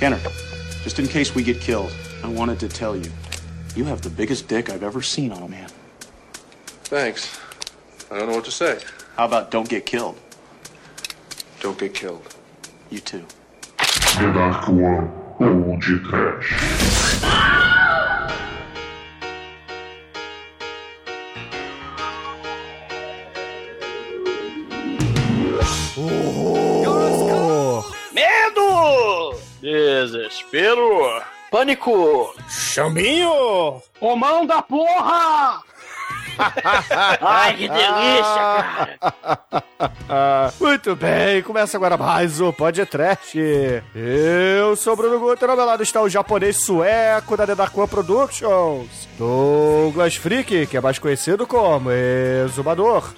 Kenner, just in case we get killed, I wanted to tell you, you have the biggest dick I've ever seen on a man. Thanks. I don't know what to say. How about don't get killed? Don't get killed. You too. Desespero! Pânico! Chambinho! Ô mão da porra! Ai, que delícia, cara! Muito bem, começa agora mais o Podcast. Eu sou o Bruno Guter, ao meu lado está o japonês sueco da One Productions, Douglas Freak, que é mais conhecido como Exumador.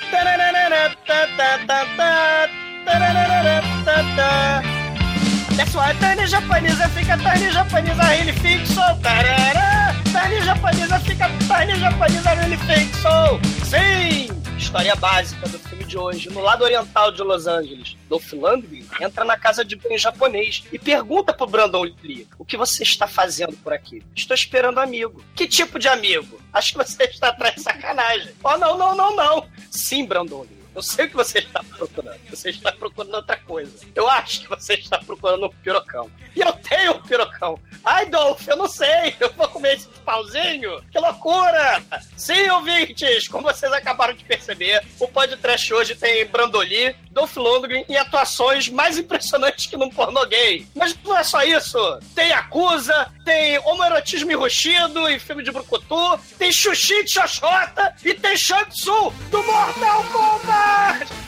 Pessoal, Tânia japonesa fica Tânia japonesa ele fiction. Tarará. Tânia japonesa fica Tânia japonesa ele fiction. Sim! História básica do filme de hoje. No lado oriental de Los Angeles, Dolph Lundgren entra na casa de banho japonês e pergunta pro Brandon Lee: O que você está fazendo por aqui? Estou esperando amigo. Que tipo de amigo? Acho que você está atrás de sacanagem. Oh, não, não, não, não. Sim, Brandon Lee. Eu sei o que você está procurando. Você está procurando outra coisa. Eu acho que você está procurando um pirocão. E eu tenho um pirocão. Ai, Dolph, eu não sei. Eu vou comer esse pauzinho? Que loucura! Sim, ouvintes, como vocês acabaram de perceber, o podcast hoje tem Brandoli, Dolph Lundgren e atuações mais impressionantes que num pornô gay. Mas não é só isso. Tem Acusa, tem homoerotismo enrustido em filme de brucutu, tem Xuxi de Xoxota e tem Shang Tsung do Mortal Kombat!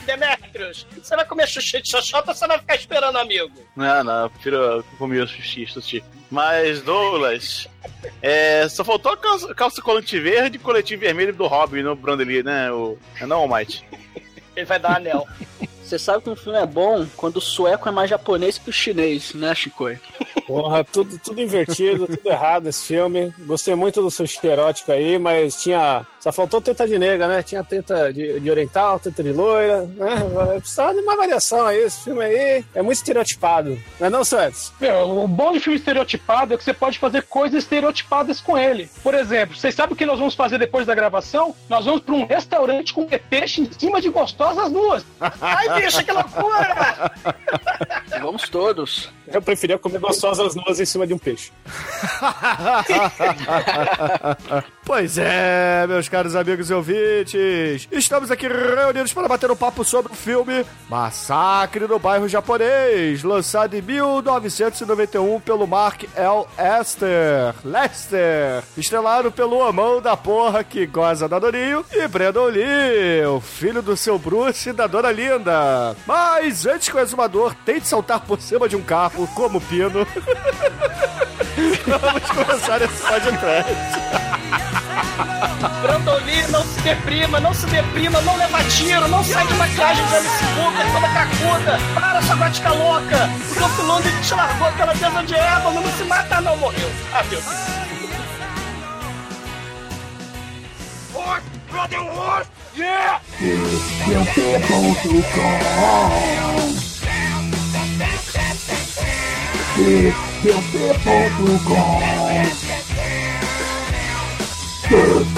Demetrius, você vai comer Xuxi de Xoxota ou você vai ficar esperando amigo? Não, não, eu prefiro comer o sushi, sushi. Mas, Douglas, é, só faltou a calça, calça colante verde e coletinho vermelho do Robin no Brandeli, né? O, é não, Almighty? Ele vai dar anel. Você sabe que um filme é bom quando o sueco é mais japonês que o chinês, né, Chico? Porra, tudo, tudo invertido, tudo errado esse filme. Gostei muito do sushi erótico aí, mas tinha. Só faltou teta de nega, né? Tinha teta de, de oriental, teta de loira, né? Precisava de uma variação aí. Esse filme aí é muito estereotipado. Não é não, Suedes? Meu, o bom de filme estereotipado é que você pode fazer coisas estereotipadas com ele. Por exemplo, vocês sabem o que nós vamos fazer depois da gravação? Nós vamos para um restaurante com peixe em cima de gostosas nuas. Ai, bicho, que loucura! Vamos todos. Eu preferia comer gostosas nuas em cima de um peixe. pois é, meus caros amigos e ouvintes. Estamos aqui reunidos para bater um papo sobre o filme Massacre no Bairro Japonês, lançado em 1991 pelo Mark L. Esther. Lester. Estrelado pelo amão da porra que goza da Dorinho e Brandon Lee, o filho do seu Bruce e da Dona Linda. Mas antes que o exumador tente saltar por cima de um carro como pino, vamos começar esse podcast. Brandon Lee, não se deprima, não se deprima, não leva tiro, não sai de maquiagem de Alice Cooper, toda cacuda. Para, sua gótica louca. O Dolph Lundgren te largou aquela mesa de ébano, não se mata não, morreu. Ah, meu Deus. What? Brother, what? Yeah! Big Stupid Portugal. Big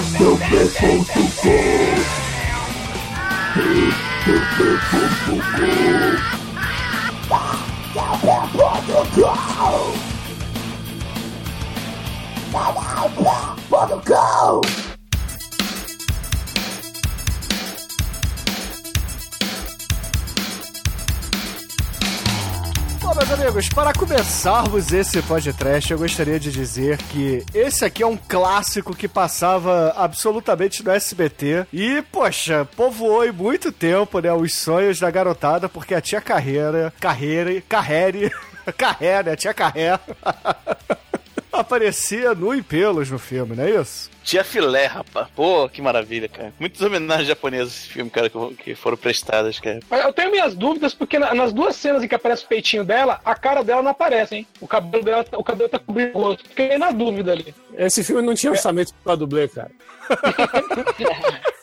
meus amigos, para começarmos esse podcast, eu gostaria de dizer que esse aqui é um clássico que passava absolutamente no SBT e, poxa, povoou em muito tempo, né, os sonhos da garotada, porque a tia Carreira, Carreira, Carrere, Carré, né, tia aparecia nu em pelos no filme, não é isso? Tia Filé, rapaz. Pô, que maravilha, cara. Muitas homenagens japonesas esse filme, cara, que, foram prestadas, cara. Mas eu tenho minhas dúvidas porque na- nas duas cenas em que aparece o peitinho dela, a cara dela não aparece, hein? O cabelo dela, o cabelo tá cobrindo o rosto. Fiquei na dúvida ali. Esse filme não tinha orçamento pra dublê, cara.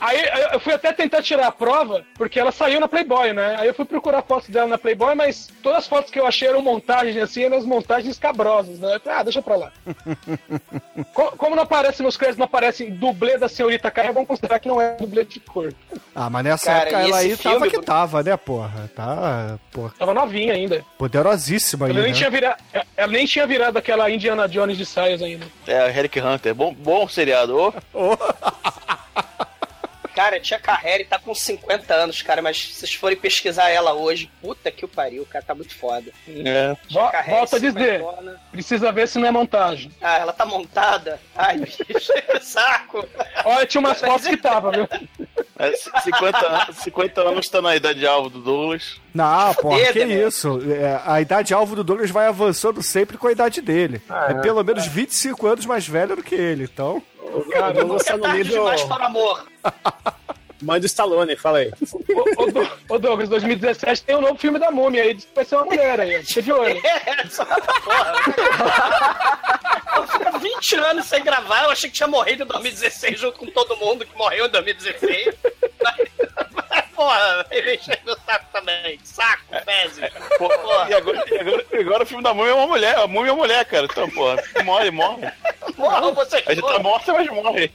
Aí eu fui até tentar tirar a prova, porque ela saiu na Playboy, né? Aí eu fui procurar fotos dela na Playboy, mas todas as fotos que eu achei eram montagens assim, eram as montagens cabrosas, né? Eu falei, ah, deixa pra lá. Co- Como não aparece nos créditos, não aparece dublê da senhorita Carré, vamos considerar que não é dublê de cor. Ah, mas nessa Cara, época ela aí tava que tava, né, porra? Tá, porra, Tava novinha ainda. poderosíssima nem, né? tinha virado, ela nem tinha virado aquela Indiana Jones de saias ainda. É, Eric Hunter. Bom, bom seriado. Ô, Cara, tia Carrere tá com 50 anos, cara, mas se vocês forem pesquisar ela hoje, puta que o pariu, cara, tá muito foda. É. Vo- Carrere, volta a dizer, precisa ver se não é montagem. Ah, ela tá montada. Ai, bicho, saco. Olha, tinha umas fotos que tava, viu? É, 50, anos- 50 anos tá na idade alvo do Douglas. Não, porra, Fuder, que né? isso? É, a idade alvo do Douglas vai avançando sempre com a idade dele. Ah, é é. pelo menos 25 anos mais velho do que ele, então. Cara, eu vou é no nível demais para o amor. mãe do Stallone, fala aí. Ô, ô, Dou- ô, Douglas, 2017 tem um novo filme da múmia aí, vai ser uma mulher aí, fica de olho. É, essa porra. Eu fico 20 anos sem gravar, eu achei que tinha morrido em 2016 junto com todo mundo que morreu em 2016. Mas, porra, ele encheu meu saco também. Saco, fezes. Porra. e, agora, e agora- agora o filme da múmia é uma mulher. A múmia é uma mulher, cara. Então, porra, morre, morre. Porra, você A gente tá morta, mas morre.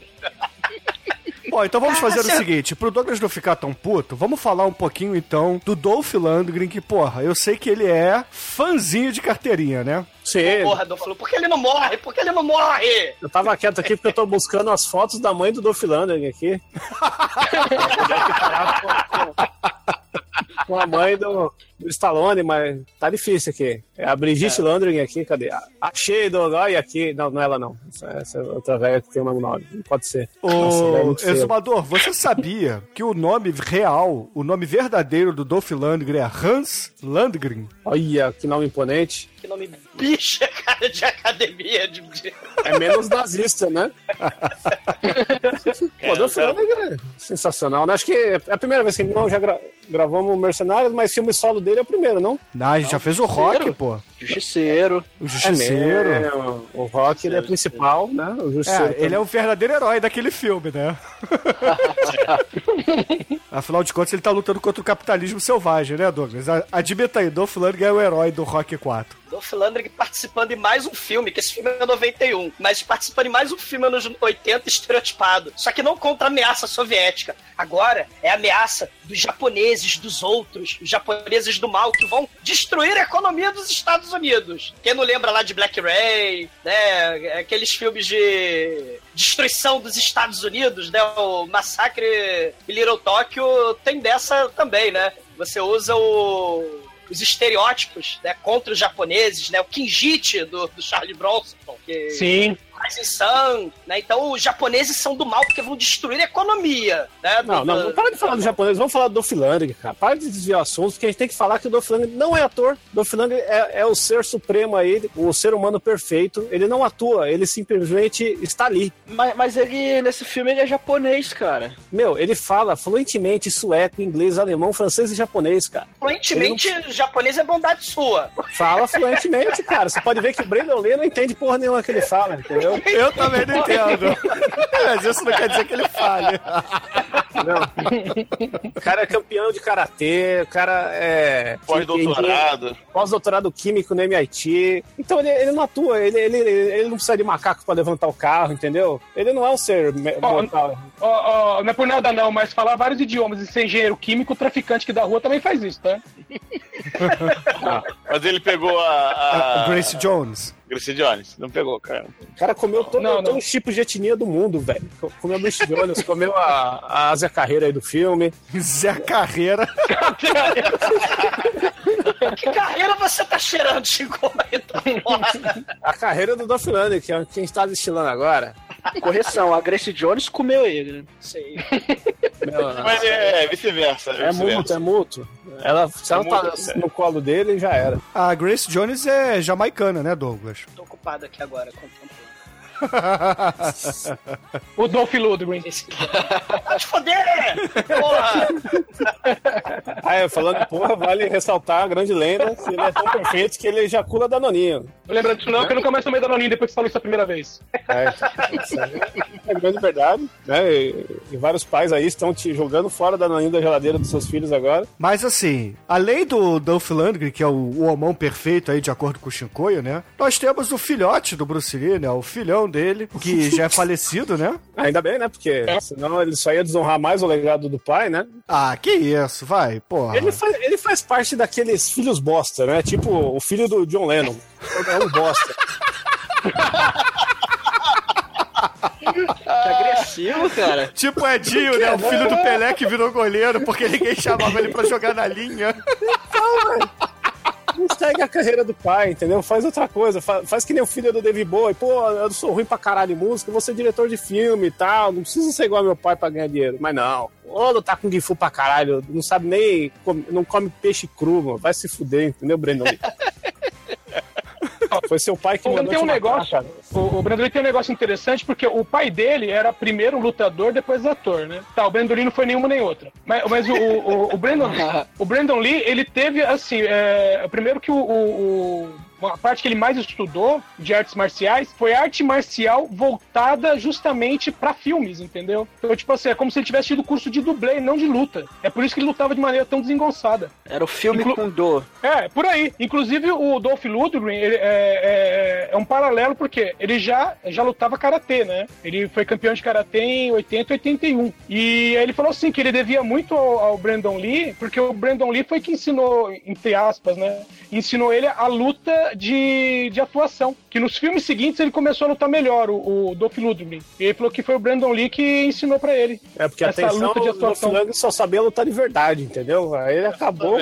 Bom, então vamos fazer o seguinte: pro Douglas não ficar tão puto, vamos falar um pouquinho então do Dolph Lundgren, que, porra, eu sei que ele é fãzinho de carteirinha, né? Sim, Porra, do Flu, por que ele não morre? Por que ele não morre? eu tava quieto aqui porque eu tô buscando as fotos da mãe do Dolph Lundgren aqui. Com a mãe do, do Stallone, mas tá difícil aqui. É a Brigitte Lundgren aqui, cadê? Achei, do olha aqui. Não, não é ela não. Essa, essa é outra velha que tem o mesmo nome. Não pode ser. É Ô, feio. Exumador, você sabia que o nome real, o nome verdadeiro do Dolph Lundgren é Hans Lundgren? Olha, que nome imponente. Que nome bicha, cara, de academia. De... É menos nazista, né? Pô, Dolph Lundgren é sensacional, né? Acho que é a primeira vez que nós já gra gravamos Mercenários, mas filme solo dele é o primeiro, não? Não, a gente já fez o rock, pô. Justiceiro. O Justiceiro. É mesmo. O Rock, ele é principal, né? O Justiceiro. É, ele é o verdadeiro herói daquele filme, né? Afinal de contas, ele tá lutando contra o capitalismo selvagem, né, Douglas? A- Admita aí, Dolph Lundgren é o herói do Rock 4. Dolph Lundgren participando em mais um filme, que esse filme é 91, mas participando em mais um filme anos 80 estereotipado. Só que não contra a ameaça soviética. Agora é a ameaça dos japoneses, dos outros, os japoneses do mal que vão destruir a economia dos Estados Unidos. Quem não lembra lá de Black Ray, né? Aqueles filmes de destruição dos Estados Unidos, né? O Massacre Little Tokyo tem dessa também, né? Você usa o os estereótipos né, contra os japoneses, né? O Kinjite do, do Charlie Bronson, que Sim. Sun, né? Então os japoneses são do mal porque vão destruir a economia, né? Não, do- não, não para de falar do japonês, vamos falar do Dolph Lundgren, cara. Para de desviar o assunto, porque a gente tem que falar que o Dolph Lundgren não é ator. Dolph Lundgren é, é o ser supremo aí, o ser humano perfeito. Ele não atua, ele simplesmente está ali. Mas, mas ele, nesse filme, ele é japonês, cara. Meu, ele fala fluentemente sueco, inglês, alemão, francês e japonês, cara. Fluentemente, japonês é bondade sua. Fala fluentemente, cara. Você pode ver que o Brandon Lee não entende porra nenhuma que ele fala, entendeu? Eu também não entendo. Mas isso não quer dizer que ele fale. O cara é campeão de karatê, o cara é. Pós-doutorado. Pós-doutorado químico no MIT. Então ele, ele não atua, ele, ele, ele não precisa de macaco pra levantar o carro, entendeu? Ele não é um ser mortal. Ó, ó, não é por nada não, mas falar vários idiomas e ser engenheiro químico, o traficante que da rua também faz isso, tá? Mas ele pegou a. a... A Grace Jones. Gracie Jones. Não pegou, cara. O cara comeu todo, Não, não. todos os tipos de etnia do mundo, velho. Co- Comeu Bruce Jones, comeu a, a Ásia Carreira aí do filme. Zé Carreira. Que carreira você tá cheirando, Chico? A carreira do Dolph Lundgren, que é quem está destilando agora. Correção, a Grace Jones comeu ele, né? Sei. Meu, Mas é, vice-versa. é vice-versa. mútuo, é mútuo. Ela, se ela É tá mútuo, no colo dele, já era. A Grace Jones é jamaicana, né, Douglas? Tô ocupado aqui agora contemplando. O Dolph Lundgren. Esse... Pode foder! Porra! Ah, é, falando de porra, vale ressaltar a grande lenda, que ele é tão perfeito que ele ejacula danoninho. Não lembra disso não, que eu nunca mais tomei Danoninho depois que você falou isso a primeira vez. É, isso é grande verdade. Né? E E vários pais aí estão te jogando fora da naninha da geladeira dos seus filhos agora. Mas assim, além do Dolph Lundgren, que é o, o homão perfeito aí, de acordo com o Shinkoio, né? Nós temos o filhote do Bruce Lee, né? O filhão dele, que já é falecido, né? Ainda bem, né? Porque senão ele só ia desonrar mais o legado do pai, né? Ah, que isso, vai, porra. Ele faz, ele faz parte daqueles filhos bosta, né? Tipo o filho do John Lennon. É um bosta. Que agressivo, cara. Tipo o Edinho, né? O filho do Pelé que virou goleiro porque ninguém chamava ele pra jogar na linha. Não segue a carreira do pai, entendeu? Faz outra coisa. Faz, faz que nem o filho do David Bowie. Pô, eu sou ruim pra caralho em música, vou ser diretor de filme e tal. Não precisa ser igual meu pai pra ganhar dinheiro. Mas não. Não tá com gifu pra caralho. Não sabe nem. não come peixe cru, mano. Vai se fuder, entendeu, Brandon? Foi seu pai que O mandou tem te um matar, negócio, cara. o, o Brandon Lee tem um negócio interessante porque o pai dele era primeiro lutador, depois ator, né? Tá, o Brandon Lee não foi nenhuma nem outra. Mas, mas o, o, o Brandon, o Brandon Lee, ele teve assim, é, primeiro que o- o- a parte que ele mais estudou de artes marciais foi arte marcial voltada justamente pra filmes, entendeu? Então, tipo assim, é como se ele tivesse tido curso de dublê, não de luta. É por isso que ele lutava de maneira tão desengonçada. Era o filme Inclu- com dor. É, por aí. Inclusive, o Dolph Lundgren ele é, é- é um paralelo, porque ele já, já lutava karatê, né? Ele foi campeão de karatê em 80 e 81. E aí ele falou assim que ele devia muito ao, ao Brandon Lee, porque o Brandon Lee foi que ensinou, entre aspas, né? Ensinou ele a luta de, de atuação. Que nos filmes seguintes ele começou a lutar melhor, o, o Dolph Lundgren. E ele falou que foi o Brandon Lee que ensinou pra ele. É porque Essa atenção, luta de o atuação. Dolph Lundgren só sabia lutar de verdade, entendeu? Aí ele acabou.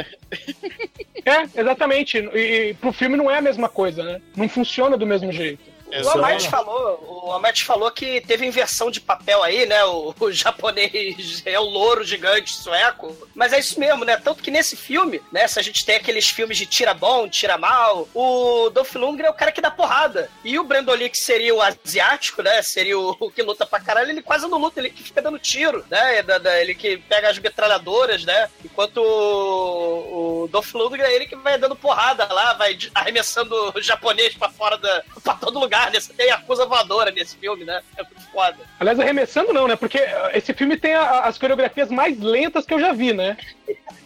É, exatamente. E, e pro filme não é a mesma coisa, né? Não funciona do mesmo jeito. O Amate falou, o Amate falou que teve inversão de papel aí, né? O, o japonês é o louro gigante sueco. Mas é isso mesmo, né? Tanto que nesse filme, né? Se a gente tem aqueles filmes de tira bom, tira mal, o Dolph Lundgren é o cara que dá porrada. E o Brandon Lee, que seria o asiático, né? Seria o, o que luta pra caralho, ele quase não luta, ele que fica dando tiro, né? É ele que pega as metralhadoras, né? Enquanto o, o Dolph Lundgren é ele que vai dando porrada lá, vai arremessando o japonês pra fora da. pra todo lugar, né? Você tem acusa voadora nesse filme, né? É muito foda. Aliás, arremessando não, né? Porque esse filme tem a- as coreografias mais lentas que eu já vi, né?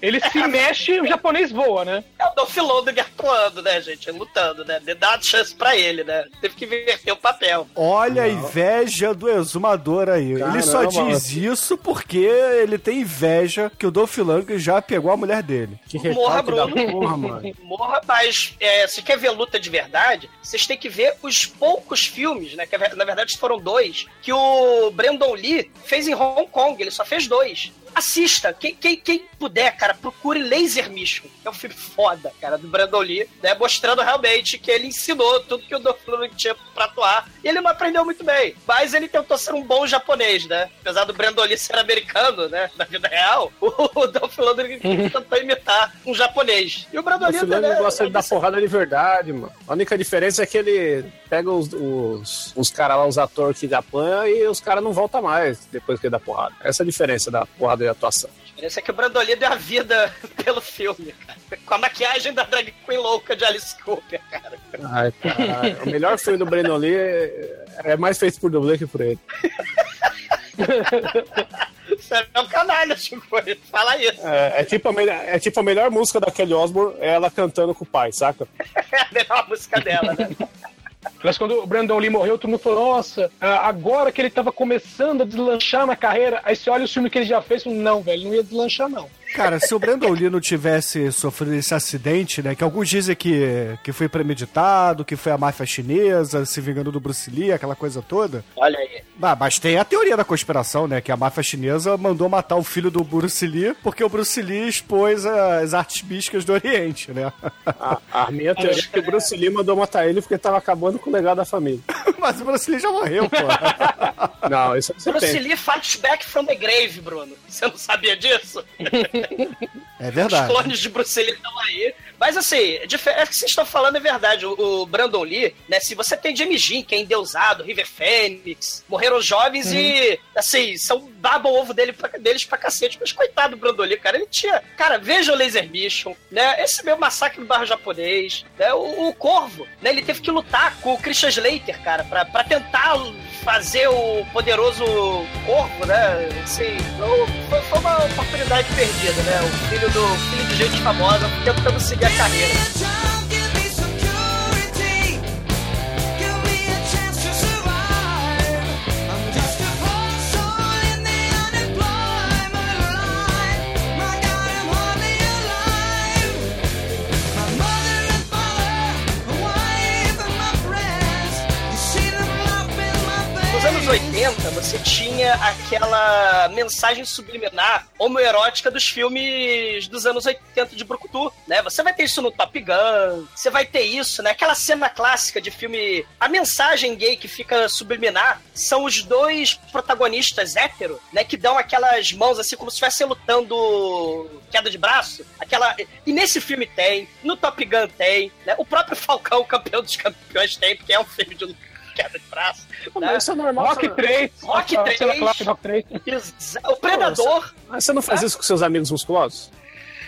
Ele se mexe e o japonês voa, né? É o Dolph Lundgren atuando, né, gente? Lutando, né? Dá a chance pra ele, né? Teve que inverter o papel. Olha a inveja do exumador aí. ele só Caramba, diz isso porque ele tem inveja que o Dolph Lundgren já pegou a mulher dele. Que Morra, Bruno. porra, mano. Morra, mas é, se quer ver luta de verdade, vocês têm que ver os poucos filmes, né? Que na verdade foram dois, que o Brandon Lee fez em Hong Kong. Ele só fez dois. Assista, quem, quem, quem puder, cara, procure Laser Mission. É um filme foda, cara, do Brandon Lee, né? Mostrando realmente que ele ensinou tudo que o Dolph Lundgren tinha pra atuar. E ele não aprendeu muito bem. Mas ele tentou ser um bom japonês, né? Apesar do Brandon Lee ser americano, né? Na vida real, o Dolph Lundgren tentou imitar um japonês. E o Brandon O Lee... Fulano né, gosta de dar porrada de verdade, mano. A única diferença é que ele pega os, os, os caras lá, os atores que apanham, e os caras não voltam mais depois que ele dá porrada. Essa é a diferença da porrada de atuação. Esse é que o Brandon Lee deu a vida pelo filme, cara. Com a maquiagem da drag queen louca de Alice Cooper, cara. Ai, caralho. o melhor filme do Brandon Lee é, é mais feito por dublê que por ele. Você é um canalha, Chico. Fala isso. É, é tipo a melhor, é tipo a melhor música da Kelly Osbourne, é ela cantando com o pai, saca? É a melhor música dela, né? Mas quando o Brandon Lee morreu, todo mundo falou, nossa, ah, agora que ele tava começando a deslanchar na carreira, aí você olha o filme que ele já fez, e fala, não, velho, não ia deslanchar, não. Cara, se o Brandon Lee não tivesse sofrido esse acidente, né? Que alguns dizem que, que foi premeditado, que foi a máfia chinesa se vingando do Bruce Lee, aquela coisa toda. Olha aí. Ah, mas tem a teoria da conspiração, né? Que a máfia chinesa mandou matar o filho do Bruce Lee porque o Bruce Lee expôs as artes místicas do Oriente, né? A, a minha teoria é que o Bruce Lee mandou matar ele porque tava acabando com o legado da família. Mas o Bruce Lee já morreu, pô. Não, isso você Bruce tem. Lee fights back from the grave, Bruno. Você não sabia disso? É Os verdade. clones de Bruce Lee estão aí. Mas assim, dif- é que vocês estão falando é verdade. O, o Brandon Lee, né? Se você tem James Jean, que é endeusado, River Phoenix, morreram jovens e, assim, são babam o ovo dele pra- deles pra cacete. Mas coitado do Brandoli, cara, ele tinha. Cara, veja o Laser Mission, né? Esse meu massacre do barro japonês, né? O, o Corvo, né? Ele teve que lutar com o Christian Slater, cara, pra, pra tentar fazer o poderoso Corvo, né? Assim, então, foi, foi uma oportunidade perdida, né? O filho do filho de gente famosa tentando seguir a carreira. Anos 80, você tinha aquela mensagem subliminar homoerótica dos filmes dos anos 80 de Brucutu, né? Você vai ter isso no Top Gun, você vai ter isso, né? Aquela cena clássica de filme... A mensagem gay que fica subliminar são os dois protagonistas hétero, né? Que dão aquelas mãos assim, como se estivessem lutando queda de braço. Aquela... E nesse filme tem, no Top Gun tem, né? O próprio Falcão, campeão dos campeões, tem, porque é um filme de queda de braço. né? Isso é normal. Rock você- 3. Rock Ah, 3. sei lá, Rock, Rock 3. Exa- O Predador. Mas você não faz isso com seus amigos musculosos?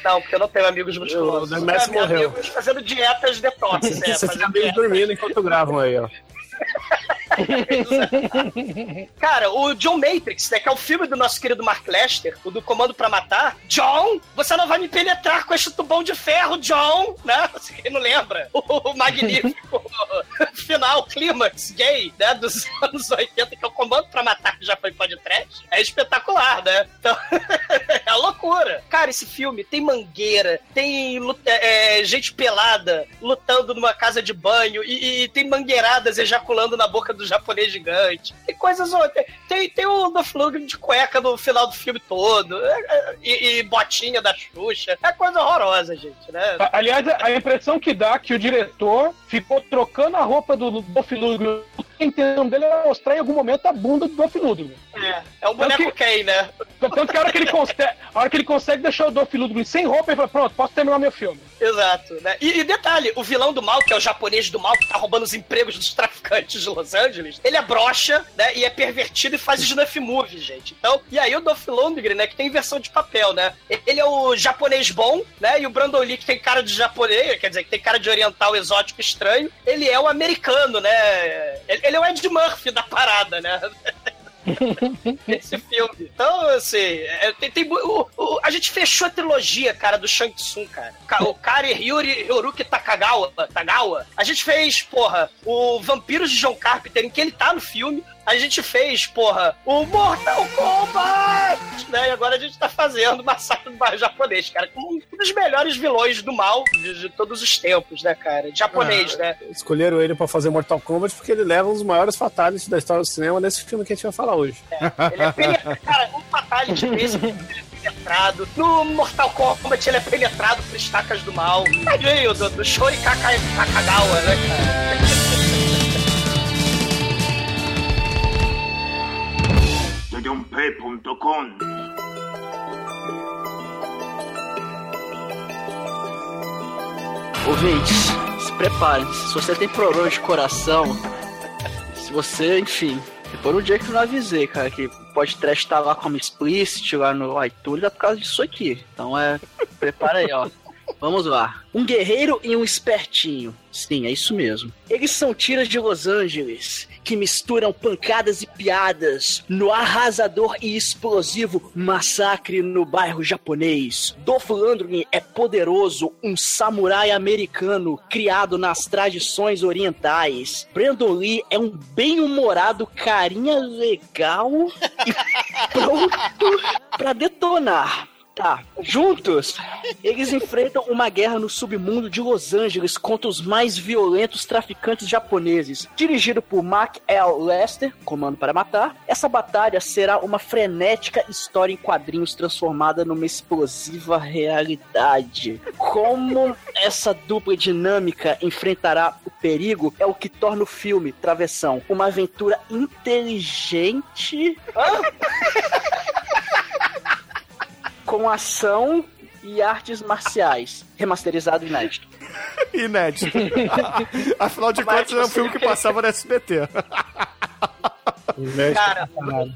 Não, porque eu não tenho amigos musculosos. O Messi morreu. amigos fazendo dietas detox, né? você fazendo fica meio dieta. dormindo enquanto gravam aí, ó. Cara, o John Matrix, né, que é o filme do nosso querido Mark Lester, o do Comando pra Matar. John, você não vai me penetrar com este tubão de ferro, John, né? Você não lembra? O, magnífico final, clímax gay, né, dos anos 80, que é o Comando pra Matar, que já foi podcast. É espetacular, né? Então, é loucura. Cara, esse filme tem mangueira, tem luta- é, gente pelada lutando numa casa de banho e, e tem mangueiradas ejaculando na boca do japonês gigante. Tem coisas. Tem, tem, o Lundgren de cueca no final do filme todo. é, é, e, e botinha da Xuxa. É coisa horrorosa, gente, né? Aliás, a impressão que dá é que o diretor ficou trocando a roupa do Dolph Intenção dele era mostrar em algum momento a bunda do Dolph Lundgren. É, é o boneco Ken, né? Tanto que a hora que ele consegue, a hora que ele consegue deixar o Dolph Lundgren sem roupa, ele fala, pronto, posso terminar meu filme. Exato, né? E, e detalhe, o vilão do mal, que é o japonês do mal, que tá roubando os empregos dos traficantes de Los Angeles, ele é broxa, né? E é pervertido e faz snuff movie, gente. Então, e aí o Dolph Lundgren, né? Que tem versão de papel, né? Ele é o japonês bom, né? E o Brandon Lee, que tem cara de japonês, quer dizer, que tem cara de oriental exótico estranho, ele é o americano, né? Ele, ele é o Ed Murphy da parada, né? esse filme. Então, assim, é, tem, tem- o- o- a gente fechou a trilogia, cara, do Shang Tsung, cara. O Kari Hyuri Hiroki Takagawa, Tagawa. A gente fez, porra, o Vampiros de John Carpenter, em que ele tá no filme. A gente fez, porra, o Mortal Kombat! Né? E agora a gente tá fazendo o Massacre do Bairro Japonês, cara, um dos melhores vilões do mal de, de todos os tempos, né, cara? Japonês, né? Escolheram ele pra fazer Mortal Kombat porque ele leva um dos maiores fatalities da história do cinema nesse filme que a gente vai falar hoje. Ele é penetrado, cara, um fatality desse ele é penetrado. No Mortal Kombat ele é penetrado por estacas do mal. Tadinho do, do Shori Kaka- Kakagawa, né, cara? Judionpay.com Ouvintes, se preparem. Se você tem problema de coração, se você, enfim, foi um dia que eu não avisei, cara, que pode trash tá lá como explicit lá no iTunes é por causa disso aqui. Então é, prepara aí, ó. Vamos lá. Um guerreiro e um espertinho. Sim, é isso mesmo. Eles são tiras de Los Angeles que misturam pancadas e piadas no arrasador e explosivo massacre no bairro japonês. Dolph Lundgren é poderoso, um samurai americano criado nas tradições orientais. Brandon Lee é um bem-humorado carinha legal e pronto pra detonar. Tá, juntos, eles enfrentam uma guerra no submundo de Los Angeles contra os mais violentos traficantes japoneses. Dirigido por Mark L. Lester, Comando para Matar, essa batalha será uma frenética história em quadrinhos transformada numa explosiva realidade. Como essa dupla dinâmica enfrentará o perigo é o que torna o filme Travessão uma aventura inteligente com ação e artes marciais. Remasterizado inédito. Inédito. Afinal de contas, era um você filme que passava no SBT. Cara,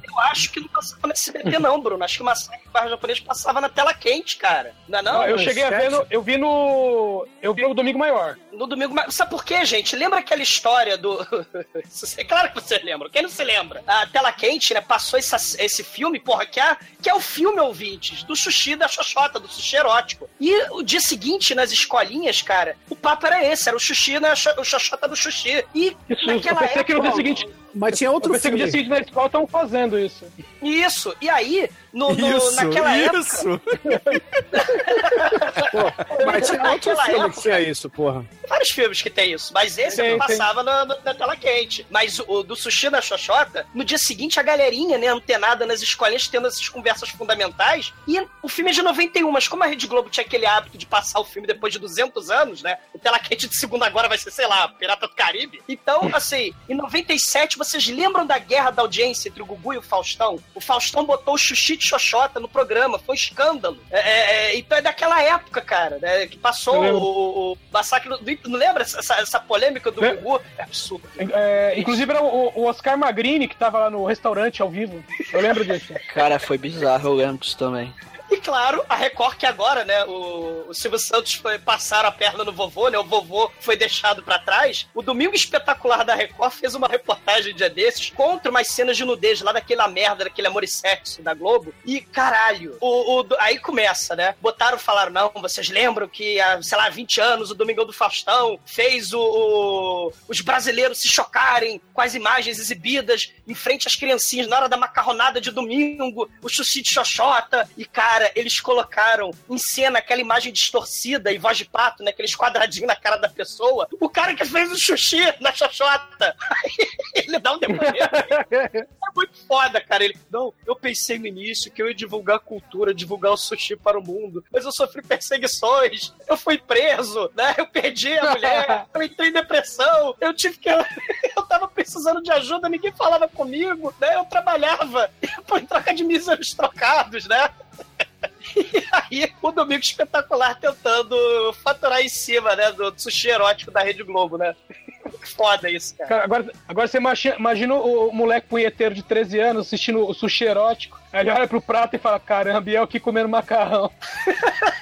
eu acho que não passava no SBT, não, Bruno. Acho que o Massacre do Bairro Japonês passava na tela quente, cara. Não é não? Não, eu cheguei a ver no, Eu vi no. Eu vi no Domingo Maior. No domingo. Mas sabe por quê, gente? Lembra aquela história do. é claro que você lembra. Quem não se lembra? A tela quente, né? Passou esse, esse filme, porra, que é, que é o filme, ouvintes, do Xuxi da Xoxota, do Xuxi erótico. E o dia seguinte, nas escolinhas, cara, o papo era esse: era o Xuxi, né? O Xoxota do Xuxi. E Isso, eu naquela pensei que no dia época- seguinte. Mas tinha outro pensei que no dia filme. seguinte na escola estavam fazendo isso. Isso. E aí, no, no- Isso, naquela época. isso. Pô, mas tinha outro filme época- que tinha isso, porra. vários filmes que tem isso, mas esse Tem, passava na, na- na tela quente. Mas o do Sushi da Xoxota, no dia seguinte, a galerinha, né, antenada nas escolinhas, tendo essas conversas fundamentais. E o filme é de 91, mas como a Rede Globo tinha aquele hábito de passar o filme depois de 200 anos, né, o tela quente de segunda agora vai ser, sei lá, Pirata do Caribe. Então, assim, em 97, vocês lembram da guerra da audiência entre o Gugu e o Faustão? O Faustão botou o Xuxi Xoxota no programa, foi um escândalo. É, é, é, então é daquela época, cara, né, que passou o, o massacre do, Não lembra essa, essa polêmica do Lem- Gugu? É absurdo. É, inclusive era o, o Oscar Magrini que tava lá no restaurante ao vivo. Eu lembro disso. Cara, foi bizarro, eu lembro disso também. E claro, a Record que agora, né, o, o Silvio Santos foi passar a perna no vovô, né, o vovô foi deixado pra trás. O Domingo Espetacular da Record fez uma reportagem dia desses contra umas cenas de nudez lá daquela merda, daquele amor e sexo da Globo. E caralho, o, o- aí começa, né? Botaram, falaram, não, vocês lembram que há, sei lá, 20 anos o Domingão do Faustão fez o, o- os brasileiros se chocarem com as imagens exibidas em frente às criancinhas na hora da macarronada de domingo, o Xuxi de Xoxota. E, cara, eles colocaram em cena aquela imagem distorcida e voz de pato, né? Aqueles quadradinhos na cara da pessoa. O cara que fez o Xuxi na Xoxota. Aí ele dá um depoimento. É muito foda, cara. Ele, não, eu pensei no início que eu ia divulgar a cultura, divulgar o sushi para o mundo, mas eu sofri perseguições, eu fui preso, né? Eu perdi a mulher, eu entrei em depressão, eu tive que. Eu tava precisando de ajuda, ninguém falava comigo, né? Eu trabalhava em troca de míseros trocados, né? E aí, o Domingo Espetacular tentando faturar em cima, né, do sushi erótico da Rede Globo, né? Foda isso, cara. Cara, agora, agora você imagina, imagina o moleque punheteiro de 13 anos assistindo o sushi erótico. Aí ele olha pro prato e fala: Caramba, e eu aqui comendo macarrão.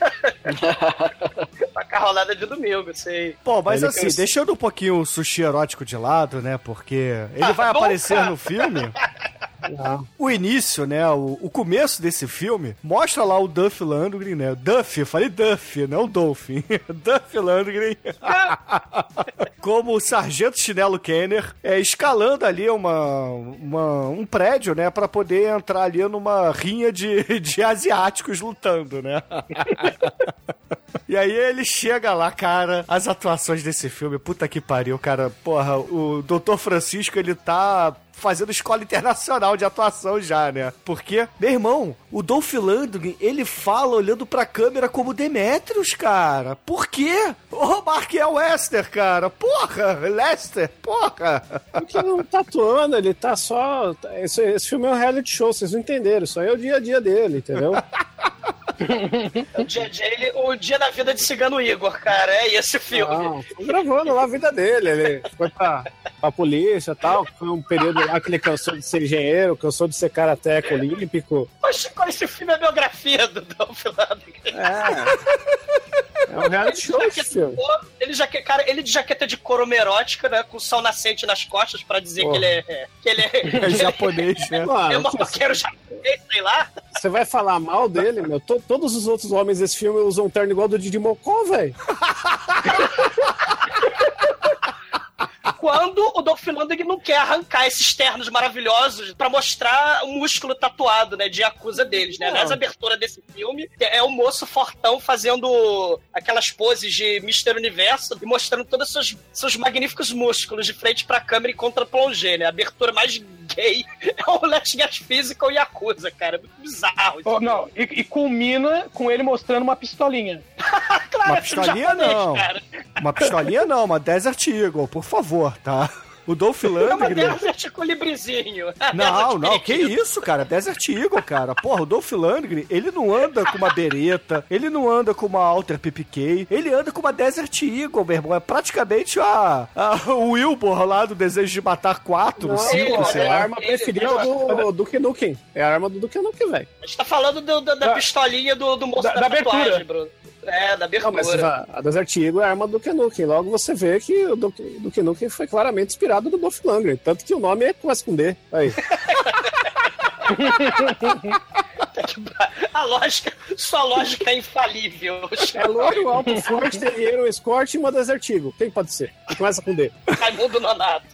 Macarronada de domingo, sei. Pô, mas Ele assim, deixando um pouquinho o sushi erótico de lado, né? Porque ele Ah, vai bom, aparecer cara. no filme. O início, né? O, o começo desse filme mostra lá o Duff Landgren, né? Duff, eu falei Duff, não Dolphin. Duff Landgren. Como o Sargento Chinelo Kenner, é, escalando ali uma, uma- um prédio, né? Pra poder entrar ali numa rinha de, de asiáticos lutando, né? E aí ele chega lá, cara, as atuações desse filme, puta que pariu, cara. Porra, o Dr. Francisco, ele tá fazendo escola internacional de atuação já, né? Porque, meu irmão, o Dolph Lundgren, ele fala olhando pra câmera como Demetrius, cara. Por quê? Ô, Markel Lester, cara. Porra, Lester, porra. Porque ele não tá atuando, ele tá só. Esse, esse filme é um reality show, vocês não entenderam. Isso aí é o dia a dia dele, entendeu? O dia, dia, ele- o dia da vida de Cigano Igor, cara. É esse filme. Não, tô gravando lá a vida dele. Ele foi pra, pra polícia e tal. Foi um período lá que ele cansou de ser engenheiro, cansou de ser karateca olímpico. Poxa, qual esse filme é a biografia do Dolph Lundgren? É. É um reality show esse filme. Ele, jaque, cara, ele de jaqueta de couro homerótica, né? Com sol nascente nas costas pra dizer que ele é. Que ele é. É japonês, né? é Mano, motoqueiro japonês, sei lá. você vai falar mal dele, meu? To- todos os outros homens desse filme usam um terno igual do Didi Mocó, velho. Quando o Dolph Lundgren não quer arrancar esses ternos maravilhosos pra mostrar o músculo tatuado, né? De acusa deles, né? Aliás, a abertura desse filme é o moço fortão fazendo aquelas poses de Mr. Universo e mostrando todos os seus, seus magníficos músculos de frente pra câmera e contra plongé, né? A abertura mais gay é o Let's Get Physical e Yakuza, cara. É muito bizarro. Oh, não, e, e culmina com ele mostrando uma pistolinha. claro, Uma é filme pistolinha, japonês, não. cara. Uma pistolinha não, uma Desert Eagle, por favor, tá? O Dolph É uma Lundgren... desert com librizinho. Não, Desert não, que isso, cara? Desert Eagle, cara. Porra, o Dolph Lundgren, ele não anda com uma bereta, ele não anda com uma Alter PPK, ele anda com uma Desert Eagle, meu irmão. É praticamente a, a- o Wilbur lá do Desejo de Matar 4, Não, 5, pô, sei é a lá. arma preferida do Duke Nukem. É a arma do Duke Nukem, velho. A gente tá falando do- do- da Da- pistolinha do, do moço da- da, da tatuagem, abertura. Bruno. É, da Não, mas abertura. a, a Desert Eagle é a arma do Duke Nukem. Logo você vê que o Duke, Duke Nukem foi claramente inspirado do Dolph Lundgren. Tanto que o nome é começa com D. Aí. A lógica, sua lógica é infalível. É loiro, alto, forte, terreiro, escort e uma Eagle. Quem pode ser? E começa com D. Raimundo Nonato.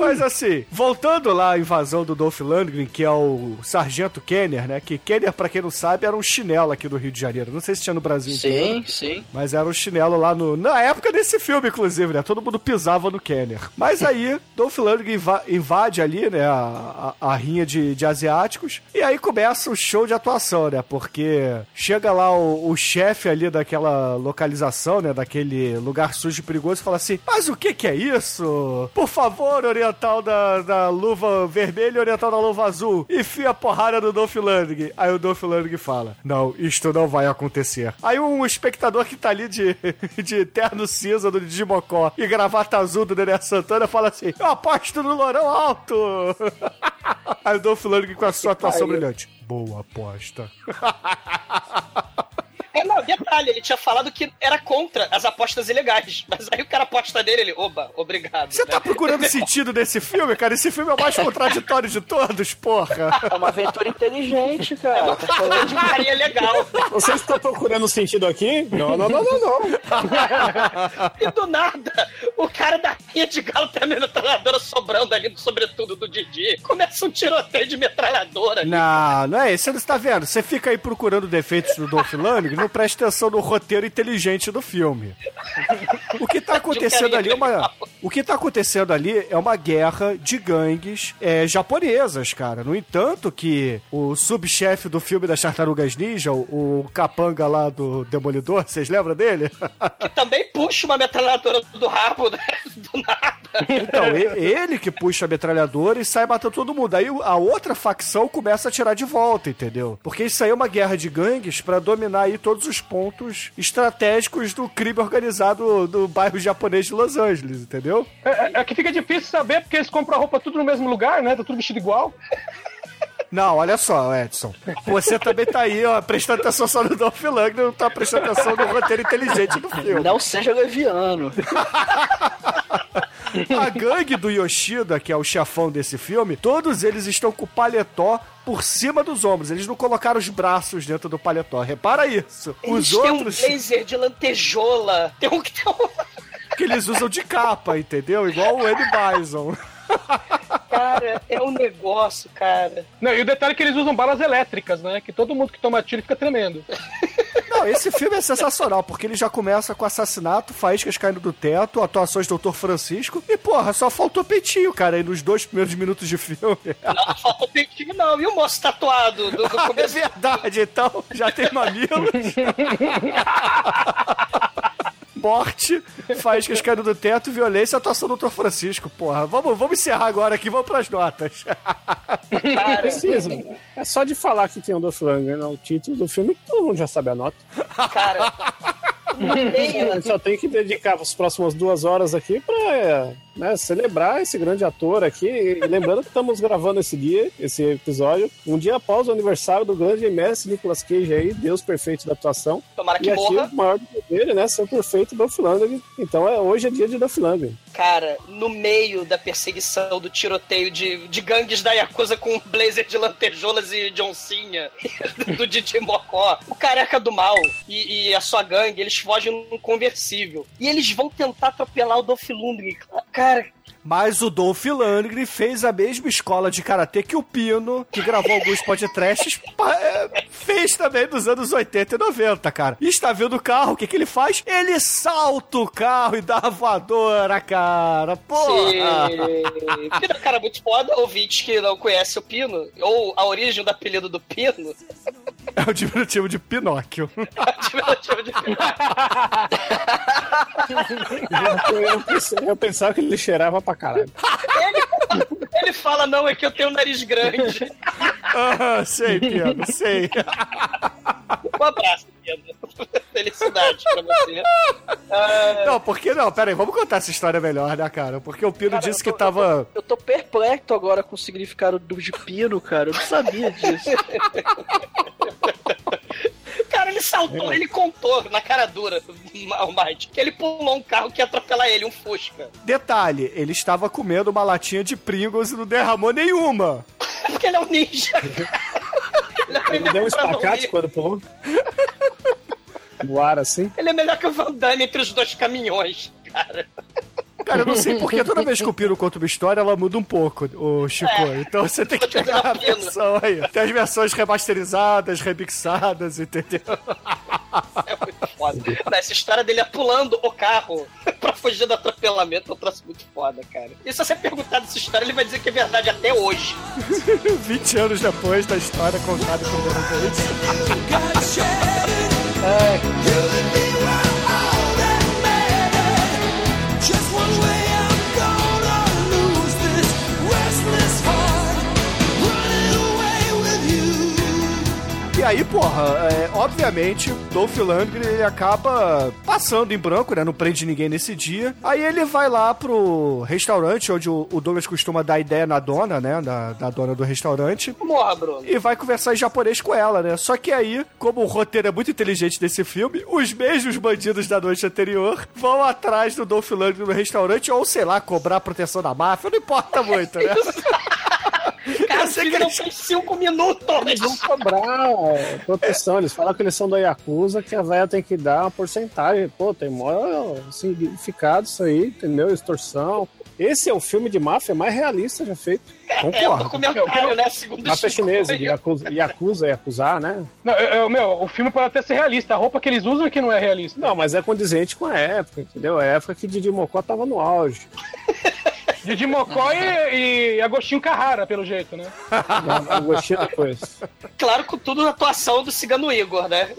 Mas assim, voltando lá à invasão do Dolph Lundgren, que é o Sargento Kenner, né? Que Kenner, pra quem não sabe, era um chinelo aqui do Rio de Janeiro. Não sei se tinha no Brasil inteiro. Sim, sim. Mas era um chinelo lá no. Na época desse filme, inclusive, né? Todo mundo pisava no Kenner. Mas aí, Dolph Lundgren inva- invade ali, né? A, a, a rinha de, de asiáticos. E aí começa o show de atuação, né? Porque chega lá o, o chefe ali daquela localização, né? Daquele lugar sujo e perigoso e fala assim: Mas o que que é isso? Por favor, oriental da, da luva vermelha e oriental da luva azul. Enfia a porrada no Dolph Lundgren. Aí o Dolph Lundgren fala: Não, isto não vai acontecer. Aí um espectador que tá ali de, de terno cinza do Digimocó e gravata azul do Dedé Santana fala assim: Eu aposto no Lourão Alto. Aí o Dolph Lundgren com a sua atuação brilhante. Boa aposta. É, não, detalhe, ele tinha falado que era contra as apostas ilegais. Mas aí o cara aposta nele, ele, oba, obrigado. Você tá procurando sentido nesse filme, cara? Esse filme é o mais contraditório de todos, porra. É uma aventura inteligente, cara. Tá falando de carinha legal. Vocês estão procurando sentido aqui? Não, não, não, não, não. E do nada, o cara da rinha de galo tem a metralhadora sobrando ali, sobretudo do Didi. Começa um tiroteio de metralhadora. Não, não é isso. Você não está vendo? Você fica aí procurando defeitos do Dolph Lundgren, não presta atenção no roteiro inteligente do filme. O que tá acontecendo ali é uma... O que tá acontecendo ali é uma guerra de gangues é, japonesas, cara. No entanto, que o subchefe do filme das Tartarugas Ninja, o, o capanga lá do Demolidor, vocês lembram dele? Que também puxa uma metralhadora do rabo, né? Do nada. Então, ele que puxa a metralhadora e sai matando todo mundo. Aí a outra facção começa a tirar de volta, entendeu? Porque isso aí é uma guerra de gangues pra dominar aí todos os pontos estratégicos do crime organizado do bairro japonês de Los Angeles, entendeu? É, é- é que fica difícil saber porque eles compram a roupa tudo no mesmo lugar, né? Tá tudo vestido igual. Não, olha só, Edson. Você também tá aí, ó, prestando atenção só no Dolph Lundgren, não tá prestando atenção no roteiro inteligente do filme. Não seja leviano. A gangue do Yoshida, que é o chefão desse filme, todos eles estão com o paletó por cima dos ombros. Eles não colocaram os braços dentro do paletó. Repara isso. Eles Os outros um blazer de lantejola. Tem um que tem um... que eles usam de capa, entendeu? Igual o Eddie Bison. Cara, é um negócio, cara. Não, e o detalhe é que eles usam balas elétricas, né? Que todo mundo que toma tiro fica tremendo. Não, esse filme é sensacional, porque ele já começa com assassinato, faíscas caindo do teto, atuações do Dr. Francisco, e porra, só faltou peitinho, cara, aí nos dois primeiros minutos de filme. Não falta o peitinho, não. E o moço tatuado do, do É começo? verdade, então já tem mamilos. Morte, faíscas caindo do teto, violência e atuação do Dr. Francisco, porra. Vamos, vamos encerrar agora aqui, vamos pras notas. Não precisa. É só de falar que tem o Dolph Lundgren no título do filme, todo mundo já sabe a nota. Cara, só tem que dedicar as próximas duas horas aqui pra né, celebrar esse grande ator aqui. E lembrando que estamos gravando esse dia, esse episódio, um dia após o aniversário do grande mestre Nicolas Cage aí, Deus perfeito da atuação. tomara que E aqui morra. o maior do dele, né? Ser o perfeito Dolph Lundgren. Então é, hoje é dia de Dolph Lundgren. Cara, no meio da perseguição, do tiroteio de, de gangues da Yakuza com um blazer de lantejoulas e de oncinha, do Didi Mocó, o careca do mal e, e a sua gangue, eles fogem num conversível. E eles vão tentar atropelar o Dolph Lundgren. Cara, cara, Mas o Dolph Lundgren fez a mesma escola de karatê que o Pino, que gravou alguns podcasts, é, fez também nos anos 80 e 90, cara. E está vendo o carro, o que, que ele faz? Ele salta o carro e dá a voadora, cara. Porra! Sim. Pino é um cara muito foda. Ouvintes que não conhecem o Pino, ou a origem do apelido do Pino, É o diminutivo de Pinóquio. Diminutivo de Eu, eu pensei- eu pensava que ele cheirava pra caralho. Ele, ele fala, não, é que eu tenho um nariz grande. Ah, sei, Pedro, sei. Um abraço, Pedro. Felicidade pra você. Ah, Não, por que não? Pera aí, vamos contar essa história melhor, né, cara? Porque o Pino Cara, disse eu que tô- tava. Eu tô perplexo agora com o significado do de pino, cara. Eu não sabia disso. cara, ele saltou, ele contou na cara dura, o Might, que ele pulou um carro que ia atropelar ele, um Fusca. Detalhe, ele estava comendo uma latinha de Pringles e não derramou nenhuma. Porque ele é um ninja. Ele é Ele deu um espacate quando pulou. No ar, assim. Ele é melhor que o Van Damme entre os dois caminhões, cara. Cara, eu não sei porque toda vez que o Pino conta uma história, ela muda um pouco, o Chico. É. Então você tem que pegar a versão aí. Tem as versões remasterizadas, remixadas, entendeu? É muito foda. Essa história dele é pulando o carro pra fugir do atropelamento é um troço muito foda, cara. E se você perguntar dessa história, ele vai dizer que é verdade até hoje. 20 anos depois da história contada por primeira vez. E aí, porra, é, obviamente, Dolph Lundgren ele acaba passando em branco, né? Não prende ninguém nesse dia. Aí ele vai lá pro restaurante onde o, o Douglas costuma dar ideia na dona, né? Da, da dona do restaurante. Morra, Bruno. E vai conversar em japonês com ela, né? Só que aí, como o roteiro é muito inteligente desse filme, os mesmos bandidos da noite anterior vão atrás do Dolph Lundgren no restaurante, ou sei lá, cobrar a proteção da máfia, não importa muito, né? Cara, o filme que não eles- tem cinco minutos. Eles vão cobrar é, proteção. Eles falam que eles são da Yakuza, que a véia tem que dar uma porcentagem. Pô, tem maior significado isso aí, entendeu? Extorsão. Esse é o filme de máfia mais realista já feito. É o Concordo. documentário, né? Segundo Máfia Chico. chinesa, de Yakuza, Yakuza é acusar, né? Não, eu- eu- meu, o filme pode até ser realista. A roupa que eles usam é que não é realista. Não, mas é condizente com a época, entendeu? A época que Didi Mocó tava no auge. Didi Mocó e, e Agostinho Carrara, pelo jeito, né? Gostei depois. Claro, com tudo a atuação do Cigano Igor, né?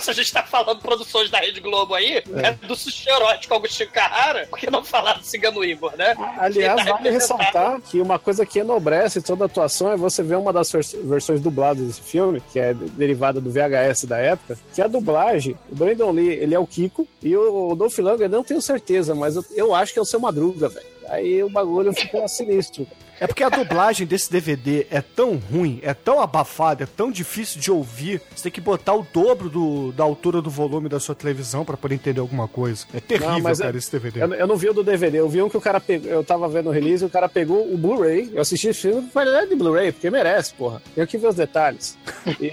Se a gente tá falando produções da Rede Globo aí, né, do sushi erótico Agostinho Carrara, por que não falar do Cigano Igor, né? Aliás, tá vale ressaltar que uma coisa que enobrece toda a atuação é você ver uma das vers- versões dubladas desse filme, que é de- derivada do VHS da época, que a dublagem, o Brandon Lee, ele é o Kiko, e o Dolph Lundgren, eu não tenho certeza, mas eu, eu acho que é o Seu Madruga, velho. Aí o bagulho fica sinistro. É porque a dublagem desse DVD é tão ruim, é tão abafada, é tão difícil de ouvir. Você tem que botar o dobro do- da altura do volume da sua televisão pra poder entender alguma coisa. É terrível, Não, é- cara, esse DVD. Eu, eu não vi o do DVD, eu vi um que o cara pegou. Eu tava vendo o release, o cara pegou o Blu-ray. Eu assisti esse filme com qualidade de Blu-ray, porque merece, porra. Tem que ver os detalhes. E,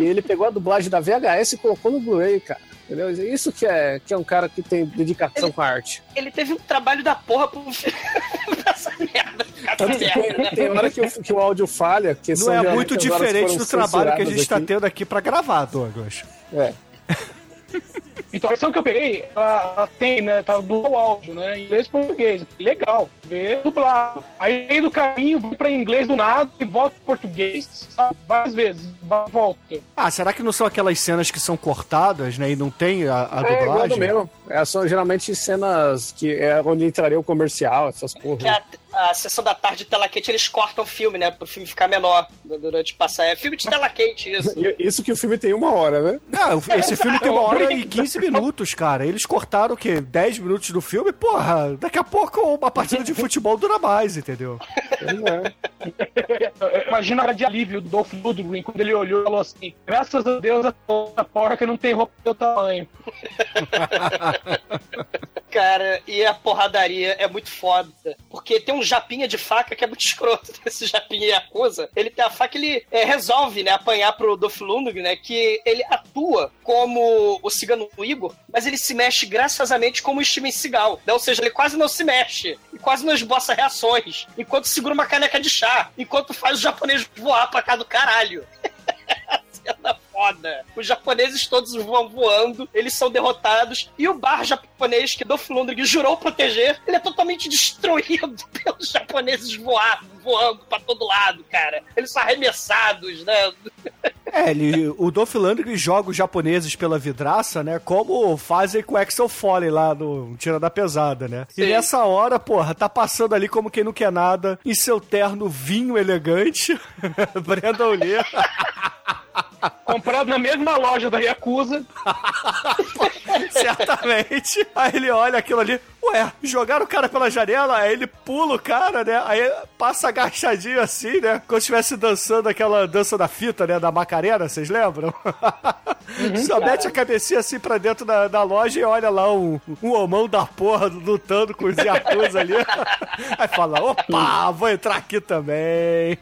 e ele pegou a dublagem da VHS e colocou no Blu-ray, cara. Entendeu? Isso que é, que é um cara que tem dedicação com a arte. Ele teve um trabalho da porra pro pra essa merda. Tanto que tem, tem hora que o, que o áudio falha. Que Não é muito diferente do trabalho que a gente tá aqui. tendo aqui pra gravar, Douglas. É. Então a versão que eu peguei, ela, ela tem, né? Tá do áudio, né? Inglês e português. Legal. Ver dublado. Aí meio do caminho, vou pra inglês do nada e volto pro português, sabe? Várias vezes. vai- Volta. Ah, será que não são aquelas cenas que são cortadas, né? E não tem a, a É dublagem? mesmo. É, são geralmente cenas que é onde entraria o comercial, essas porra. Que a, a sessão da tarde de tela quente, eles cortam o filme, né? Pro filme ficar menor durante passar. É filme de tela quente, isso. Isso que o filme tem uma hora, né? Não, esse filme tem uma hora e 15 minutos, cara. Eles cortaram o quê? 10 minutos do filme? Porra, daqui a pouco uma partida de futebol dura mais, entendeu? É. Imagina a hora de alívio do Dolph Lundgren quando ele olhou e falou assim: graças a Deus a porca não tem roupa do teu tamanho. Cara, e a porradaria é muito foda. Porque tem um japinha de faca que é muito escroto. Esse japinha Yakuza, ele tem a faca, ele é, resolve, né, apanhar pro Dolph Lundgren, né, que ele atua como o cigano Igor, mas ele se mexe graciosamente como o Steven Seagal. Né? Ou seja, ele quase não se mexe, e quase não esboça reações, enquanto segura uma caneca de chá, enquanto faz o japonês voar pra cá do caralho. cena foda. Os japoneses todos vão voando, eles são derrotados, e o bar japonês que Dolph Lundgren jurou proteger, ele é totalmente destruído pelos japoneses voar, voando pra todo lado, cara. Eles são arremessados, né? É, ele, o Dolph Lundgren joga os japoneses pela vidraça, né? Como fazem com o Axel Foley lá no Tira da Pesada, né? E Sim. nessa hora, porra, tá passando ali como quem não quer nada, em seu terno vinho elegante, Brandon Lee. Comprado na mesma loja da Yakuza. Certamente. Aí ele olha aquilo ali, ué, jogaram o cara pela janela, aí ele pula o cara, né? Aí passa agachadinho assim, né? Como se estivesse dançando aquela dança da fita, né? Da Macarena, vocês lembram? Só mete a cabecinha assim pra dentro da, da loja e olha lá um, um homão da porra lutando com os Yakuza ali. Aí fala, opa, vou entrar aqui também.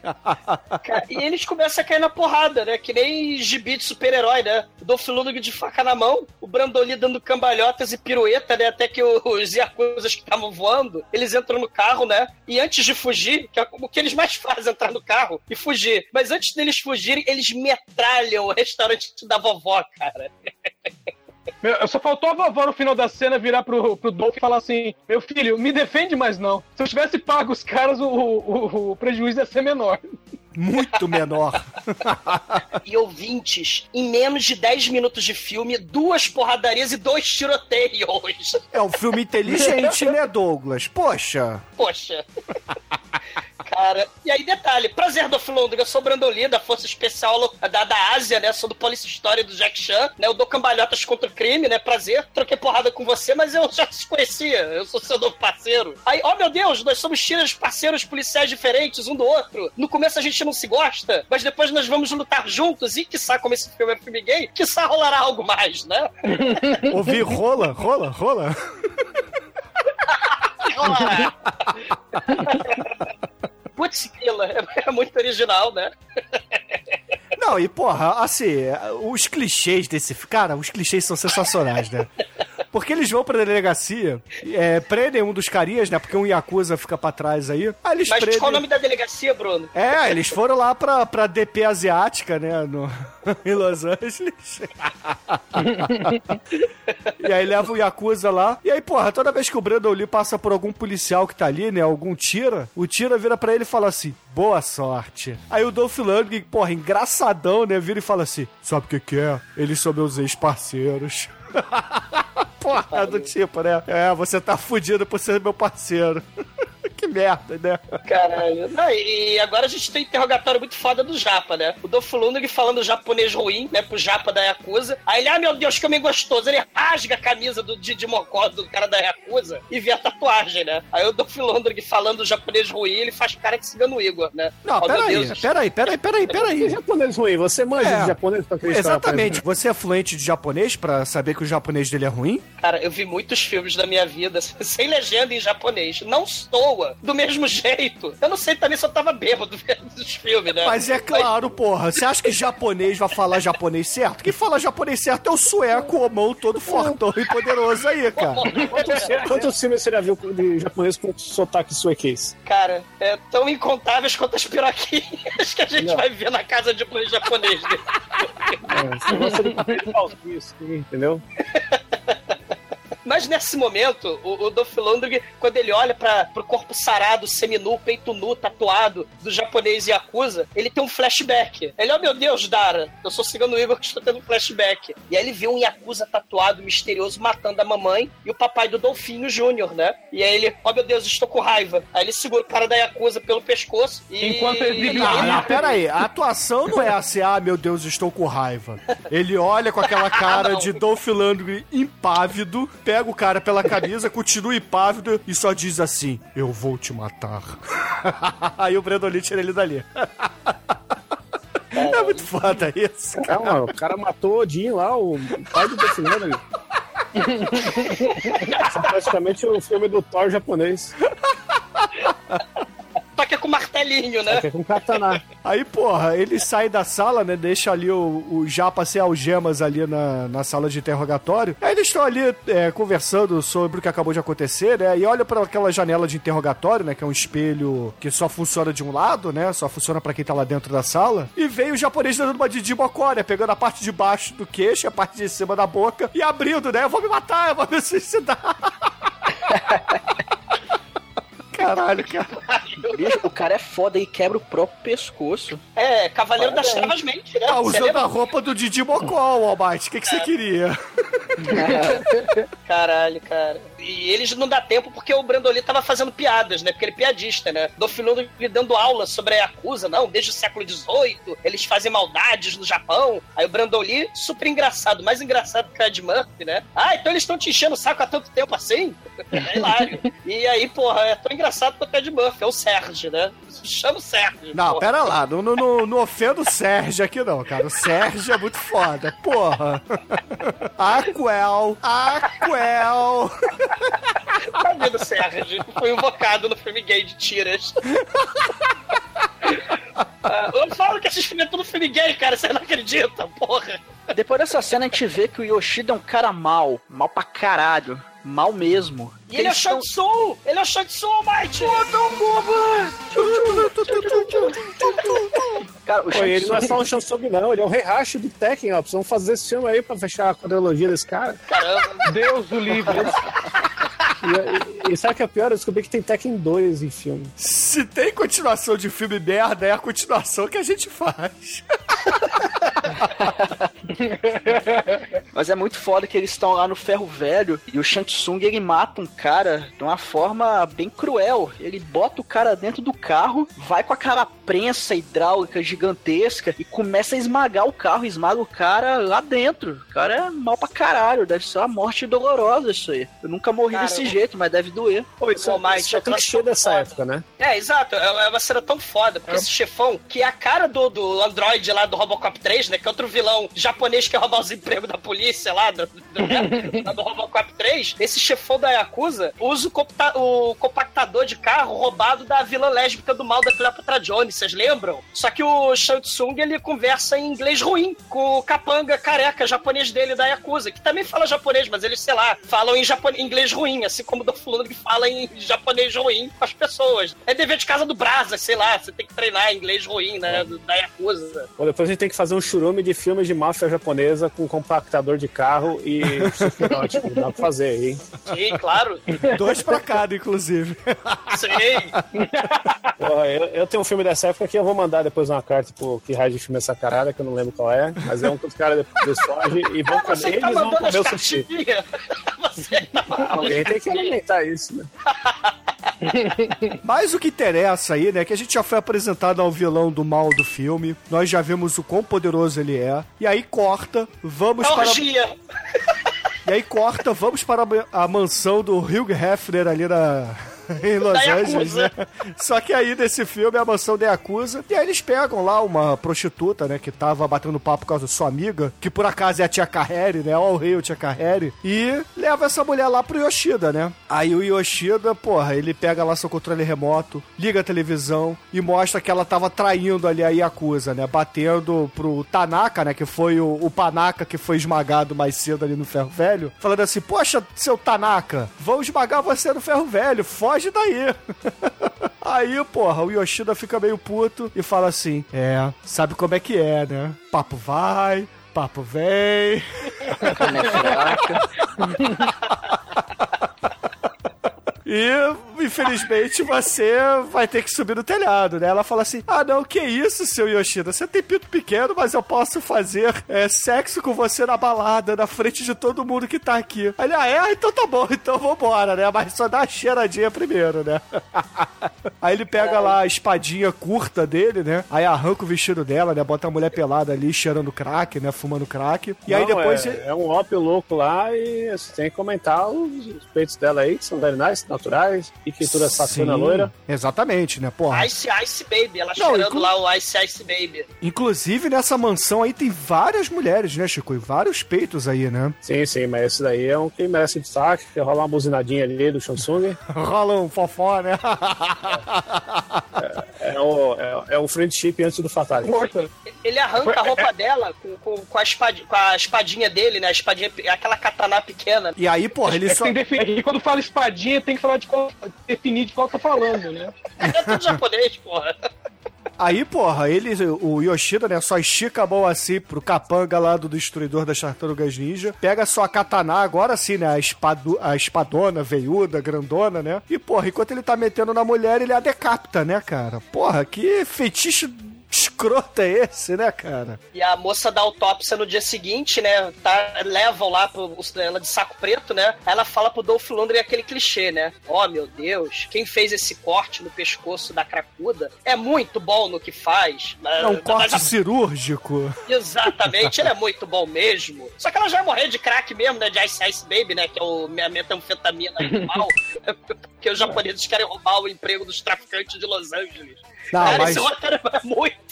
Cara, e eles começam a cair na porrada, né? Que nem gibi de super-herói, né? O Dolph Lundgren de faca na mão, o Brandoli dando cambalhotas e pirueta, né? Até que os Yakuzas que estavam voando, eles entram no carro, né? E antes de fugir, que é o que eles mais fazem, entrar no carro e fugir. Mas antes deles fugirem, eles metralham o restaurante da vovó, cara. Meu, Só faltou a vovó no final da cena virar pro, pro Dolph e falar assim: Meu filho, me defende mais não. Se eu tivesse pago os caras, o, o, o prejuízo ia ser menor. Muito menor. E ouvintes, em menos de 10 minutos de filme, duas porradarias e dois tiroteios. É um filme inteligente, né, Douglas? Poxa. Poxa. Cara, e aí detalhe, prazer do Lundgren, eu sou Brandolin, da Força Especial da, da Ásia, né, sou do Police Story do Jack Chan, né, eu dou cambalhotas contra o crime, né, prazer, troquei porrada com você, mas eu já te conhecia, eu sou seu novo parceiro. Aí, ó meu Deus, nós somos tiras parceiros policiais diferentes um do outro, no começo a gente não se gosta, mas depois nós vamos lutar juntos, e quiçá, como esse filme é filme gay, quiçá rolará algo mais, né? Ouvi rola, rola, rola. Rolará. Putz, é muito original, né? Não, e porra, assim, os clichês desse. Cara, os clichês são sensacionais, né? Porque eles vão pra delegacia, é, prendem um dos carinhas, né? Porque um Yakuza fica pra trás aí. Aí eles Mas prendem. qual o nome da delegacia, Bruno? É, eles foram lá pra, pra DP asiática, né? No, em Los Angeles. e aí leva o Yakuza lá. E aí, porra, toda vez que o Brandon Lee passa por algum policial que tá ali, né? Algum tira, o tira vira pra ele e fala assim: boa sorte. Aí o Dolph Lundgren, porra, engraçadão, né? Vira e fala assim: sabe o que que é? Eles são meus ex-parceiros. porra, do tipo, né? É, você tá fudido por ser meu parceiro. que merda, né? Caralho. Não, e agora a gente tem um interrogatório muito foda do Japa, né? O Dolph Lundgren falando japonês ruim, né? Pro Japa da Yakuza. Aí ele, ah, meu Deus, que homem gostoso. Ele rasga a camisa do Didi Mocó, do cara da Yakuza, e vê a tatuagem, né? Aí o Dolph Lundgren falando japonês ruim, ele faz cara de cigano Igor, né? Não, Oh, peraí, peraí, peraí, peraí, Que peraí. japonês ruim? Você manja É. de japonês pra acreditar? Exatamente. Você é fluente de japonês pra saber que o japonês dele é ruim? Cara, eu vi muitos filmes da minha vida sem legenda em japonês. Não estoua do mesmo jeito. Eu não sei também se eu tava bêbado vendo os filmes, né? Mas é claro, porra. Você acha que japonês vai falar japonês certo? Quem fala japonês certo é o sueco, o mão todo fortão e poderoso aí, cara. Quantos, quantos filmes você já viu de japonês com sotaque suequês? Cara, é tão incontáveis quanto as piroquinhas que a gente vai ver na casa de um japonês. né? É, você gosta de de falsice, entendeu? Mas nesse momento, o, o Dolph Lundgren, quando ele olha para pro corpo sarado, seminu, peito nu, tatuado do japonês Yakuza, ele tem um flashback. Ele, oh meu Deus, Dara, eu sou cigano Igor que estou tendo um flashback. E aí ele vê um Yakuza tatuado, misterioso, matando a mamãe e o papai do Dolfinho Júnior, né? E aí ele, oh meu Deus, estou com raiva. Aí ele segura o cara da Yakuza pelo pescoço e... Enquanto exibe Ah, o não, pera aí. A atuação não é assim, ah, meu Deus, estou com raiva. Ele olha com aquela cara Não. de Dolph Lundgren impávido, pega o cara pela camisa, continua impávido e só diz assim, eu vou te matar. aí o Brandon Lee tira ele dali. É muito foda isso, cara. Calma, o cara matou o Odin lá, o pai do Dolph Isso é praticamente o filme do Thor japonês. Toca com martelinho, né? É com katana. Aí, porra, ele sai da sala, né? Deixa ali o, o Japa sem algemas ali na, na sala de interrogatório. Aí eles estão ali é, conversando sobre o que acabou de acontecer, né? E olha para aquela janela de interrogatório, né? Que é um espelho que só funciona de um lado, né? Só funciona para quem tá lá dentro da sala. E veio o japonês dando uma de Jibocó, né? Pegando a parte de baixo do queixo, a parte de cima da boca e abrindo, né? Eu vou me matar, eu vou me suicidar. Caralho, cara. Bicho, o cara é foda e quebra o próprio pescoço. É, Cavaleiro das Parabéns. Trevas mente, né? Ah, usando a roupa do Didi Mocó, Almighty. O que, que você queria? Caralho, cara. E eles não dá tempo porque o Brandoli tava fazendo piadas, né? Porque ele é piadista, né? Dolphinundo dando aula sobre a Yakuza, não, desde o século XVIII, eles fazem maldades no Japão. Aí o Brandoli, super engraçado, mais engraçado que o Ed Murphy, né? Ah, então eles estão te enchendo o saco há tanto tempo assim? É hilário. e aí, porra, é tão engraçado quanto o Ed Murphy, é o Sérgio, né? Chama o Sérgio. Não, porra. pera lá. Não, não, não, não ofenda o Sérgio aqui, não, cara. O Sérgio é muito foda. Porra. Aquel. Aquel. Tadinho do Sérgio. Foi invocado no filme gay de tiras. Ah, eu falo que esses filmes é tudo filme gay, cara. Você não acredita, porra. Depois dessa cena a gente vê que o Yoshida é um cara mal. Mal pra caralho. Mal mesmo. E ele é o tão- Shotsu! Ele é o Shotsu, Almighty! Cara, o Pô, ele não é só um Shansung, não. Ele é o Heihachi do Tekken, ó. Precisamos fazer esse filme aí pra fechar a quadrilogia desse cara. Caramba. Deus do livre. E, e- e sabe o que é pior? Eu descobri que tem Tekken 2 em filme. Se tem continuação de filme merda, é a continuação que a gente faz. Mas é muito foda que eles estão lá no ferro velho e o Shang Tsung ele mata um cara de uma forma bem cruel. Ele bota o cara dentro do carro, vai com aquela prensa hidráulica gigantesca e começa a esmagar o carro, esmaga o cara lá dentro. O cara é mal pra caralho, deve ser uma morte dolorosa isso aí. Eu nunca morri Cara, desse eu- jeito, mas deve doer. Pô, isso, Pô, mas isso é clichê dessa foda. época, né? É, exato. É é uma cena tão foda, porque esse chefão, que é a cara do, do Android lá do Robocop 3, né? Que é outro vilão japonês que ia roubar os empregos da polícia lá, do, do, né, lá do Robocop 3. Esse chefão da Yakuza usa o, compta- o compactador de carro roubado da vilã lésbica do mal da Cleopatra Jones, vocês lembram? Só que o Shang Tsung, ele conversa em inglês ruim com o capanga careca japonês dele da Yakuza, que também fala japonês, mas eles, sei lá, falam em japonês, inglês ruim, assim como o Dolph Lundgren fala em japonês ruim com as pessoas. É dever de casa do Brasa, sei lá, você tem que treinar inglês ruim, né, do- da Yakuza. Pô, depois a gente tem que fazer um churume de filmes de máfia japonesa com compactador de carro e. Dá pra fazer hein? Sim, claro, Dois pra cada, inclusive. sei. Porra, eu, eu tenho um filme dessa época que eu vou mandar depois uma carta pro que raio de filme é essa caralho, que eu não lembro qual é, mas é um que os caras depois fogem e vão comer, Você tá eles vão comer o sushi. tá Alguém tem que alimentar isso, né? Mas o que interessa aí, né, que a gente já foi apresentado ao vilão do mal do filme, nós já vimos o quão poderoso ele é, e aí corta, vamos para... Orgia. E aí corta, vamos para a mansão do Hugh Hefner ali na... em Los Da Angeles, né? Só que aí nesse filme é a mansão da Yakuza. E aí eles pegam lá uma prostituta, né? Que tava batendo papo com a sua amiga, que por acaso é a tia Carreri, né? Ó, o rei, o tia Carreri. E leva essa mulher lá pro Yoshida, né? Aí o Yoshida, porra, ele pega lá seu controle remoto, liga a televisão e mostra que ela tava traindo ali a Yakuza, né? Batendo pro Tanaka, né? Que foi o, o Panaka que foi esmagado mais cedo ali no ferro velho. Falando assim, poxa, seu Tanaka, vão esmagar você no ferro velho, foge daí. Aí, porra, o Yoshida fica meio puto e fala assim: É, sabe como é que é, né? Papo vai, papo vem. E, infelizmente, você vai ter que subir no telhado, né? Ela fala assim: Ah, não, que isso, seu Yoshida? Você tem pinto pequeno, mas eu posso fazer é, sexo com você na balada, na frente de todo mundo que tá aqui. Aí Ele, ah, é? Então tá bom, então vambora, né? Mas só dá a cheiradinha primeiro, né? Aí ele pega lá a espadinha curta dele, né? Aí arranca o vestido dela, né? Bota a mulher pelada ali, cheirando crack, né? Fumando crack. E aí Não, depois. É, é um ópio louco lá e você tem que comentar os, os peitos dela aí, que são very nice, naturais, e pintura saciona Sim, loira. Exatamente, né? Porra. Ice Ice Baby, ela Não, cheirando inclu- lá o Ice Ice Baby. Inclusive, nessa mansão aí tem várias mulheres, né, Chico? E vários peitos aí, né? Sim, sim, mas esse daí é um que merece destaque, que rola uma buzinadinha ali do Samsung. Rola um fofó, né? É o, é, é o friendship antes do Fatality. Morta. Ele arranca a roupa dela com, com, com, a espadi- com a espadinha dele, né? A espadinha, aquela katana pequena. E aí, porra, ele É só. tem defi- é que quando fala espadinha, tem que falar de qual, definir de qual tá falando, né? É tudo japonês, porra. Aí, porra, ele, o Yoshida, né, só estica a mão assim pro capanga lá do destruidor das tartarugas ninja, pega sua katana, agora sim, né, a, espadu, a espadona, veiuda, grandona, né? E, porra, enquanto ele tá metendo na mulher, ele a decapita, né, cara? Porra, que feitiço escroto é esse, né, cara? E a moça da autópsia no dia seguinte, né? Tá, levam lá pro, ela de saco preto, né? Ela fala pro Dolph Lundgren aquele clichê, né? Oh, meu Deus, quem fez esse corte no pescoço da cracuda é muito bom no que faz. É um corte a... cirúrgico. Exatamente, ele é muito bom mesmo. Só que ela já vai morrer de crack mesmo, né? De Ice Ice Baby, né? Que é o, a metanfetamina animal. porque os japoneses querem roubar o emprego dos traficantes de Los Angeles. Não, cara, mas... esse é muito.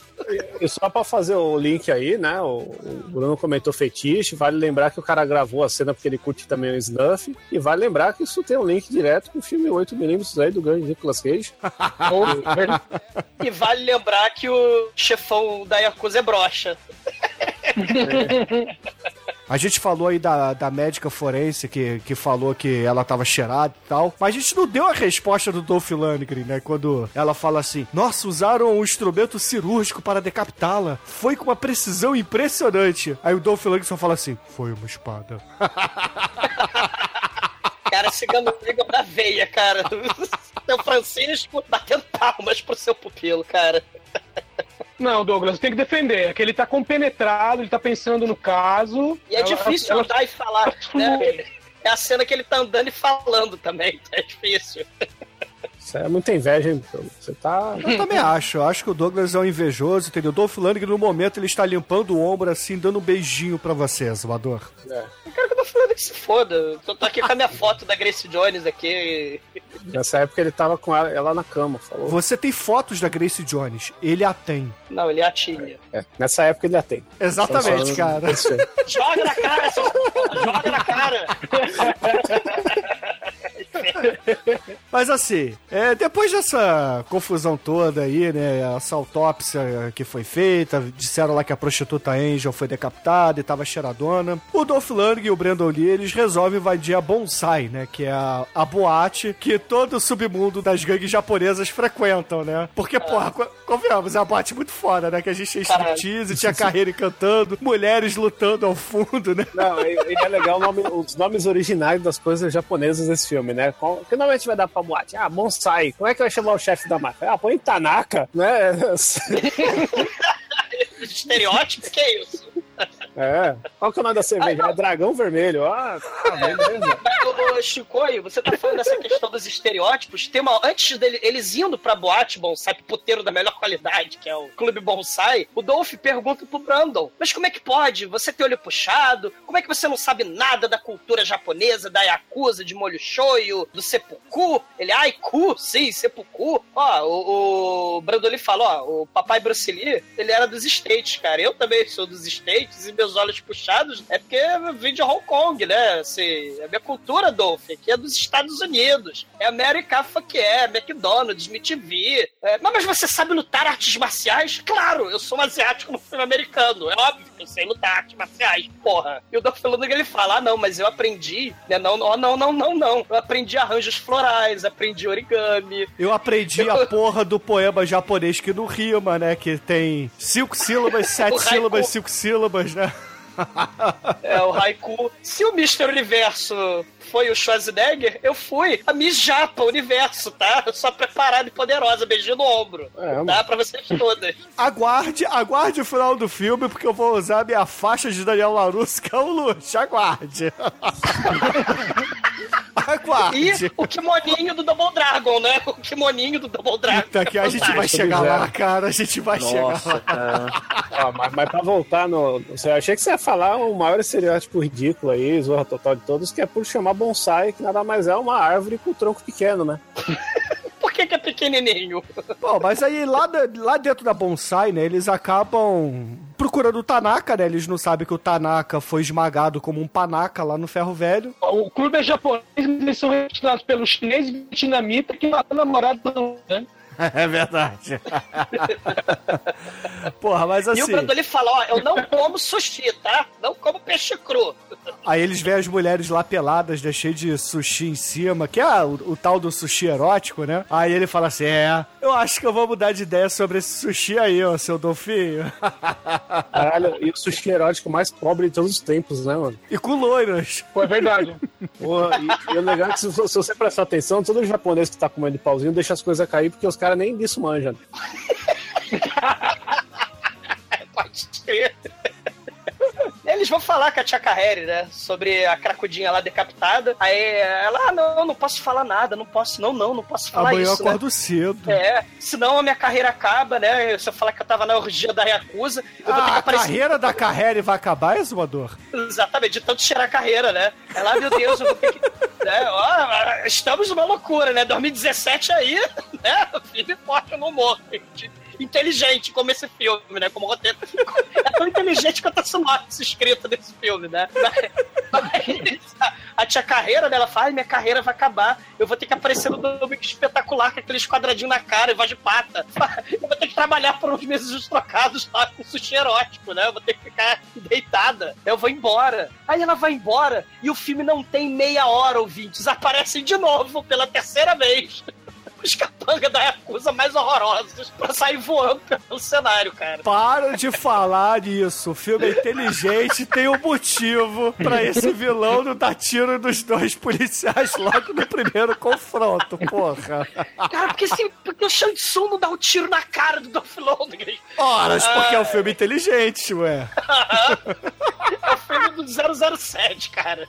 E só pra fazer o link aí, né? O, o, Bruno comentou fetiche. Vale lembrar que o cara gravou a cena porque ele curte também o Snuff. E vale lembrar que isso tem um link direto com o filme 8mm aí do grande Nicolas Cage. e vale lembrar que o chefão da Yakuza é brocha. É. A gente falou aí da, da médica forense que, que falou que ela tava cheirada e tal, mas a gente não deu a resposta do Dolph Lundgren, né? Quando ela fala assim: Nossa, usaram um instrumento cirúrgico para decapitá-la. Foi com uma precisão impressionante. Aí o Dolph Lundgren só fala assim: Foi uma espada. cara, cigano liga da veia, cara. Seu Francisco batendo palmas pro seu pupilo, cara. Não, Douglas, tem que defender. É que ele tá compenetrado, ele tá pensando no caso. E é ela, difícil ela, andar ela... e falar, né? É a cena que ele tá andando e falando também. É difícil. Isso é muita inveja, hein? Você tá. Eu também acho. Eu acho que o Douglas é um invejoso, entendeu? O Dolph Lundgren, no momento, ele está limpando o ombro assim, dando um beijinho pra você, Azumador. É. Eu quero que o Dolph Lundgren se foda. Eu tô aqui com a minha foto da Grace Jones aqui. Nessa época ele tava com ela, ela na cama, falou. Você tem fotos da Grace Jones. Ele a tem. Não, ele a tinha. É, nessa época ele a tem. Exatamente, cara. Joga na cara, seu... Joga na cara! Mas assim, é, depois dessa confusão toda aí, né? Essa autópsia que foi feita, disseram lá que a prostituta Angel foi decapitada e tava cheiradona. O Dolph Lundgren e o Brandon Lee, eles resolvem invadir a Bonsai, né? Que é a, a boate que todo o submundo das gangues japonesas frequentam, né? Porque, porra, convenhamos, é uma boate muito foda, né? Que a gente tinha striptease, tinha carreira cantando, mulheres lutando ao fundo, né? Não, e, e é legal nome, os nomes originais das coisas japonesas desse filme, né? Que normalmente vai dar pra boate? Ah, Bonsai. Como é que vai chamar o chefe da máfia? Ah, põe Tanaka, né? Estereótipo? Que é isso? É. Qual que é o nome da cerveja? Ai, é Dragão Vermelho. Ah, tá beleza. Ô, Chicoio, você tá falando dessa questão dos estereótipos. Tem uma, antes dele, eles indo pra boate bonsai, puteiro da melhor qualidade, que é o Clube Bonsai, o Dolph pergunta pro Brandon, mas como é que pode? Você ter olho puxado? Como é que você não sabe nada da cultura japonesa, da Yakuza, de molho shoyu, do seppuku? Ele, ai, ku, sim, seppuku. Ó, o, o Brandon ele fala, ó, o papai Bruce Lee, ele era dos States, cara. Eu também sou dos States e meus olhos puxados é porque eu vim de Hong Kong, né? Assim, a minha cultura, Dolph, aqui é dos Estados Unidos. É America que é, McDonald's, MTV. É, mas você sabe lutar artes marciais? Claro, eu sou um asiático no filme americano. É óbvio que eu sei lutar artes marciais, porra. E o Dolph Lundgren, ele fala, ah, não, mas eu aprendi, né? Não, não, não, não, não, não. Eu aprendi arranjos florais, aprendi origami. Eu aprendi eu... a porra do poema japonês que não rima, né? Que tem cinco sílabas, sete sílabas, cinco sílabas, né? É, o haiku. Se o Mr. Universo foi o Schwarzenegger, eu fui a Miss Japa Universo, tá? Só preparada e poderosa, beijinho no ombro. É, tá? Pra vocês todas. Aguarde, aguarde o final do filme, porque eu vou usar minha faixa de Daniel Larusso, que é o Luxo. Aguarde. Aguarde. E o kimoninho do Double Dragon, né? O kimoninho do Double Dragon. Puta, que a gente vai chegar lá, cara. A gente vai Nossa, chegar lá. Cara. Ó, mas, mas pra voltar no. Eu achei que você ia falar o maior estereótipo ridículo aí, zorra total de todos, que é por chamar bonsai, que nada mais é uma árvore com tronco pequeno, né? por que, que, é pequenininho? Bom, mas aí lá, lá dentro da bonsai, né, eles acabam procurando o Tanaka, né? Eles não sabem que o Tanaka foi esmagado como um panaca lá no Ferro Velho. O clube é japonês, eles são representados pelo chinês vietnamita que matou a namorada, né? É verdade. Porra, mas E o assim. Brandoli fala, ó, eu não como sushi, tá? Não como peixe cru. Aí eles veem as mulheres lá peladas, né, cheio de sushi em cima, que é o, o tal do sushi erótico, né? Aí ele fala assim: É, eu acho que eu vou mudar de ideia sobre esse sushi aí, ó, seu Dolfinho. Caralho, e o sushi erótico mais pobre de todos os tempos, né, mano? E com loiras. Pô, é verdade. Porra, e, e o legal é que se, se você prestar atenção, todo japonês que tá comendo pauzinho deixa as coisas cair porque os caras nem disso manjam. Pode crer. Eles vão falar com a Tia Carrere, né? Sobre a cracudinha lá decapitada. Aí ela, ah, não, não posso falar nada, não posso, não, não, não posso falar Amanhã eu isso. né? acordo cedo. É, senão a minha carreira acaba, né? Se eu falar que eu tava na orgia da Yakuza, eu vou ter que Ah, a aparecer. carreira da carreira vai acabar, Exumador? Exatamente, de tanto cheirar a carreira, né? Ela, ah, meu Deus, eu vou ter que. né? Ó, estamos numa loucura, né? 2017 aí, né? Filme forte no humor. Gente. Inteligente como esse filme, né? Como roteiro. É tão inteligente quanto a sinopse escrita desse filme, né? Mas, a- a tia carreira dela fala, "Ai, minha carreira vai acabar. Eu vou ter que aparecer no Dominic espetacular com aqueles quadradinhos na cara e voz de pata. Eu vou ter que trabalhar por uns meses trocados lá com sushi erótico, né? Eu vou ter que ficar deitada. Eu vou embora. Aí ela vai embora e o filme não tem meia hora, ouvintes. Aparecem de novo pela terceira vez. Os capangas da Yakuza mais horrorosos pra sair voando pelo cenário, cara. Para de falar nisso. O filme é inteligente, tem um motivo pra esse vilão não dar tiro nos dois policiais logo no primeiro confronto, porra. Cara, porque, assim, porque o Shang Tsung não dá um tiro na cara do Dolph Lundgren. Horas, porque é um filme inteligente, ué. É o filme do 007, cara.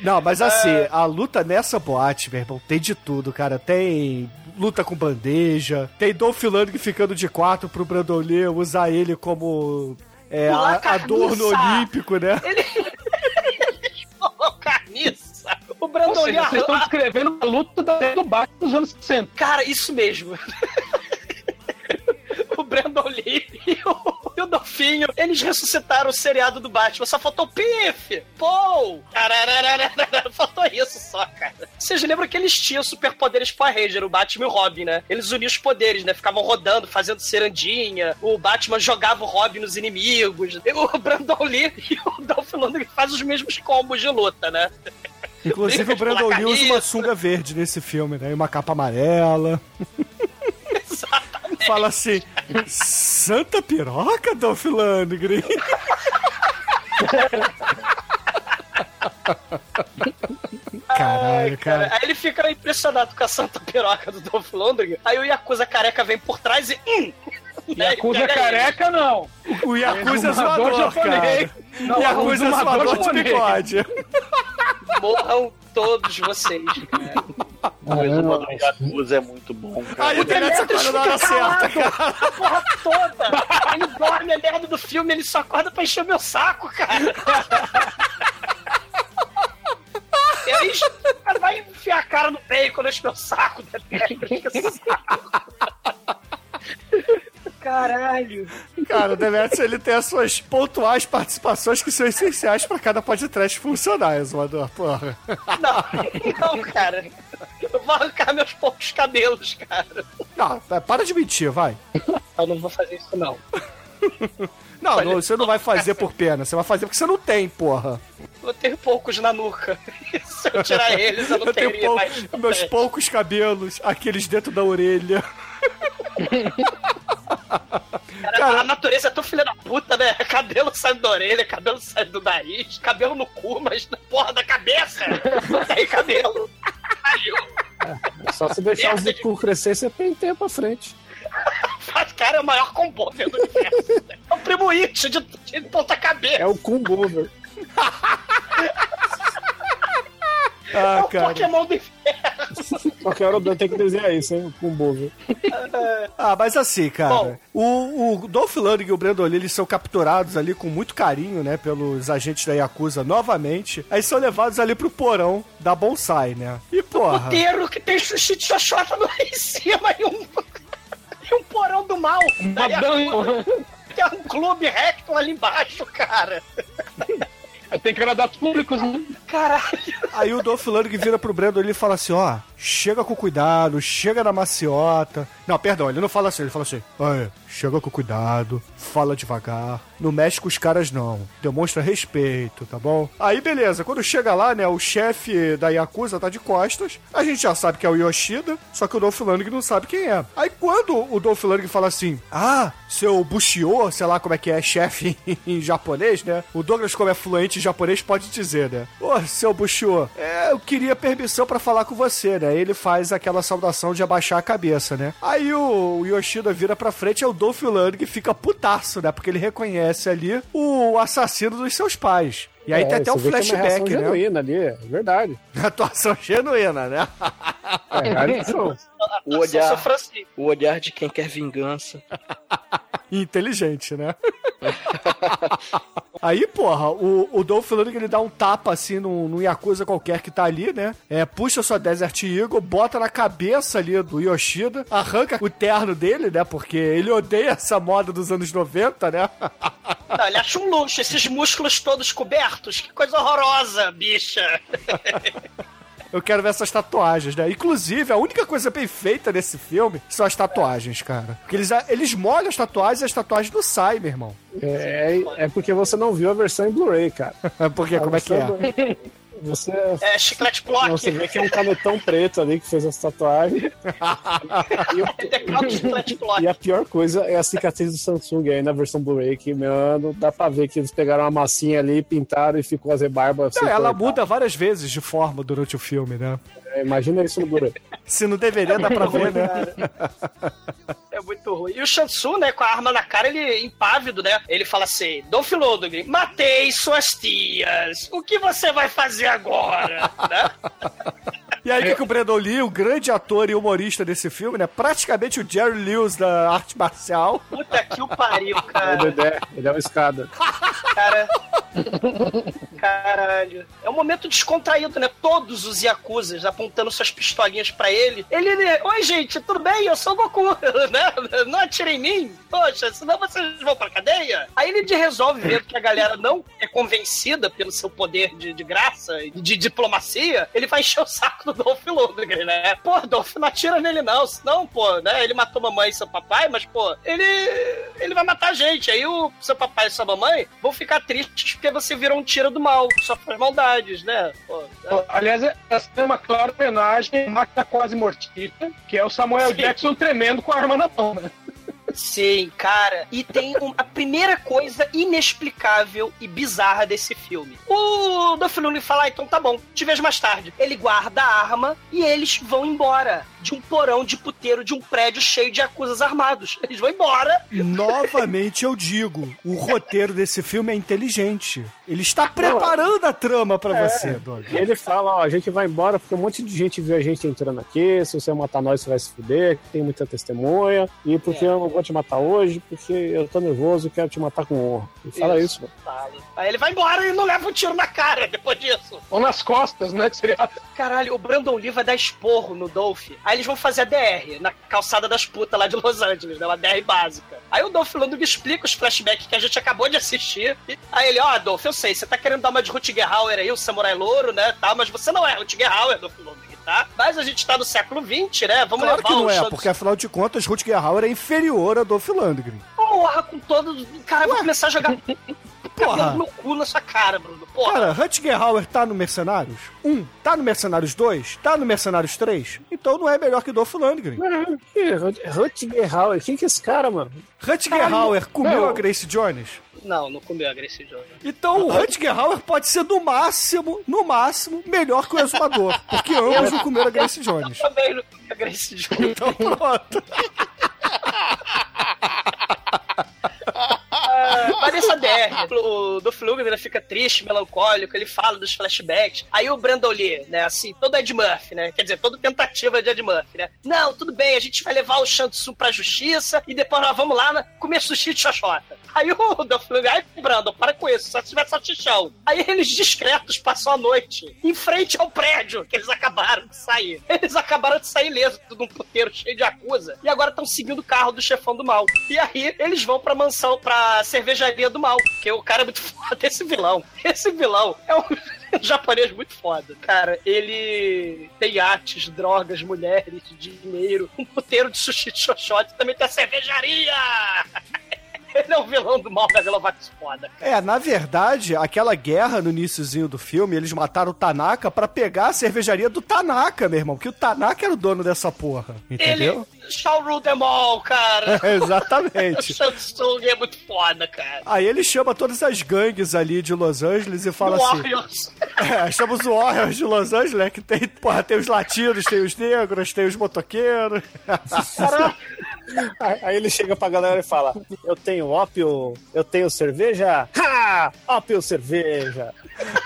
Não, mas assim, a luta nessa boate, meu irmão, tem de tudo, cara. Tem luta com bandeja, tem Dolph Lundgren ficando de quatro pro Brandolê usar ele como é, a- adorno olímpico, né? Ele. Falou carniça. O Ou Brandon seja, vocês estão descrevendo uma luta da do Batman dos anos 60. Cara, isso mesmo. o Brandon Lee e o, e o Dolfinho, eles ressuscitaram o seriado do Batman. Só faltou o Piff, Paul. Faltou isso só, cara. Vocês lembram que eles tinham superpoderes Power Ranger, o Batman e o Robin, né? Eles uniam os poderes, né? Ficavam rodando, fazendo cerandinha. O Batman jogava o Robin nos inimigos. O Brandon Lee e o Dolph Lundgren fazem os mesmos combos de luta, né? Inclusive o Brandon Lee usa uma sunga verde nesse filme, né? E uma capa amarela. Fala assim, Santa Piroca, Dolph Lundgren? Caralho, cara. Aí ele fica impressionado com a santa piroca do Dolph Lundgren. Aí o Yakuza careca vem por trás e. Hum! Yakuza pega ele. careca, não. O Yakuza é zoador, cara. japonês. Não, Yakuza é zoador de bigode. Morram todos vocês. O Exumador Yakuza é muito bom, cara. Aí o Demetrius acorda na hora certa, cara. A porra toda! Ele dorme a merda do filme, ele só acorda pra encher meu saco, cara! E aí, o cara vai enfiar a cara no peito quando enche meu saco, Demetrius. Caralho! Cara, o Demetrius, ele tem as suas pontuais participações que são essenciais pra cada podcast funcionar, Exumador, porra. Não, não, cara. Vou arrancar meus poucos cabelos, cara. Não, tá, para de mentir, vai. Eu não vou fazer isso, não. Não, não, você não vai fazer por pena, você vai fazer porque você não tem, porra. Eu tenho poucos na nuca. Se eu tirar eles, eu não Eu tenho teria pou- mais. meus poucos cabelos, aqueles dentro da orelha. Cara, a natureza é tão filha da puta, né? Cabelo sai da orelha, cabelo sai do nariz, cabelo no cu, mas na porra da cabeça não tem cabelo. Caralho. Só se deixar os cu crescer, você penteia pra frente. Faz cara é o maior combover do universo. É o primo It de, de ponta cabeça. É o É Ah, o cara. Pokémon do inferno. Qualquer hora eu tenho que desenhar isso, hein? O Kumbover. Ah, mas assim, cara, Bom. o, o Dolph Lundgren e o Brandon Lee, eles são capturados ali com muito carinho, né, pelos agentes da Yakuza novamente. Aí são levados ali pro porão da Bonsai, né? E porra, Puteiro que tem xuxi de xoxota lá em cima e um, e um porão do mal. Uma Tem um clube recto ali embaixo, cara. Tem que agradar os públicos, né? Caralho. aí o Dolph Lundgren vira pro Brandon e fala assim, ó, chega com cuidado, chega na maciota. Não, perdão, ele não fala assim, ele fala assim, "Ai, chega com cuidado, fala devagar, não mexe com os caras não, demonstra respeito, tá bom? Aí beleza, quando chega lá, né, o chefe da Yakuza tá de costas, a gente já sabe que é o Yoshida, só que o Dolph Lundgren não sabe quem é. Aí quando o Dolph Lundgren fala assim, ah, seu Bushio, sei lá como é que é, chefe em japonês, né? O Douglas, como é fluente em japonês, pode dizer, né? Ô, seu Bushio, é, eu queria permissão pra falar com você, né? Ele faz aquela saudação de abaixar a cabeça, né? Aí o Yoshida vira pra frente, é o Dolph Lundgren fica putaço, né? Porque ele reconhece ali o assassino dos seus pais. E aí É, tem até um vê que é uma flashback, né? genuína ali, é verdade. Atuação genuína, né? É, isso- O olhar, o olhar de quem quer vingança. Inteligente, né? Aí, porra, o, o Dolph Lundgren ele dá um tapa assim num, num Yakuza qualquer que tá ali, né? É, puxa sua Desert Eagle, bota na cabeça ali do Yoshida, arranca o terno dele, né? Porque ele odeia essa moda dos anos 90, né? Não, ele acha um luxo, esses músculos todos cobertos. Que coisa horrorosa, bicha. Eu quero ver essas tatuagens, né? Inclusive, a única coisa bem feita nesse filme são as tatuagens, cara. Porque eles, eles molham as tatuagens e as tatuagens não saem, meu irmão. É, é porque você não viu a versão em Blu-ray, cara. Porque como é que é? Você, É chiclete block. você vê que é um canetão preto ali que fez as tatuagens. e, o- block. e a pior coisa é a cicatriz do Samsung aí na versão Blu-ray, que, mano, dá pra ver que eles pegaram uma massinha ali, pintaram e ficou a rebarba. Não, sem ela cortar. muda várias vezes de forma durante o filme, né? É, Imagina isso no Blu-ray. Se não deveria, dá pra ver, né? É muito ruim. E o Shansu, né, com a arma na cara, ele impávido, né? Ele fala assim: Dolph Lundgren, matei suas tias. O que você vai fazer agora? né? E aí, o que, o Brandon Lee, o grande ator e humorista desse filme, né? Praticamente o Jerry Lewis da arte marcial. Puta que o pariu, É o cara. Dedé, ele é uma escada. cara. Caralho. É um momento descontraído, né? Todos os Yakuzas apontando suas pistolinhas pra ele. Ele, né? Oi, gente, tudo bem? Eu sou o Goku, né? Não atire em mim. Poxa, senão vocês vão pra cadeia. Aí ele resolve ver que a galera não é convencida pelo seu poder de, de graça e de diplomacia. Ele vai encher o saco do Dolph Lundgren, né? Pô, Dolph, não atira nele não. Senão, pô, né? Ele matou mamãe e seu papai, mas, pô, ele, ele vai matar a gente. Aí o seu papai e sua mamãe vão ficar tristes porque você virou um tiro do mal. Só faz maldades, né? Pô, né? Aliás, essa é uma clara homenagem à máquina quase mortífera, que é o Samuel Sim. Jackson tremendo com a arma na mão, né? Sim, cara. E tem um- a primeira coisa inexplicável e bizarra desse filme. O Dolph Lundgren fala, ah, então tá bom, te vejo mais tarde. Ele guarda a arma e eles vão embora de um porão de puteiro de um prédio cheio de acusas armados. Eles vão embora. Novamente eu digo, o roteiro desse filme é inteligente. Ele está preparando a trama pra você, Doug. E ele fala, ó, a gente vai embora porque um monte de gente viu a gente entrando aqui, se você matar nós, você vai se fuder, que tem muita testemunha, e porque eu não vou te matar hoje, porque eu tô nervoso e quero te matar com honra. Ele fala isso, mano. Fala. Aí ele vai embora e não leva um tiro na cara depois disso. Ou nas costas, né? Que seria... Caralho, o Brandon Lee vai dar esporro no Dolph. Aí eles vão fazer a DR, na calçada das putas lá de Los Angeles, né? Uma DR básica. Aí o Dolph Lundgren explica os flashbacks que a gente acabou de assistir. E- Aí ele, ó, Dolph, eu sei, você tá querendo dar uma de Rutger Hauer aí, o Samurai Louro, né, tal, mas você não é Rutger Hauer, Dolph Lundgren, tá? Mas a gente tá no século XX, né? Vamos Claro levar que não o é, Shanks- porque afinal de contas, Rutger Hauer é inferior a Dolph Lundgren. Porra, com todo... Cara, eu vou começar a jogar... Porra. No cu na sua cara, Bruno. Porra. Cara, Rutger Hauer tá no Mercenários 1, tá no Mercenários 2, tá no Mercenários 3, então não é melhor que Dolph Lundgren. Que Rutger Hauer, quem que é esse cara, mano? Rutger Hauer comeu não. a Grace Jones? Não, não comeu a Gracie Jones. Então o Rutger Hauer pode ser no máximo, no máximo, melhor que o Exumador, porque ambos não comeram a Grace Jones. Também não comeu a Gracie Jones. Então pronto. Mas nessa DR, o Lundgren fica triste, melancólico, ele fala dos flashbacks. Aí o Brandon Lee, né, assim, todo Ed Murphy, né, quer dizer, toda tentativa de Ed Murphy, né. Não, tudo bem, a gente vai levar o Shang Tsung pra justiça e depois nós vamos lá comer sushi de xoxota. Aí o Dolph ai, Brandon, para com isso, só se tiver salsichão. Aí eles discretos passam a noite em frente ao prédio que eles acabaram de sair. Eles acabaram de sair ileso de um puteiro cheio de acusa e agora estão seguindo o carro do chefão do mal. E aí eles vão pra mansão, pra cervejaria do mal, que o cara é muito foda, esse vilão. Esse vilão é um japonês muito foda. Cara, ele tem iates, drogas, mulheres, dinheiro, um puteiro de sushi de xoxote, também tem a cervejaria! Ele é um vilão do mal da Vila Vax foda. É, na verdade, aquela guerra no iníciozinho do filme, eles mataram o Tanaka pra pegar a cervejaria do Tanaka, meu irmão. Porque o Tanaka era o dono dessa porra. Entendeu? Ele shall rule them all, cara. É, exatamente. o Samsung é muito foda, cara. Aí ele chama todas as gangues ali de Los Angeles e fala assim. Warriors. É, chama os Warriors de Los Angeles, né? Que tem, porra, tem os latinos, tem os negros, tem os motoqueiros. Aí aí ele chega pra galera e fala: Eu tenho ópio, eu tenho cerveja. Ha! Ópio, cerveja.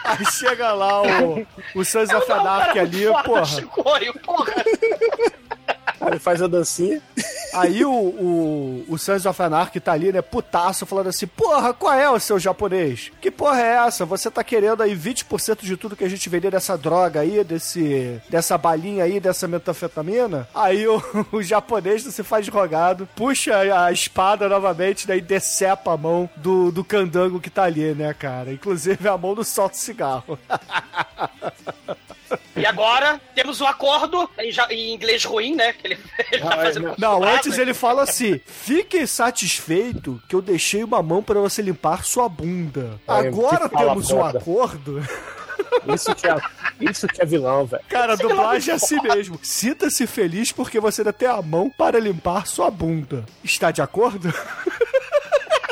Aí chega lá o, o Sons of Anarchy ali, porra. Chicoio, porra. Aí faz a dancinha. Aí o, o, o Sons of Anarchy tá ali, né, putaço, falando assim, porra, qual é o seu japonês? Que porra é essa? Você tá querendo aí 20% de tudo que a gente vender dessa droga aí, desse, dessa balinha aí, dessa metanfetamina? Aí o, o japonês se faz rogado, puxa a espada novamente, né, e decepa a mão do, do candango que tá ali, né, cara? Inclusive a mão do solta cigarro. E agora temos um acordo em, ja- em inglês ruim, né? Que ele, ele tá fazendo Não, costurado, antes ele fala assim: fique satisfeito que eu deixei uma mão pra você limpar sua bunda. Ai, Agora temos um acordo. Isso que é, isso que é vilão, velho. Cara, a dublagem é assim mesmo. Sinta-se feliz porque você ainda tem a mão para limpar sua bunda. Está de acordo?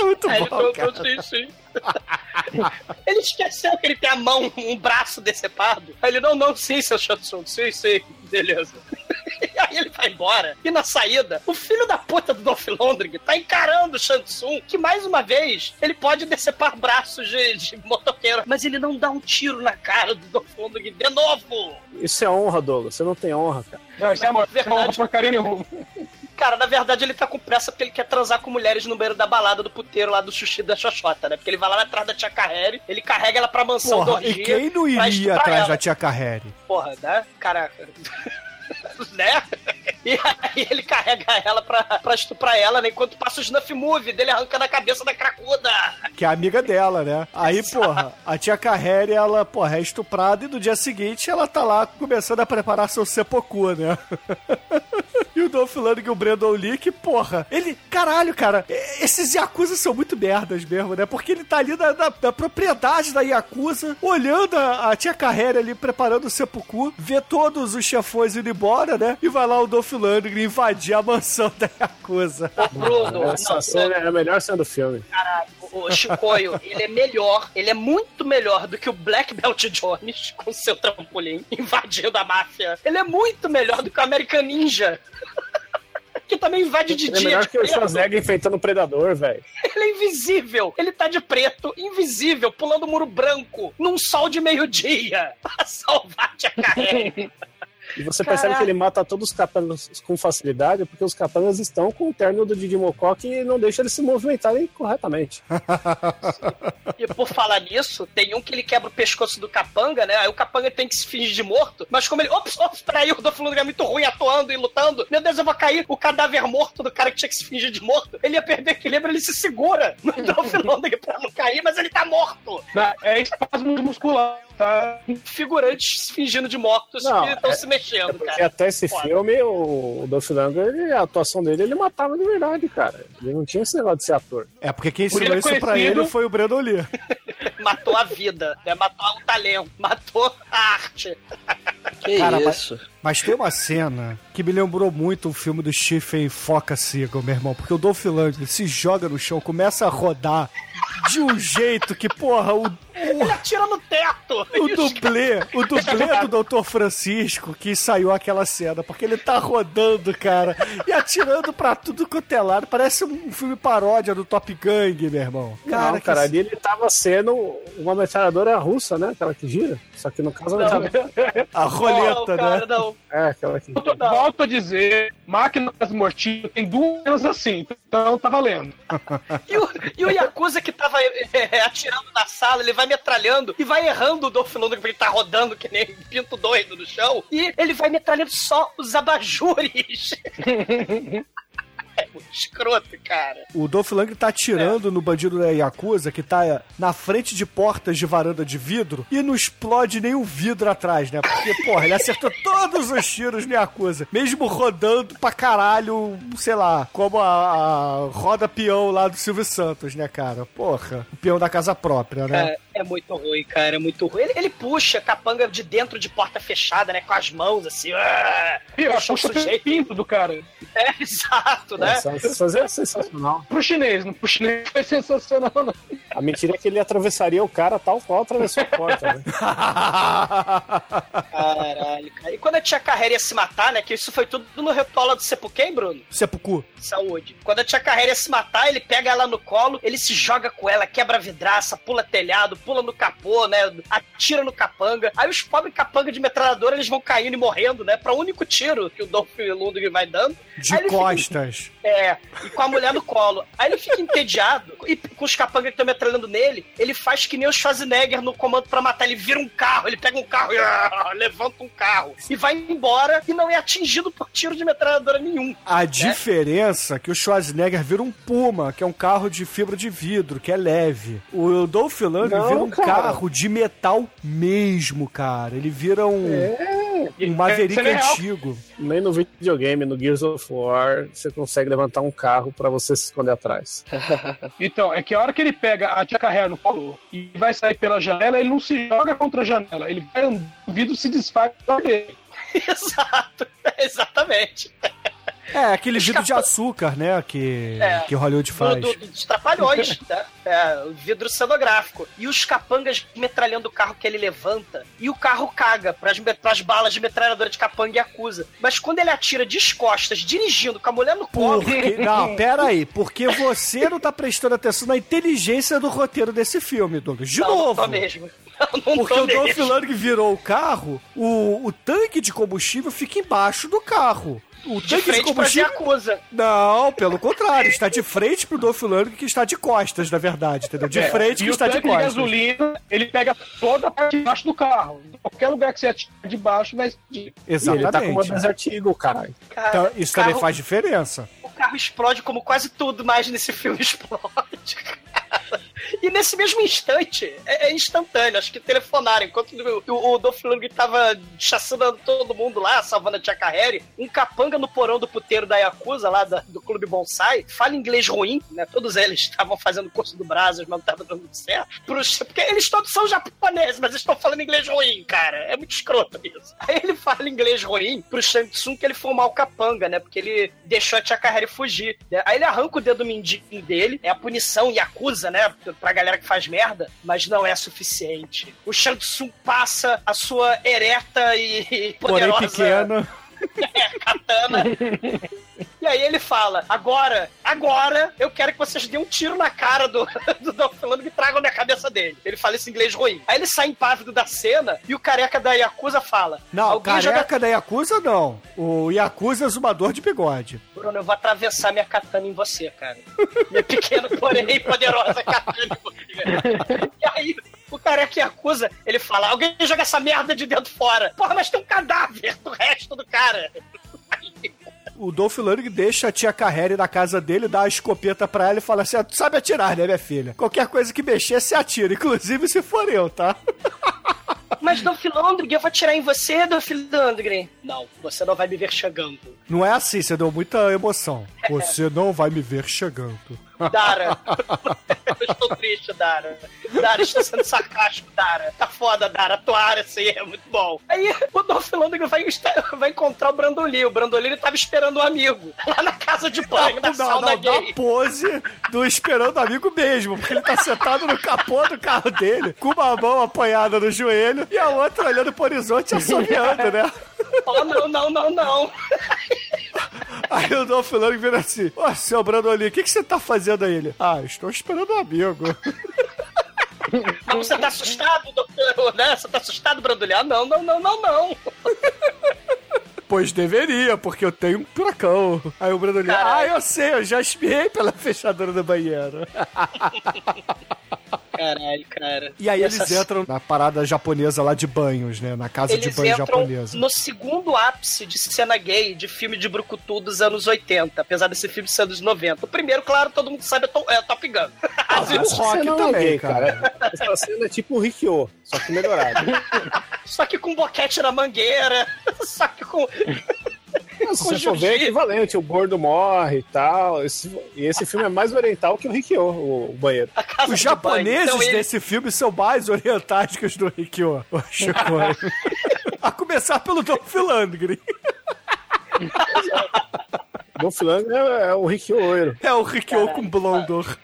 É muito É, ele bom, falou, cara. sim, sim. ele esqueceu que ele tem a mão, um braço decepado. Aí ele, não, não, sim, seu Shansung, sim, sim, beleza. E aí ele vai embora. E na saída, o filho da puta do Dolph Lundgren tá encarando o Shansung, que mais uma vez, ele pode decepar braços de, de motoqueiro, mas ele não dá um tiro na cara do Dolph Lundgren de novo. Isso é honra, Douglas. Você não tem honra, cara. Não, isso é amor. Verdade. Não, porcaria nenhuma. Cara, na verdade ele tá com pressa porque ele quer transar com mulheres no meio da balada do puteiro lá do Xuxi da Xoxota, né? Porque ele vai lá atrás da tia Carrere, ele carrega ela pra mansão Porra, do e orgia quem não iria atrás ela. da tia Carrere? Porra, né? Caraca. né? E aí ele carrega ela pra, pra estuprar ela, né? Enquanto passa o snuff movie dele arrancando a cabeça da cracuda. Que é amiga dela, né? Aí, porra, a tia Carrere, ela, porra, é estuprada e no dia seguinte ela tá lá começando a preparar seu seppuku, né? E o Dolph Lundgren e o Brandon Lee, que, porra, ele... Caralho, cara, esses Yakuza são muito merdas mesmo, né? Porque ele tá ali na, na- na propriedade da Yakuza, olhando a, a tia Carrere ali, preparando o seppuku, vê todos os chefões indo embora, né? E vai lá o Dolph Lundgren invadir a mansão da Yakuza. Bruno, Essa não, cena é a melhor cena do filme. Caralho, o Chicoio, ele é melhor, ele é muito melhor do que o Black Belt Jones com seu trampolim invadindo a máfia. Ele é muito melhor do que o American Ninja. Que também invade de Ele é dia. melhor de que o preto. Schwarzenegger enfeitando o Predador, velho. Ele é invisível. Ele tá de preto, invisível, pulando muro branco, num sol de meio-dia. Pra salvar a tia. E você Caraca. percebe que ele mata todos os capangas com facilidade, porque os capangas estão com o terno do Didi Mocó que não deixa eles se movimentarem corretamente. E por falar nisso, tem um que ele quebra o pescoço do capanga, né? Aí o capanga tem que se fingir de morto, mas como ele. Ops, ops, peraí, o Dolph Lundgren é muito ruim atuando e lutando. Meu Deus, eu vou cair. O cadáver morto do cara que tinha que se fingir de morto. Ele ia perder equilíbrio, ele se segura no Dolph Lundgren pra não cair, mas ele tá morto. É espasmo muscular, tá? Figurantes fingindo de mortos Não, que estão é- se mexendo, Porque cara. até esse Foda. filme, o, Dolph Lundgren, a atuação dele, ele matava de verdade, cara. Ele não tinha esse negócio de ser ator. É, porque quem ensinou é isso pra ele foi o Brandon Lee. Matou a vida, né? Matou o talento, matou a arte. Que Cara, mas- isso? Mas tem uma cena que me lembrou muito o filme do Stephen Foca Seagal, meu irmão. Porque o Dolph Lundgren se joga no chão, começa a rodar de um jeito que, porra, o, Ele atira no teto. O dublê, o dublê do Dr. Francisco que saiu aquela cena, porque ele tá rodando, cara, e atirando pra tudo quanto é lado. Parece um filme paródia do Top Gang, meu irmão. Cara, que cara, ali ele tava sendo uma metralhadora russa, né? Aquela que gira. Só que no caso ela Não, a roleta, Não, cara, né? não. É, aquela que. Volto- Volto a dizer, máquinas mortinhas tem duas assim, então tá valendo. E o, e o Yakuza que tava é, atirando na sala, ele vai metralhando e vai errando o Dolph Lundgren, porque ele tá rodando que nem pinto doido no chão. E ele vai metralhando só os abajures. é muito escroto, cara. O Dolph Lundgren tá atirando no bandido da Yakuza que tá na frente de portas de varanda de vidro e não explode nenhum vidro atrás, né? Porque, porra, ele acertou todos os tiros no Yakuza, mesmo rodando pra caralho, sei lá, como a, a roda peão lá do Silvio Santos, né, cara? Porra, o peão da casa própria, né? É, é muito ruim, cara, é muito ruim. Ele, ele puxa capanga de dentro de porta fechada, né? Com as mãos assim. ah, eu puxa o sujeito. pinto do cara. É, exato, né? Essa, essa é sensacional. Pro chinês, não pro chinês foi sensacional, não. A mentira é que ele atravessaria o cara tal qual atravessou a porta, né? Caralho, cara. E quando a tia Carreira ia se matar, né? Que isso foi tudo no retola do Seppuku, Bruno? Seppuku. Saúde. Quando a tia Carreira ia se matar, ele pega ela no colo, ele se joga com ela, quebra vidraça, pula telhado, pula no capô, né? Atira no capanga. Aí os pobres capanga de metralhadora, eles vão caindo e morrendo, né? Pra único tiro que o Dolph Lundgren vai dando. De ele fica- costas. É, e com a mulher no colo. Aí ele fica entediado, e com os capangas que estão metralhando nele, ele faz que nem o Schwarzenegger no comando pra matar. Ele vira um carro, ele pega um carro e ah, levanta um carro. E vai embora e não é atingido por tiro de metralhadora nenhum. A diferença é que o Schwarzenegger vira um Puma, que é um carro de fibra de vidro, que é leve. O Dolph Lundgren vira um cara. carro de metal mesmo, cara. Ele vira um, um Maverick Isso é antigo. Nem no videogame, no Gears of War, você consegue levantar um carro pra você se esconder atrás. Então, é que a hora que ele pega a tia Carreira no colo e vai sair pela janela, ele não se joga contra a janela. Ele vai andando, o vidro se desfaz dele. Exato, exatamente. É, aquele vidro de açúcar, né, que, É. que Hollywood Do, faz. do, dos trapalhões, né? É, o vidro cenográfico. E os capangas metralhando o carro que ele levanta. E o carro caga pras, pras balas de metralhadora de capanga e acusa. Mas quando ele atira descostas, dirigindo, com a mulher no colo. Porque, não, pera aí, porque você não tá prestando atenção na inteligência do roteiro desse filme, Douglas. De não, não novo. tô mesmo. Não, não Porque o Dolph. Lundgren virou o carro, o, o tanque de combustível fica embaixo do carro. O De tanque de, frente pra combustível. acusa. Não, pelo contrário, está de frente pro Dolph Lundgren que está de costas, na verdade, entendeu? De frente É, e que o está de tanque de costas. gasolina, ele pega toda a parte de baixo do carro. Qualquer lugar que você atira de baixo vai explodir. E ele tá com uma Exatamente. Desert Eagle, caralho. Cara, Então, isso o carro, também faz diferença. O carro explode como quase tudo mais nesse filme explode, cara. E nesse mesmo instante, é, é instantâneo, acho que telefonaram. Enquanto o, o, Dolph Lundgren tava chacinando todo mundo lá, salvando a Tia um capanga no porão do puteiro da Yakuza, lá da- do Clube Bonsai, fala inglês ruim, né? Todos eles estavam fazendo curso do Brazos, mas não tava dando certo. Pros- porque eles todos são japoneses, mas eles estão falando inglês ruim, cara. É muito escroto isso. Aí ele fala inglês ruim pro Shang Tsung que ele foi mau capanga, né? Porque ele deixou a Tia fugir. né? Aí ele arranca o dedo mindinho dele, é a punição e acusa, né? Pra galera que faz merda, mas não é suficiente. O Shang Tsung passa a sua ereta e Porém poderosa pequena. é, katana. E aí ele fala: agora, agora eu quero que vocês deem um tiro na cara do, do Dolph Lundgren e tragam na cabeça dele. Ele fala esse inglês ruim. Aí ele sai impávido da cena e o careca da Yakuza fala: Não, alguém joga careca da Yakuza não. O Yakuza é zumbador de bigode. Bruno, eu vou atravessar minha katana em você, cara. Minha pequena, porém poderosa katana em você. E aí, o careca que acusa, ele fala: alguém joga essa merda de dentro fora. Porra, mas tem um cadáver do resto do cara. O Dolph Lundgren deixa a tia Carrere na casa dele, dá a escopeta pra ela e fala assim: "Ah, tu sabe atirar, né, minha filha? Qualquer coisa que mexer, você atira, inclusive se for eu, tá? Mas Dolph Lundgren, eu vou atirar em você, Dolph Lundgren. Não, você não vai me ver chegando. Não é assim, você deu muita emoção. Você não vai me ver chegando. Dara. eu estou triste, Dara. Dara, estou sendo sarcástico, Dara. Tá foda, Dara. Atuar assim é muito bom. Aí o Dolph Lundgren vai, vai encontrar o Brandoli. O Brandoli ele tava esperando um amigo lá na casa de banho, na Não, sauna não, gay. da pose do esperando amigo mesmo, porque ele tá sentado no capô do carro dele, com uma mão apoiada no joelho e a outra olhando pro horizonte assoviando, né? Oh, não, não, não, não. Aí o Dolph Lundgren vira assim, ô, seu Brandoli, o que, que você tá fazendo aí? Ele, ah, estou esperando um amigo. Mas você tá assustado, doutor, né? Você tá assustado, Brandoli? Ah, não, não, não, não, não. Pois deveria, porque eu tenho um furacão. Aí o Brandoli, ah, eu sei, eu já espiei pela fechadura do banheiro. Caralho, cara. E aí Essa- eles entram na parada japonesa lá de banhos, né? Na casa de Eles banho entram japonesa. no segundo ápice de cena gay de filme de brucutu dos anos 80, apesar desse filme ser dos 90. O primeiro, claro, todo mundo sabe, é, To- é Top Gun. Ah, o rock é também, gay, cara. Essa cena é tipo o Rikyo, só que melhorado. Só que com boquete na mangueira, só que com... Se com você for ver, é equivalente. O gordo morre e tal. Esse- e esse filme é mais oriental que o Rikyo, o, o banheiro. Os japoneses Então, ele- desse filme são mais orientais que os do Rikyo. A começar pelo Dolph Lundgren. Dolph Lundgren é, é o Rikyo. É o Rikyo com blondor.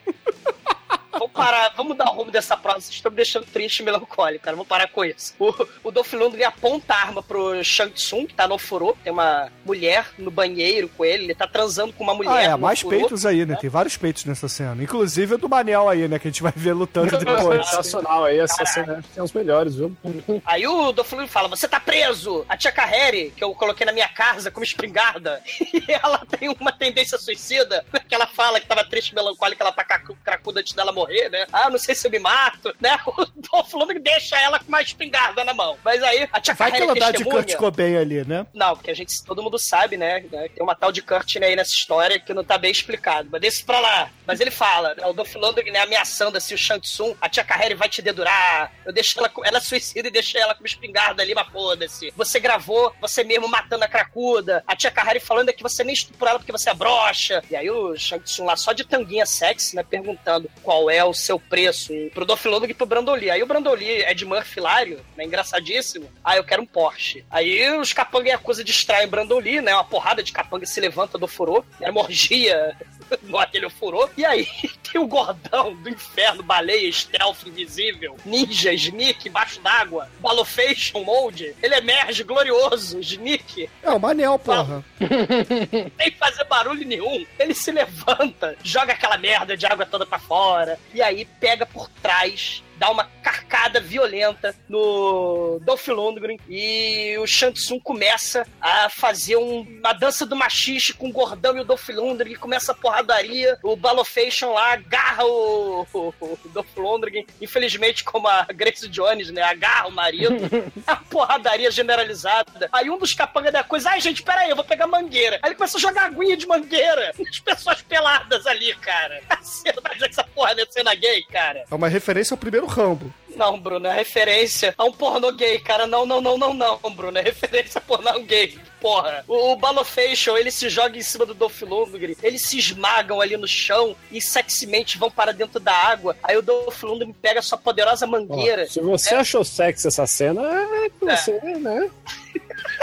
Vamos parar, vamos dar o rumo dessa prova. Vocês estão me deixando triste e melancólico, cara. Vamos parar com isso. O, o Dolph Lundgren aponta a arma pro Shang Tsung, que tá no furô. Tem uma mulher no banheiro com ele. Ele tá transando com uma mulher. Ah, é, no mais ofurô. peitos aí, né? Tem vários peitos nessa cena. Inclusive o do Manel aí, né? Que a gente vai ver lutando depois. Sensacional aí, essa cena tem os melhores, viu? Aí o Dolph Lundgren fala: Você tá preso! A tia Carrere, que eu coloquei na minha casa como espingarda, e ela tem uma tendência suicida, que ela fala que tava triste, melancólica, ela tá cracuda antes dela morrer, né? Ah, não sei se eu me mato, né? O Dolph Lundgren deixa ela com uma espingarda na mão. Mas aí a tia Vai que Carrere ela dá de. Kurt Cobain ali, né? Não, porque a gente, todo mundo sabe, né? Tem uma tal de Courtney aí nessa história que não tá bem explicado. Mas deixa pra lá. Mas ele fala, né, o Dolph Lundgren né, ameaçando assim o Shang Tsung, a tia Carrere vai te dedurar. Eu deixo ela, com- ela suicida e deixei ela com uma espingarda ali, mas foda-se. Você gravou você mesmo matando a cracuda. A tia Carrere falando é que você nem estuprou ela porque você é broxa. E aí o Shang Tsung lá só de tanguinha sexy, né? Perguntando qual é o seu preço. Pro Dolph Lundgren e pro Brandoli. Aí o Brandoli é de Murphy Hilário, né? Engraçadíssimo. Ah, eu quero um Porsche. Aí os capanga e acusa distraem o Brandoli, né? Uma porrada de capanga se levanta do furô. É uma orgia no aquele furô. E aí tem o gordão do inferno, baleia, stealth invisível, ninja, sneak, embaixo d'água, balofation mode. Ele emerge glorioso, sneak, É o Manel, porra. sem fazer barulho nenhum. Ele se levanta, joga aquela merda de água toda pra fora, e aí pega por trás, dá uma carcada violenta no Dolph Lundgren, e o Shang Tsung começa a fazer um- uma dança do machixe com o gordão e o Dolph Lundgren, e começa a porradaria, o Balofation lá agarra o, o, o Dolph Lundgren, infelizmente como a Grace Jones, né, agarra o marido, a porradaria generalizada. Aí um dos capangas da coisa, ai gente, peraí, eu vou pegar mangueira. Aí ele começa a jogar aguinha de mangueira nas pessoas peladas ali, cara. Dizendo que essa porra não é cena gay, cara? É uma referência ao primeiro Rambo. Não, Bruno, é referência a um pornô gay, cara. Não, não, não, não, não, Bruno. É referência a pornô gay, porra. O, o Balofation, ele se joga em cima do Dolph Lundgren, eles se esmagam ali no chão e sexymente vão para dentro da água. Aí o Dolph Lundgren pega sua poderosa mangueira. se você achou sexy essa cena, é que É. você, né?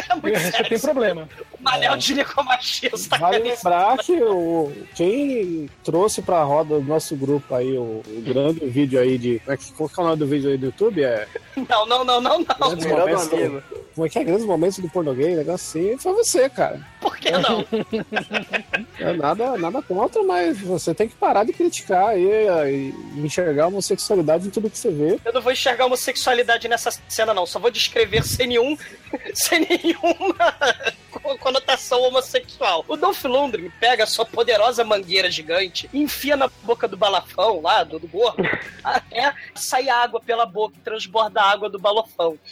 É muito Você tem sexy. problema. Manel ginecolmachista. Vale cara. lembrar que o, quem trouxe pra roda do nosso grupo aí o, o grande vídeo aí de. Como é que, qual é o nome do vídeo aí do YouTube? É. Não, não, não, não, não. Grandes momentos do- amigo. Como é que é? Grandes momentos do pornô gay, negócio assim. Foi você, cara. Por que não? É nada, nada contra, mas você tem que parar de criticar aí e enxergar a homossexualidade em tudo que você vê. Eu não vou enxergar homossexualidade nessa cena, não. Só vou descrever sem nenhum. sem nenhuma conotação homossexual. O Dolph Lundgren pega a sua poderosa mangueira gigante, enfia na boca do balafão lá, do, do gordo, até sair água pela boca, transborda a água do balafão.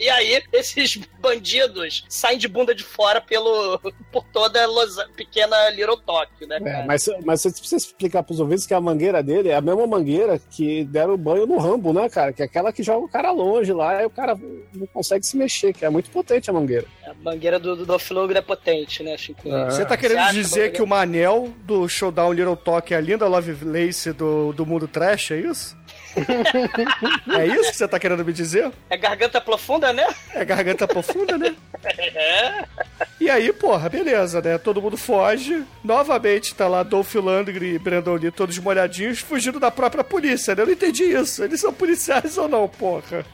e aí, esses bandidos saem de bunda de fora pelo, por toda a Los- pequena Little Tóquio, né, É, mas, mas você precisa explicar pros ouvintes que a mangueira dele é a mesma mangueira que deram banho no Rambo, né, cara? Que é aquela que joga o cara longe lá e o cara não consegue se mexer, que é muito potente a mangueira. A mangueira do, do Dolph Dolph É potente, né, Chico? Você tá querendo acha, dizer que o Manel do Showdown Little Talk é a linda Lovelace do, do mundo trash, é isso? é isso que você tá querendo me dizer? É garganta profunda, né? É garganta profunda, né? É. E aí, porra, beleza, né? Todo mundo foge. Novamente tá lá Dolph Lundgren e Brandon Lee todos molhadinhos, fugindo da própria polícia, né? Eu não entendi isso. Eles são policiais ou não, porra?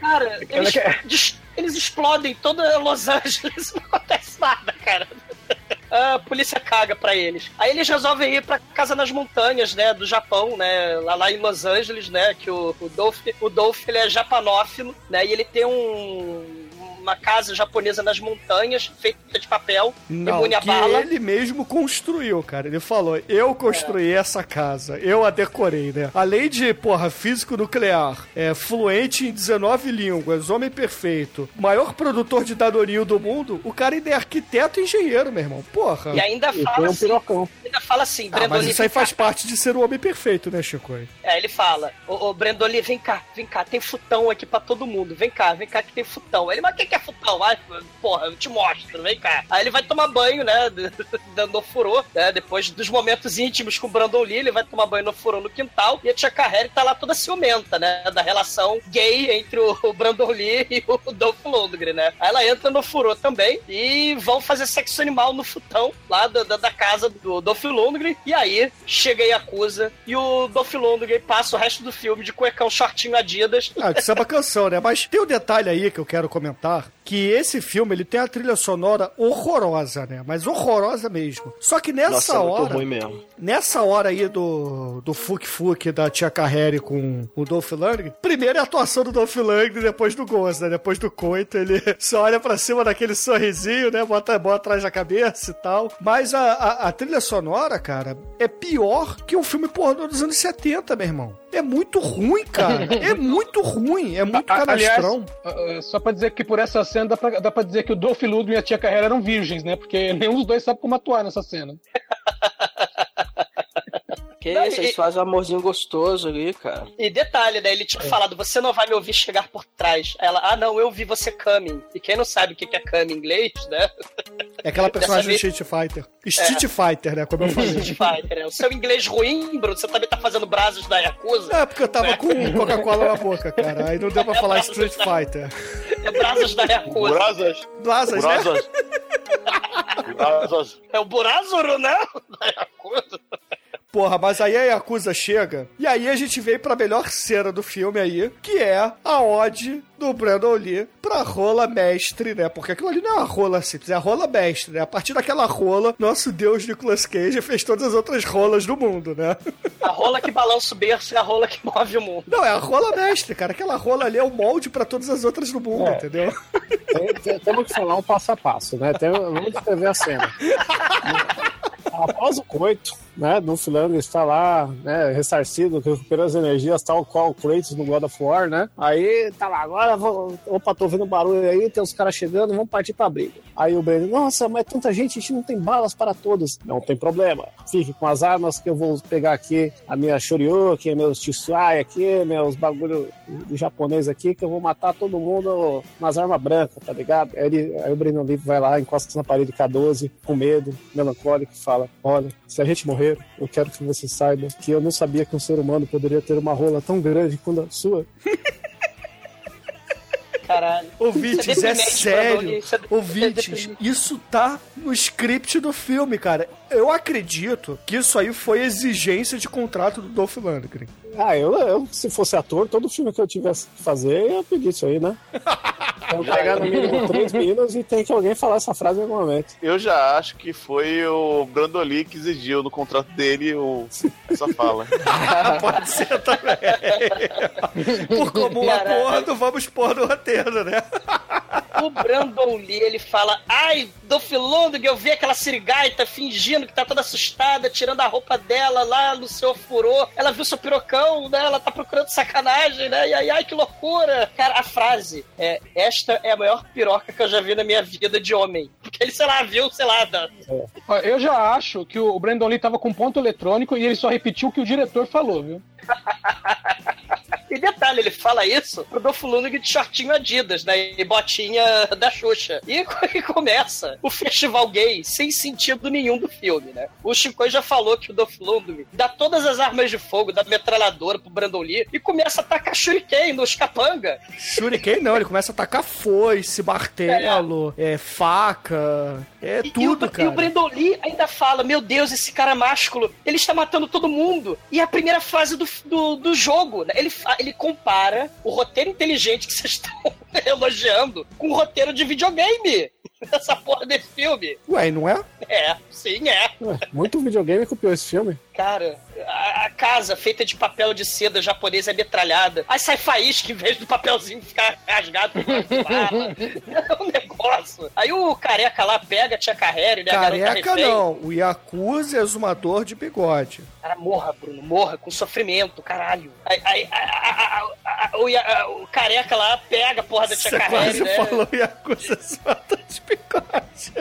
Cara, eles, eles explodem toda Los Angeles, não acontece nada, cara. A polícia caga pra eles. Aí eles resolvem ir pra casa nas montanhas, né, do Japão, né, lá, lá em Los Angeles, né, que o, o Dolph, o Dolph, ele é japanófilo, né, e ele tem um uma casa japonesa nas montanhas, feita de papel, Não, imune a que bala. ele mesmo construiu, cara. Ele falou, eu construí essa casa, eu a decorei, né? Além de, porra, físico nuclear, é, fluente em 19 línguas, homem perfeito, maior produtor de dadorinho do mundo, o cara ainda é arquiteto e engenheiro, meu irmão. Porra. E ainda fala tem um assim, pirocão. ainda fala assim, Ah, Brandon mas isso aí faz parte de ser o homem perfeito, né, Chico? É, ele fala, ô, ô Brandon Lee, vem cá, vem cá, tem futão aqui pra todo mundo, vem cá, vem cá que tem futão. Ele, mas o que, que é futão? Ai, porra, eu te mostro, vem cá. Aí ele vai tomar banho, né, no furô, né, depois dos momentos íntimos com o Brandon Lee, ele vai tomar banho no furô no quintal, e a tia Carrere tá lá toda ciumenta, né, da relação gay entre o, Brandon Lee e o Dolph Lundgren, né. Aí ela entra no furô também, e vão fazer sexo animal no futão, lá da, da, da casa do Dolph Lundgren, e aí chega e acusa, e o Dolph Lundgren passa o resto do filme de cuecão shortinho Adidas, Ah, que samba canção, né? Mas tem um detalhe aí que eu quero comentar, part que esse filme, ele tem a trilha sonora horrorosa, né? Mas horrorosa mesmo. Só que nessa Nossa, é muito hora... ruim mesmo. Nessa hora aí do, do Fuk Fuk da Tia Carrere com o Dolph Lundgren, primeiro é a atuação do Dolph Lundgren, depois do Gozo, né? Depois do coito, ele só olha pra cima daquele sorrisinho, né? Bota a mão atrás da cabeça e tal. Mas a, a, a trilha sonora, cara, é pior que um filme pornô dos anos 70, meu irmão. É muito ruim, cara. É muito ruim. É muito Aliás, canastrão. ah, só pra dizer que por essa cena dá pra, dá pra dizer que o Dolph Lundgren e a Tia Carreira eram virgens, né? Porque nenhum dos dois sabe como atuar nessa cena. Que Não, isso, e- eles fazem um amorzinho gostoso ali, cara. E detalhe, né? Ele tinha falado, você não vai me ouvir chegar por trás. Ela, ah não, eu vi você coming. E quem não sabe o que que é coming em inglês, né? É aquela personagem do Street Fighter. Street Fighter, né? Como eu falei. Street Fighter, né? O seu inglês ruim, Bruno, você também tá fazendo brasas da Yakuza? É, porque eu tava com Coca-Cola na boca, cara. Aí não deu pra falar Street Fighter. É brasas da Yakuza. Brasas. Blasas, né? Brasas. É o Burazuru, né? Da Yakuza. Porra, mas aí a Yakuza chega, e aí a gente vem pra melhor cena do filme aí, que é a ode do Brandon Lee pra rola mestre, né? Porque aquilo ali não é uma rola simples, é a rola mestre, né? A partir daquela rola, nosso deus Nicolas Cage fez todas as outras rolas do mundo, né? A rola que balança o berço é a rola que move o mundo. Não, é a rola mestre, cara. Aquela rola ali é o molde pra todas as outras do mundo, É. entendeu? Tem- tem- temos que falar um passo a passo, né? Tem- vamos descrever a cena. Após o coito, né, do Philander está lá, né, ressarcido, recuperando as energias, tal qual o Kratos no God of War, né? Aí tá lá, agora vou, opa, tô um barulho aí, tem os caras chegando, vamos partir pra briga. Aí o Brandon, nossa, mas tanta gente, a gente não tem balas para todos. Não tem problema, fique com as armas que eu vou pegar aqui, a minha Shoryuken, meus Tsuai aqui, meus bagulho do japonês aqui, que eu vou matar todo mundo nas armas brancas, tá ligado? Aí, ele, aí o Brandon Lee vai lá, encosta na parede K12, com medo, melancólico, fala: Olha, se a gente morrer, eu quero que você saiba que eu não sabia que um ser humano poderia ter uma rola tão grande quanto a sua. Caralho. Ouvintes, Isso é deprimente, sério. Isso é- é Ouvintes, isso tá no script do filme, cara. Eu acredito que isso aí foi exigência de contrato do Dolph Lundgren. Ah, eu, eu, se fosse ator, todo filme que eu tivesse que fazer, eu ia pedir isso aí, né? Então pegar no mínimo três minutos e tem que alguém falar essa frase em algum momento. Eu já acho que foi o Brandoli que exigiu no contrato dele o- essa fala. Pode ser também. Por comum acordo, vamos pôr no roteiro, né? O Brandon Lee, ele fala: Ai, Dolph Lundgren, eu vi aquela sirigaita fingindo que tá toda assustada, tirando a roupa dela lá no seu furô. Ela viu seu pirocão, né? Ela tá procurando sacanagem, né? E aí, ai, que loucura. Cara, a frase é: Esta é a maior piroca que eu já vi na minha vida de homem. Porque ele, sei lá, viu, sei lá, da... Ó, Eu já acho que o Brandon Lee tava com ponto eletrônico e ele só repetiu o que o diretor falou, viu? E detalhe, ele fala isso pro Dolph Lundgren de shortinho Adidas, né? E botinha da Xuxa. E, e começa o festival gay sem sentido nenhum do filme, né? O Chico já falou que o Dolph Lundgren dá todas as armas de fogo da metralhadora pro Brandon Lee e começa a tacar shuriken nos capanga. Shuriken não, ele começa a atacar foice, martelo, é, faca, äh, é E- tudo, e o, cara. E o Brandon Lee ainda fala: Meu Deus, esse cara másculo, ele está matando todo mundo. E é a primeira fase do, do, do jogo. né? Ele, ele compara o roteiro inteligente que vocês estão elogiando com o roteiro de videogame. Essa porra desse filme. Ué, não é? É, sim, é. Ué, muito videogame copiou esse filme. Cara, a, a casa feita de papel de seda japonês é metralhada. Aí sai faísca em vez do papelzinho ficar rasgado. É um negócio. Aí o careca lá pega a tia Carrere, né? Careca não, o Yakuza é exumador de bigode. Cara, morra, Bruno, morra, com sofrimento, caralho. Aí, aí, a- a- a- a- o, o careca lá pega a porra da tia Você Carrere, quase né? falou Yakuza exumador de bigode.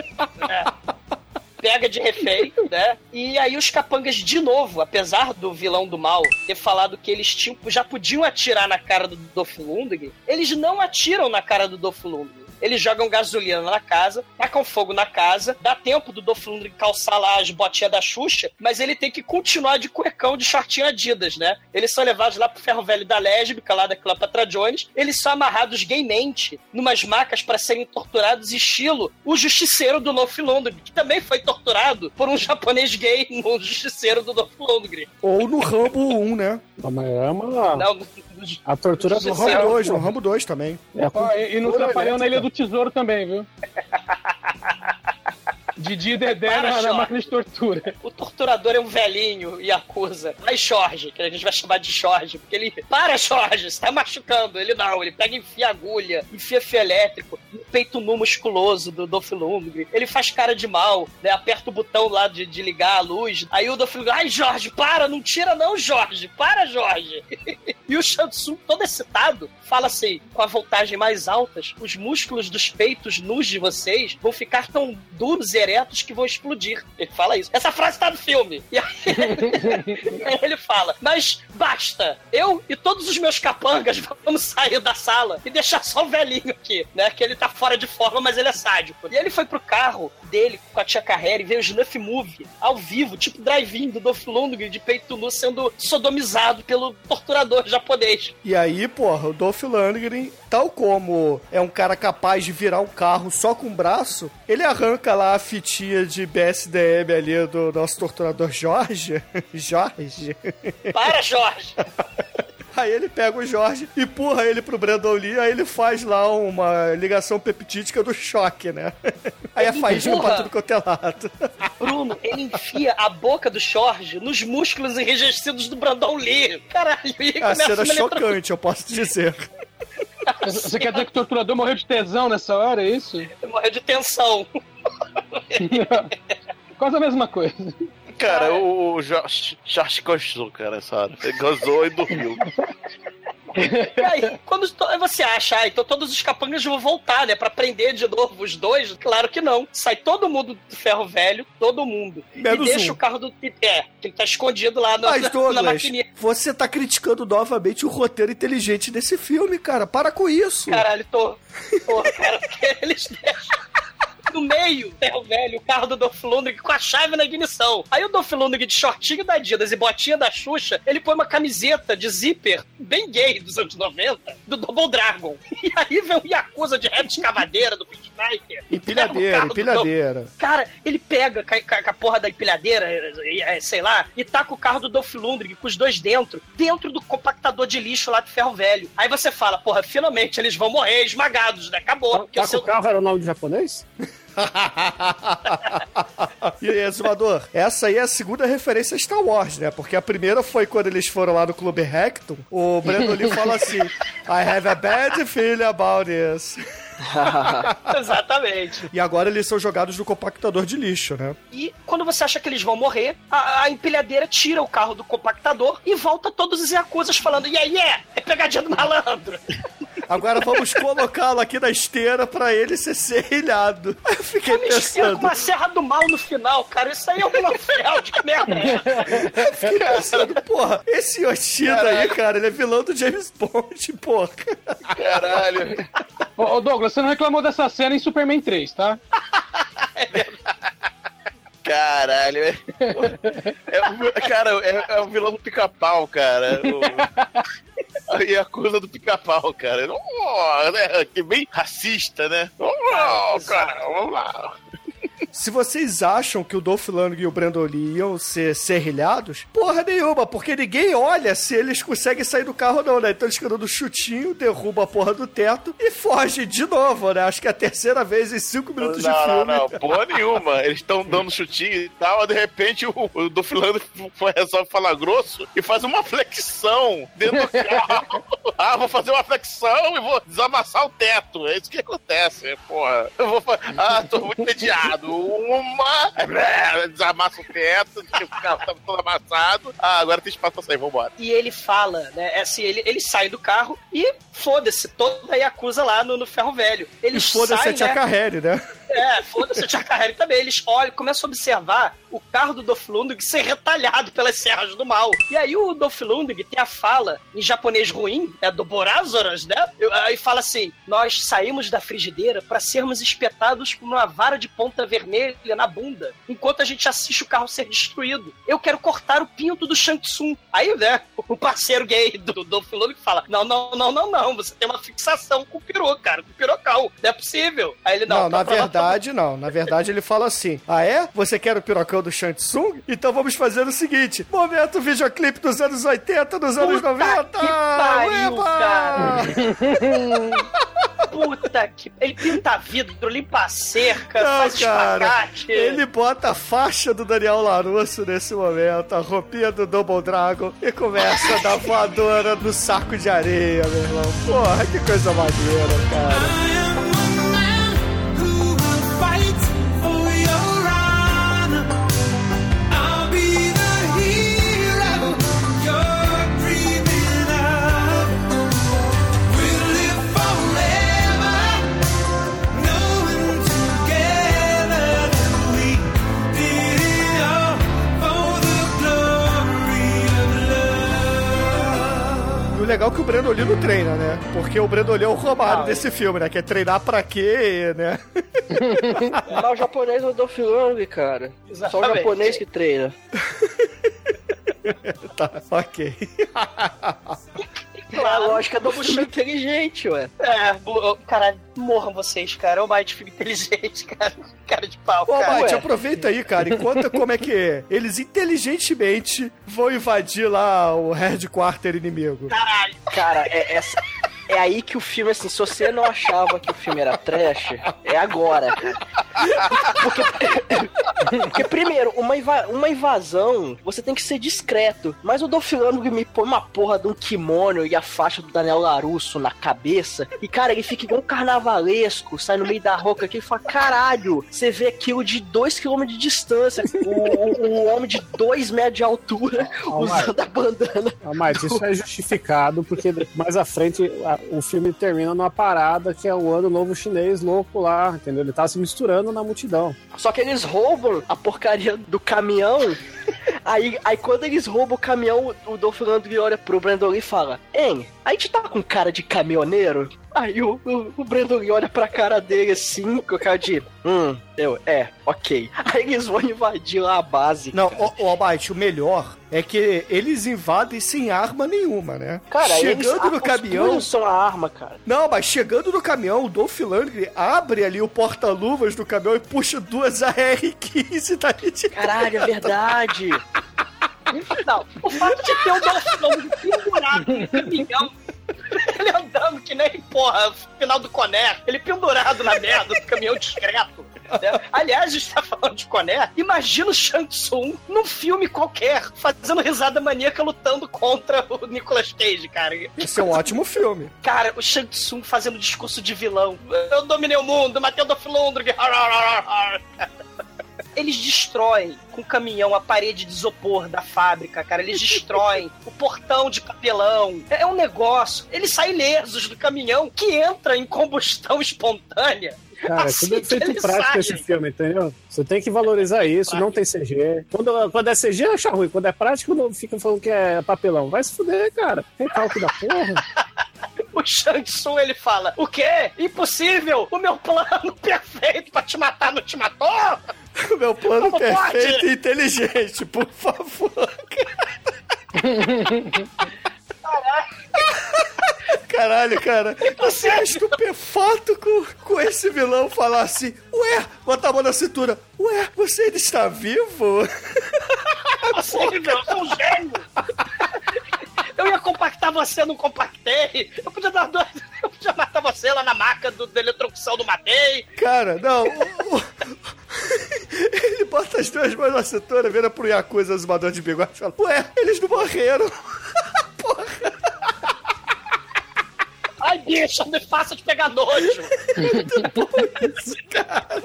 pega de refém, né? E aí os capangas, de novo, apesar do vilão do mal ter falado que eles tinham, já podiam atirar na cara do Dolph Lundgren, eles não atiram na cara do Dolph Lundgren. Eles jogam gasolina na casa, tacam fogo na casa, dá tempo do Dolph Lundgren calçar lá as botinhas da Xuxa, mas ele tem que continuar de cuecão de shortinho Adidas, né? Eles são levados lá pro ferro velho da lésbica, lá da Cleopatra Jones. Eles são amarrados gaymente numas macas para serem torturados, estilo o justiceiro do Dolph Lundgren, que também foi torturado por um japonês gay no justiceiro do Dolph Lundgren. Ou no Rambo 1, né? Não, mas é uma... Não, A tortura social, Rambo 2, pô. no Rambo 2 também. É, Ó, e, e no cultura Trapalhão na. Ilha do Tesouro também, viu? Didi e Dedé Para, na, na máquina de tortura. O torturador é um velhinho e acusa. Vai, Jorge, que a gente vai chamar de Jorge, porque ele. Para, Jorge, você tá machucando. Ele não, ele pega e enfia agulha, enfia fio elétrico, no peito nu musculoso do Dolph Lundgren. Ele faz cara de mal, né? Aperta o botão lá de, de ligar a luz. Aí o Dolph Lundgren, ai, Jorge, para, não tira não, Jorge, para, Jorge. e o Shansung, todo excitado, fala assim: com a voltagem mais altas, os músculos dos peitos nus de vocês vão ficar tão duros e eretos que vão explodir. Ele fala isso. Essa frase tá no filme. E aí, aí ele fala: Mas basta, eu e todos os meus capangas vamos sair da sala e deixar só o velhinho aqui, né? Que ele tá fora de forma, mas ele é sádico. E ele foi pro carro dele com a tia Carrera e veio o Snuff Movie ao vivo, tipo drive-in do Dolph Lundgren de peito nu sendo sodomizado pelo torturador japonês. E aí, porra, o Dolph Lundgren, tal como é um cara capaz de virar um carro só com o braço, ele arranca lá a fitinha de BSDM ali do nosso torturador Jorge. Jorge. Para, Jorge! Aí ele pega o Jorge, empurra ele pro Brandon Lee, aí ele faz lá uma ligação peptídica do choque, né? Aí a Ele faísca empurra. pra tudo quanto é lado. Bruno, ele enfia a boca do Jorge nos músculos enrijecidos do Brandon Lee. Caralho, e A cena eletro- chocante, eu posso dizer. Você quer dizer que o torturador morreu de tesão nessa hora, é isso? Morreu de tensão. Quase a mesma coisa. Cara, o, o Jorge, Jorge gostou, cara, essa hora. Ele gozou e dormiu. E aí, quando você acha, ah, então todos os capangas vão voltar, né, pra prender de novo os dois? Claro que não. Sai todo mundo do ferro velho, todo mundo. Menos e deixa um. o carro do. É, que ele tá escondido lá no, Mas, na, na Douglas, maquininha. você tá criticando novamente o roteiro inteligente desse filme, cara. Para com isso. Caralho, tô. Porra, cara, porque eles deixam. No meio, ferro velho, o carro do Dolph Lundgren com a chave na ignição. Aí o Dolph Lundgren de shortinho da Adidas e botinha da Xuxa, ele põe uma camiseta de zíper bem gay dos anos 90, do Double Dragon. E aí vem o Yakuza de reta escavadeira do Pit Sniper. Empilhadeira, o carro do empilhadeira. Cara, ele pega com a, com a porra da empilhadeira, e, é, sei lá, e taca o carro do Dolph Lundgren com os dois dentro, dentro do compactador de lixo lá do ferro velho. Aí você fala, porra, finalmente eles vão morrer esmagados, né? Acabou. Tá com seu- o carro era o nome de japonês? e Exumador, essa aí é a segunda referência a Star Wars, né? Porque a primeira foi quando eles foram lá no Clube Hector. O Brandon Lee fala assim: I have a bad feeling about this. Exatamente. E agora eles são jogados no compactador de lixo, né? E quando você acha que eles vão morrer, a, a empilhadeira tira o carro do compactador e volta todos os Yakuzas falando: e aí é? É pegadinha do malandro. Agora vamos colocá-lo aqui na esteira pra ele ser serrilhado. Eu fiquei Me esteira com pensando, uma serra do mal no final, cara. Isso aí é um Blofeld, que merda é essa? fiquei pensando, porra, esse Yoshida aí, cara, ele é vilão do James Bond, porra. Caralho. Ô, Douglas, você não reclamou dessa cena em Superman 3, tá? Caralho. É, é o- cara, é, é o vilão do pica-pau, cara. O, e a coisa do pica-pau, cara. Oh, né? Que bem racista, né? Oh, cara, vamos lá. Se vocês acham que o Dolph Lundgren e o Brandon Lee iam ser serrilhados, porra nenhuma, porque ninguém olha se eles conseguem sair do carro ou não, né? Então eles ficam dando chutinho, derruba a porra do teto e foge de novo, né? Acho que é a terceira vez em cinco minutos de Não, não, filme. não, porra nenhuma. Eles estão dando chutinho e tal, de repente o, o Dolph Lundgren resolve falar grosso e faz uma flexão dentro do carro. ah, vou fazer uma flexão e vou desamassar o teto. É isso que acontece, porra. Eu vou Ah, tô muito entediado. Uma, desamassa o teto, o carro tá todo amassado. Ah, agora tem espaço pra sair, vambora. E ele fala, né? é Assim, ele, ele sai do carro e foda-se, toda a Yakuza lá no, no ferro velho. E Eles foda-se a saem, Tia né? Carrere, né? É, foda-se Tia Carrere também. Eles olham, começam a observar o carro do Dolph Lundgren ser retalhado pelas serras do mal. E aí o Dolph Lundgren tem a fala em japonês ruim, é do Borazoras, né? Aí fala assim: Nós saímos da frigideira para sermos espetados com uma vara de ponta vermelha na bunda, enquanto a gente assiste o carro ser destruído. Eu quero cortar o pinto do Shang Tsung. Aí, né, o parceiro gay do Dolph Lundgren fala: Não, não, não, não, não. Você tem uma fixação com o peru, cara, com o pirocão. Não é possível. Aí ele, não, Não, pra na provar verdade, não. Na verdade, ele fala assim: Ah, é? Você quer o pirocão do Shang Tsung? Então vamos fazer o seguinte: momento videoclipe dos anos 80, dos anos Puta 90. que pariu, Ueba! cara. Puta que. Ele pinta vidro, limpa a cerca, Não, faz cara, espacate. ele bota a faixa do Daniel Larusso nesse momento, a roupinha do Double Dragon e começa a dar voadora no saco de areia, meu irmão. Porra, que coisa maneira, cara. Legal é que o não treina, né? Porque o Brandon Lee é o Romário Ah, desse filme, né? Que é treinar pra quê, né? Mas o japonês é o Dolph Lundgren, cara. Só o Exatamente. japonês que treina. tá, ok. É a lógica do filme inteligente, ué. É, bo- cara, morram vocês, cara. É o Might fica inteligente, cara. Cara de pau, Ô, cara. Mate, ué. aproveita aí, cara, e conta como é que eles inteligentemente vão invadir lá o headquarter inimigo. Caralho. Cara, é, essa, é aí que o filme, assim, se você não achava que o filme era trash, é agora. Porque, porque primeiro, uma, inva- uma invasão, você tem que ser discreto. Mas o Dolph Lundgren me põe uma porra de um kimono e a faixa do Daniel Larusso na cabeça. E, cara, ele fica igual um carnavalesco, sai no meio da roca aqui e fala, caralho, você vê aquilo de 2km de distância. O, o- um homem de 2 metros de altura usando a bandana. Ah, mas isso é justificado porque mais à frente a- o filme termina numa parada que é o ano novo chinês louco lá, entendeu? Ele tá se misturando na multidão. Só que eles roubam a porcaria do caminhão. Aí, aí quando eles roubam o caminhão, o Dolph Lundgren olha pro Brandon Lee e fala: Hein, a gente tá com cara de caminhoneiro? Aí o, o, o Brandon Lee olha pra cara dele assim, com a cara de. Hum, eu, é, ok. Aí eles vão invadir lá a base. Não, ô, ô Almighty, o melhor é que eles invadem sem arma nenhuma, né? Cara, eles, chegando a no caminhão. são a arma, cara. Não, mas chegando no caminhão, o Dolph Lundgren abre ali o porta-luvas do caminhão e puxa duas AR-15 dali de Caralho, é verdade. Não, o fato de ter o Dolph pendurado no caminhão, ele andando que nem, porra, final do Coné, ele pendurado na merda do caminhão discreto. né? Aliás, a gente tá falando de Coné, imagina o Shang Tsung num filme qualquer, fazendo risada maníaca lutando contra o Nicolas Cage, cara. Esse é um ótimo filme. Cara, o Shang Tsung fazendo discurso de vilão. Eu dominei o mundo, matei o Dolph Lundgren. Eles destroem com o caminhão a parede de isopor da fábrica, cara. Eles destroem o portão de papelão. É um negócio. Eles saem lesos do caminhão que entra em combustão espontânea. Cara, Assim tudo é feito prático esse filme, entendeu? Você tem que valorizar isso, não tem CG. Quando, quando é CG, acha ruim. Quando é prático, não fica falando que é papelão. Vai se fuder, cara. Recalque da porra. O Shang Tsung ele fala: O quê? Impossível! O meu plano perfeito pra te matar não te matou? O meu plano Como perfeito pode? e inteligente, por favor. Caralho, cara. Você é estupefato com, com esse vilão falar assim: Ué, botar a mão na cintura. Ué, você ainda está vivo? Impossível! Eu sou um gênio! Eu ia compactar você, não compactei. Eu podia dar dois. Eu podia matar você lá na marca do, da eletrocução do Matei. Cara, não. o- o- Ele bota as duas mãos na cintura, vira pro Yakuza zumbador de bigode e fala: Ué, eles não morreram. Ai, bicho, me faça de pegar nojo. Cara,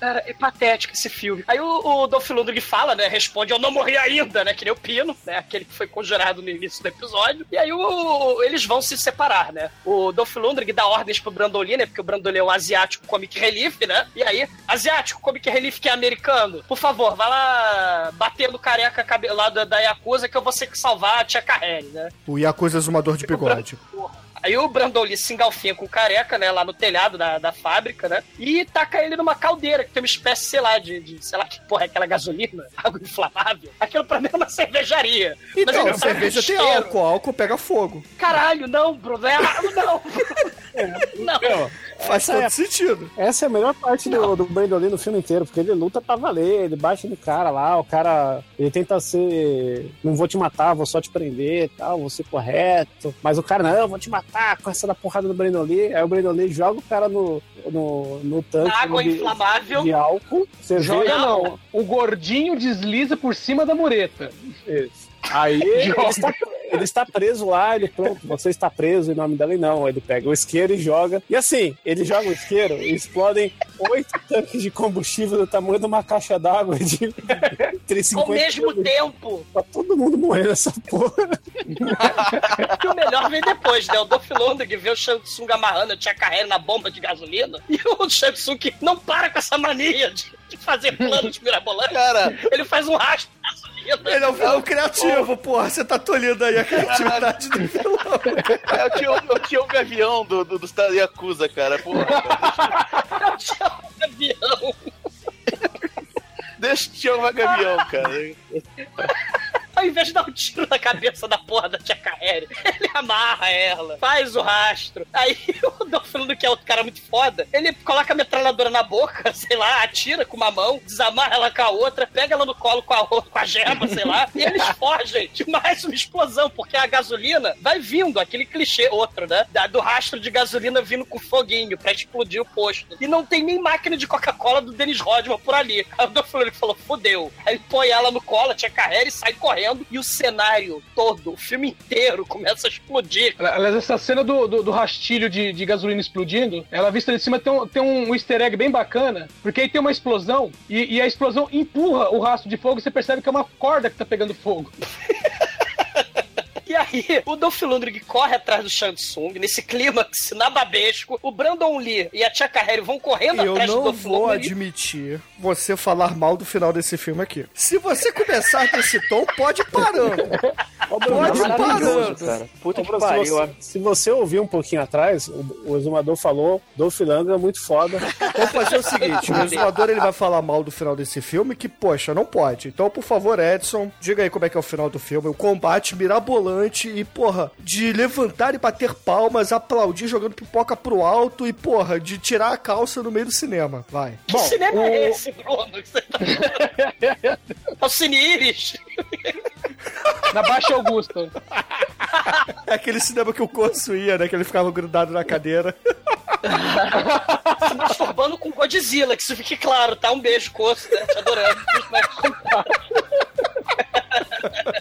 é patético esse filme. Aí o, o Dolph Lundgren fala, né? Responde, eu não morri ainda, né? Que nem o Pino, né? Aquele que foi conjurado no início do episódio. E aí o, eles vão se separar, né? O Dolph Lundgren dá ordens pro Brandolin, né? Porque o Brandolin é um asiático comic relief, né? E aí, asiático comic relief que é americano, por favor, vai lá bater no careca cabe- lá da, Yakuza que eu vou ter que salvar a tia Carrere, né? O Yakuza zumbador de bigode. Aí o Brandoli se engalfinha com o careca, né, lá no telhado da, da fábrica, né? E taca ele numa caldeira, que tem uma espécie, sei lá, de, de sei lá que porra é aquela gasolina, água inflamável. Aquilo pra mim é uma cervejaria. Mas Então, ele a tá cerveja tem álcool, álcool pega fogo. Caralho, não, Bruno, é água, não. não. Faz essa todo é, sentido. essa é a melhor parte do, do Brandolin no filme inteiro, porque ele luta pra valer, ele bate no cara lá, o cara, ele tenta ser, não vou te matar, vou só te prender e tal, vou ser correto, mas o cara, não, vou te matar com essa da porrada do Brandolin, aí o Brandolin joga o cara no, no, no tanque Água de, inflamável. de álcool, você Joga vê, não. O gordinho desliza por cima da mureta. Isso. Aí ele está, ele está preso lá, ele pronto, você está preso em nome da lei, não. Ele pega o isqueiro e joga. E assim, ele joga o isqueiro e explodem oito tanques de combustível do tamanho de uma caixa d'água de entre 50 Ao mesmo tempo. Pra todo mundo morrer nessa porra. que o melhor vem depois, né? O Dolph Lundgren vê o Shang Tsung amarrando a tia Carrere na bomba de gasolina e o Shang Tsung não para com essa mania de, de fazer planos mirabolantes. Cara, Ele faz um rastro. Ele é um vilão criativo, porra. Você tá tolhendo aí a criatividade do vilão. é o tio, o tio Gavião do, do, dos Yakuza, cara. Porra, cara. Eu te amo, avião. Deixa o tio Gavião, cara. Ao invés de dar um tiro na cabeça da porra da tia Carrere, ele amarra ela, faz o rastro. Aí o Dolph Lundgren, que é outro cara muito foda, ele coloca a metralhadora na boca, sei lá, atira com uma mão, desamarra ela com a outra, pega ela no colo com a, com a gema, sei lá, e eles fogem de mais uma explosão, porque a gasolina vai vindo, aquele clichê outro, né? Da- do rastro de gasolina vindo com foguinho pra explodir o posto. E não tem nem máquina de Coca-Cola do Dennis Rodman por ali. Aí o Dolph Lundgren falou, fudeu. Aí ele põe ela no colo, a tia Carrere, e sai correndo, e o cenário todo, o filme inteiro, começa a explodir. Aliás, essa cena do, do, do rastilho de, de gasolina explodindo, ela vista de cima tem um, tem um easter egg bem bacana, porque aí tem uma explosão e, e a explosão empurra o rastro de fogo e você percebe que é uma corda que tá pegando fogo. E aí, o Dolph Lundgren corre atrás do Shang Tsung, nesse clímax nababesco. O Brandon Lee e a Tia Carrere vão correndo Eu atrás do não Dolph vou Lundgren. admitir você falar mal do final desse filme aqui. Se você começar desse tom, pode ir parando. Pode ir maravilhoso, parando. cara. Puta que pariu, se você ouvir um pouquinho atrás, o, o exumador falou, Dolph Lundgren é muito foda. Vamos fazer o seguinte: o exumador ele vai falar mal do final desse filme, que, poxa, não pode. Então, por favor, Edson, diga aí como é que é o final do filme. O combate mirabolante e, porra, de levantar e bater palmas, aplaudir jogando pipoca pro alto e, porra, de tirar a calça no meio do cinema. Vai. Que cinema é esse, Bruno? que você tá é o Cine Iris. Na Baixa Augusta. É aquele cinema que o Corso ia, né? Que ele ficava grudado na cadeira. Se masturbando com Godzilla, que isso fique claro, tá? Um beijo, Coço, né? Te adorando. Mas...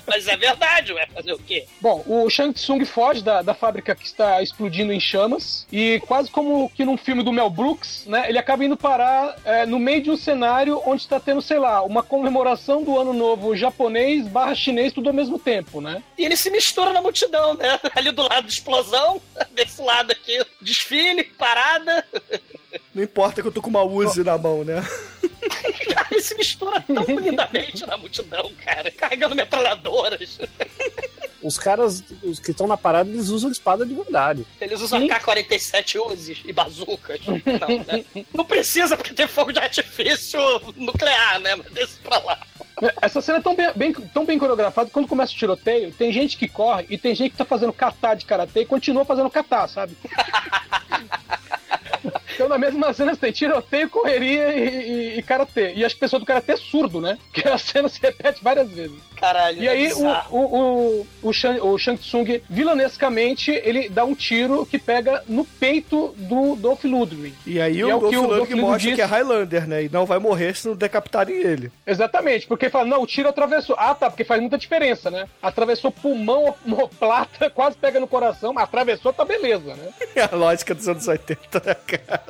Mas é verdade, vai fazer o quê? Bom, o Shang Tsung foge da, da fábrica que está explodindo em chamas e quase como que num filme do Mel Brooks, né? Ele acaba indo parar é, no meio de um cenário onde está tendo, sei lá, uma comemoração do ano novo japonês barra chinês tudo ao mesmo tempo, né? E ele se mistura na multidão, né? Ali do lado explosão, desse lado aqui, desfile, parada. Não importa que eu tô com uma Uzi na mão, né? Ele se mistura tão lindamente na multidão, cara, carregando metralhadoras. Os caras os que estão na parada, eles usam espada de verdade. Eles usam K-47 Uzis e bazucas. Não, né? Não precisa, porque tem fogo de artifício nuclear, né? Mas deixa pra lá. Essa cena é tão bem, bem- tão bem coreografada que quando começa o tiroteio, tem gente que corre e tem gente que tá fazendo kata de karatê e continua fazendo kata, sabe? Então, na mesma cena, você tem tiroteio, correria e, e, e karatê. E as pessoas do karatê é surdo, né? Porque a cena se repete várias vezes. Caralho. E é aí, o, o, o, o, Shang, o Shang Tsung, vilanescamente, ele dá um tiro que pega no peito do Dolph Lundgren. E aí E o é o Dolph que o Lundgren Dolph Lundgren mostra que é. Highlander, né? E não vai morrer se não decapitarem ele. Exatamente, porque ele fala, não, o tiro atravessou. Ah, tá, porque faz muita diferença, né? Atravessou pulmão, homoplata, quase pega no coração, mas atravessou, tá beleza, né? É a lógica dos anos 80, né, cara?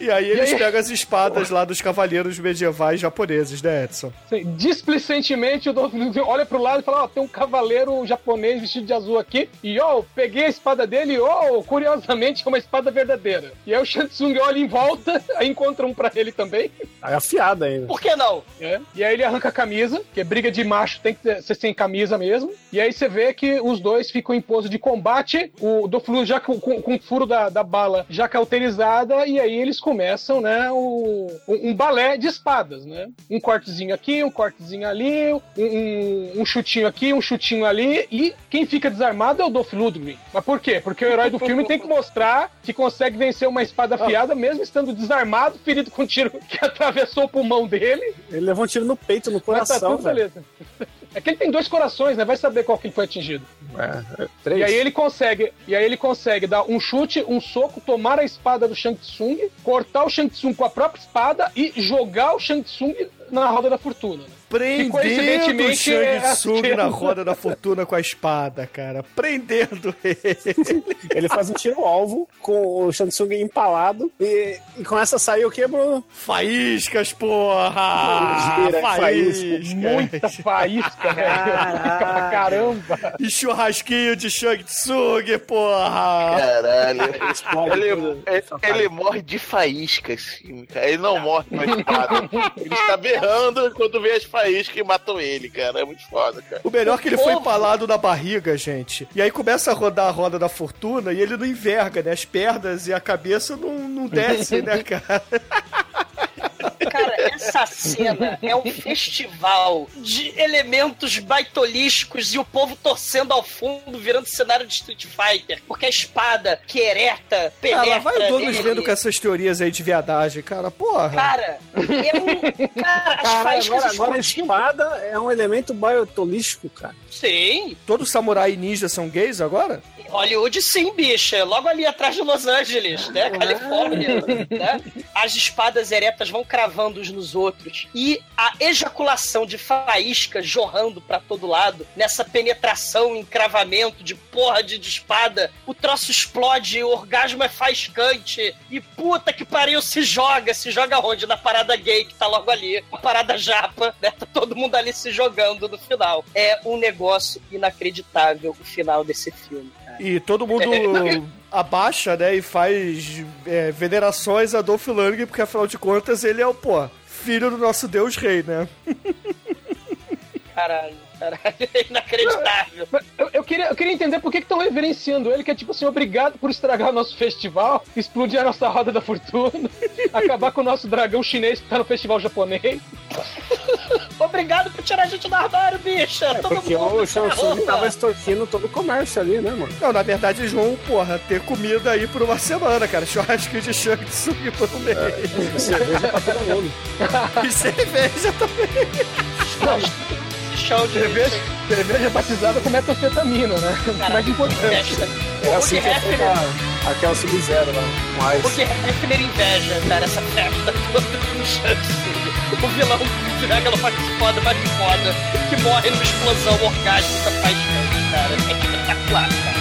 E aí eles aí? pegam as espadas lá dos cavaleiros medievais japoneses, né, Edson? Assim, Displicentemente, o Dolph Lundgren olha pro lado e fala, ó, tem um cavaleiro japonês vestido de azul aqui, e ó, peguei a espada dele, e ó, curiosamente, é uma espada verdadeira. E aí o Shang Tsung olha em volta, aí encontra um pra ele também, Aí afiada ainda. Por que não? É. E aí ele arranca a camisa, que é briga de macho, tem que ser sem camisa mesmo. E aí você vê que os dois ficam em pose de combate, o Dolph Lundgren já com, com, com o furo da, da bala já cauterizada, e aí eles começam, né, o, um, um balé de espadas, né? Um cortezinho aqui, um cortezinho ali, um, um, um chutinho aqui, um chutinho ali, e quem fica desarmado é o Dolph Lundgren. Mas por quê? Porque o herói do filme tem que mostrar que consegue vencer uma espada afiada, mesmo estando desarmado, ferido com um tiro que atravessou o pulmão dele, Ele levou um tiro no peito, no mas tá coração, tudo velho. beleza. É que ele tem dois corações, né? Vai saber qual que foi atingido. É, é, três. E aí ele consegue, e aí ele consegue dar um chute, um soco, tomar a espada do Shang Tsung, cortar o Shang Tsung com a própria espada e jogar o Shang Tsung na roda da fortuna. né? Prendendo o Shang é Tsung assim. na roda da fortuna com a espada, cara. Prendendo ele. Ele faz um tiro alvo com o Shansung empalado e, e com essa saiu o que, Bruno? Faíscas, porra! Gira, Faíscas! Muita faísca, velho. Fica pra caramba. E churrasquinho de Shang Tsung, porra! Caralho. Explode Ele, ele, ele morre de faísca, assim, cara. Ele não morre com a espada. Ele está berrando quando vê as faíscas e matam ele, cara. É muito foda, cara. O melhor é que ele foi empalado na barriga, gente. E aí começa a rodar a roda da fortuna e ele não enverga, né? As pernas e a cabeça não, não descem, né, cara? Cara, essa cena é um festival de elementos baitolísticos e o povo torcendo ao fundo, virando cenário de Street Fighter. Porque a espada que ereta, Ah, penetra lá vai o Douglas vendo com essas teorias aí de viadagem, cara. Porra! Cara, um... Cara, as Cara, agora, agora a espada é um elemento biotolístico, cara. Sim, Todos samurai e ninja são gays agora? Hollywood sim, bicha. Logo ali atrás de Los Angeles, né? Califórnia, né? As espadas eretas vão cravando uns nos outros. E a ejaculação de faísca jorrando pra todo lado, nessa penetração, encravamento de porra de, de espada, o troço explode, o orgasmo é faiscante. E puta que pariu, se joga. Se joga onde? Na parada gay que tá logo ali. A parada japa, né? Tá todo mundo ali se jogando no final. É um negócio inacreditável o final desse filme, cara. E todo mundo abaixa, né? E faz é, venerações a Dolph Lundgren, porque afinal de contas ele é o, pô, filho do nosso Deus Rei, né? Caralho, caralho, é inacreditável. Eu, eu queria, eu queria entender por que estão reverenciando ele, que é tipo assim, obrigado por estragar o nosso festival, explodir a nossa roda da fortuna, acabar com o nosso dragão chinês que tá no festival japonês. Obrigado por tirar a gente do armário, bicha. Todo Porque mundo o Shansung tava extorquindo todo o comércio ali, né, mano? Não, na verdade eles vão, porra, ter comida aí por uma semana, cara. Churrasquinho de Shang Tsung por um mês. Cerveja pra todo mundo. E cerveja também. Show de Cerveja, cerveja batizada com metanfetamina, né? Cara, Mais importante. festa. É assim que é Hefner- feita Aquela Sub-Zero lá, com Ice. Porque é primeira inveja, cara, essa festa toda no chance. O vilão do Megalovax foda, mais foda, que morre numa explosão orgásmica paixão, cara. É espetacular, cara.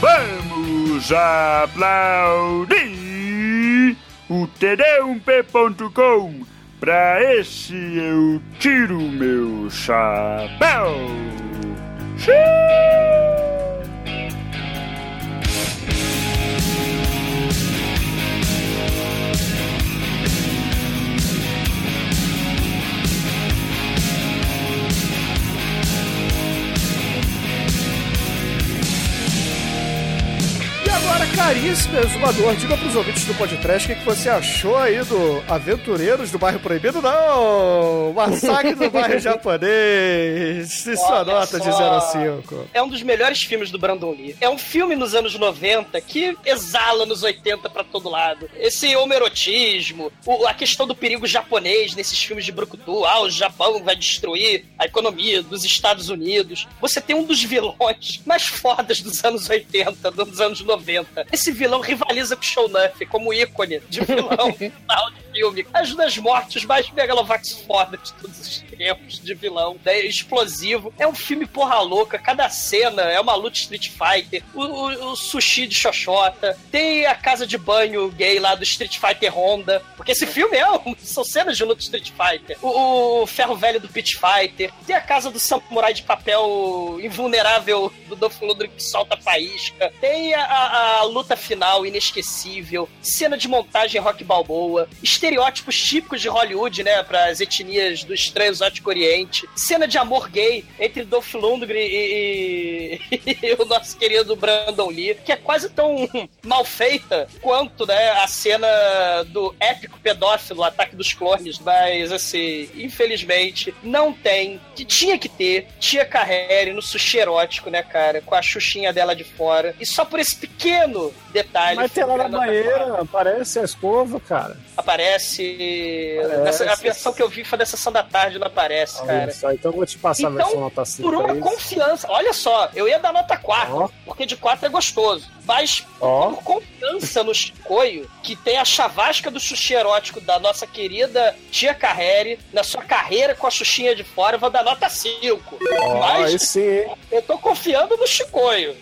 Vamos aplaudir o td1p.com. Pra esse eu tiro meu chapéu. Xiii! Agora, caríssimo exumador, diga pros ouvintes do podcast o que, que você achou aí do Aventureiros do Bairro Proibido? Não! Massacre do Bairro Japonês! E sua Olha nota de só. 0 a 5. É um dos melhores filmes do Brandon Lee. É um filme nos anos 90 que exala nos 80 pra todo lado. Esse homerotismo, a questão do perigo japonês nesses filmes de Brucutu. Ah, o Japão vai destruir a economia dos Estados Unidos. Você tem um dos vilões mais fodas dos anos 80, dos anos 90. Esse vilão rivaliza com o Shonuff como ícone de vilão final de filme. As das mortes mais megalovax foda de todos os tempos de vilão. Né? Explosivo. É um filme porra louca. Cada cena é uma luta Street Fighter. O, o- o sushi de Xoxota. Tem a casa de banho gay lá do Street Fighter Honda. Porque esse filme é um, são cenas de luta Street Fighter. O, o ferro velho do Pit Fighter. Tem a casa do samurai de papel invulnerável do Dolph Lundgren que solta faísca. Tem a, a- luta final inesquecível. Cena de montagem rock balboa. Estereótipos típicos de Hollywood, né? Para as etnias do estranho exótico oriente. Cena de amor gay entre Dolph Lundgren e, e- e o nosso querido Brandon Lee, que é quase tão mal feita quanto, né, a cena do épico pedófilo Ataque dos Clones, mas assim, infelizmente não tem, que tinha que ter, Tia Carrere no sushi erótico, né, cara, com a xuxinha dela de fora. E só por esse pequeno detalhe. Mas tem lá na banheira, aparece a escova, cara. Aparece. Aparece. Nessa, a versão que eu vi foi dessa sessão da tarde, não aparece, cara. Olha só, então eu vou te passar a Então, versão nota 5 Por uma confiança. Olha só, eu ia dar nota 4, Ó. porque de 4 é gostoso. Mas Ó. por confiança no Chicoio, que tem a chavasca do sushi erótico da nossa querida tia Carrere, na sua carreira com a xuxinha de fora, eu vou dar nota 5. Ó, Mas sim, eu tô confiando no Chicoio.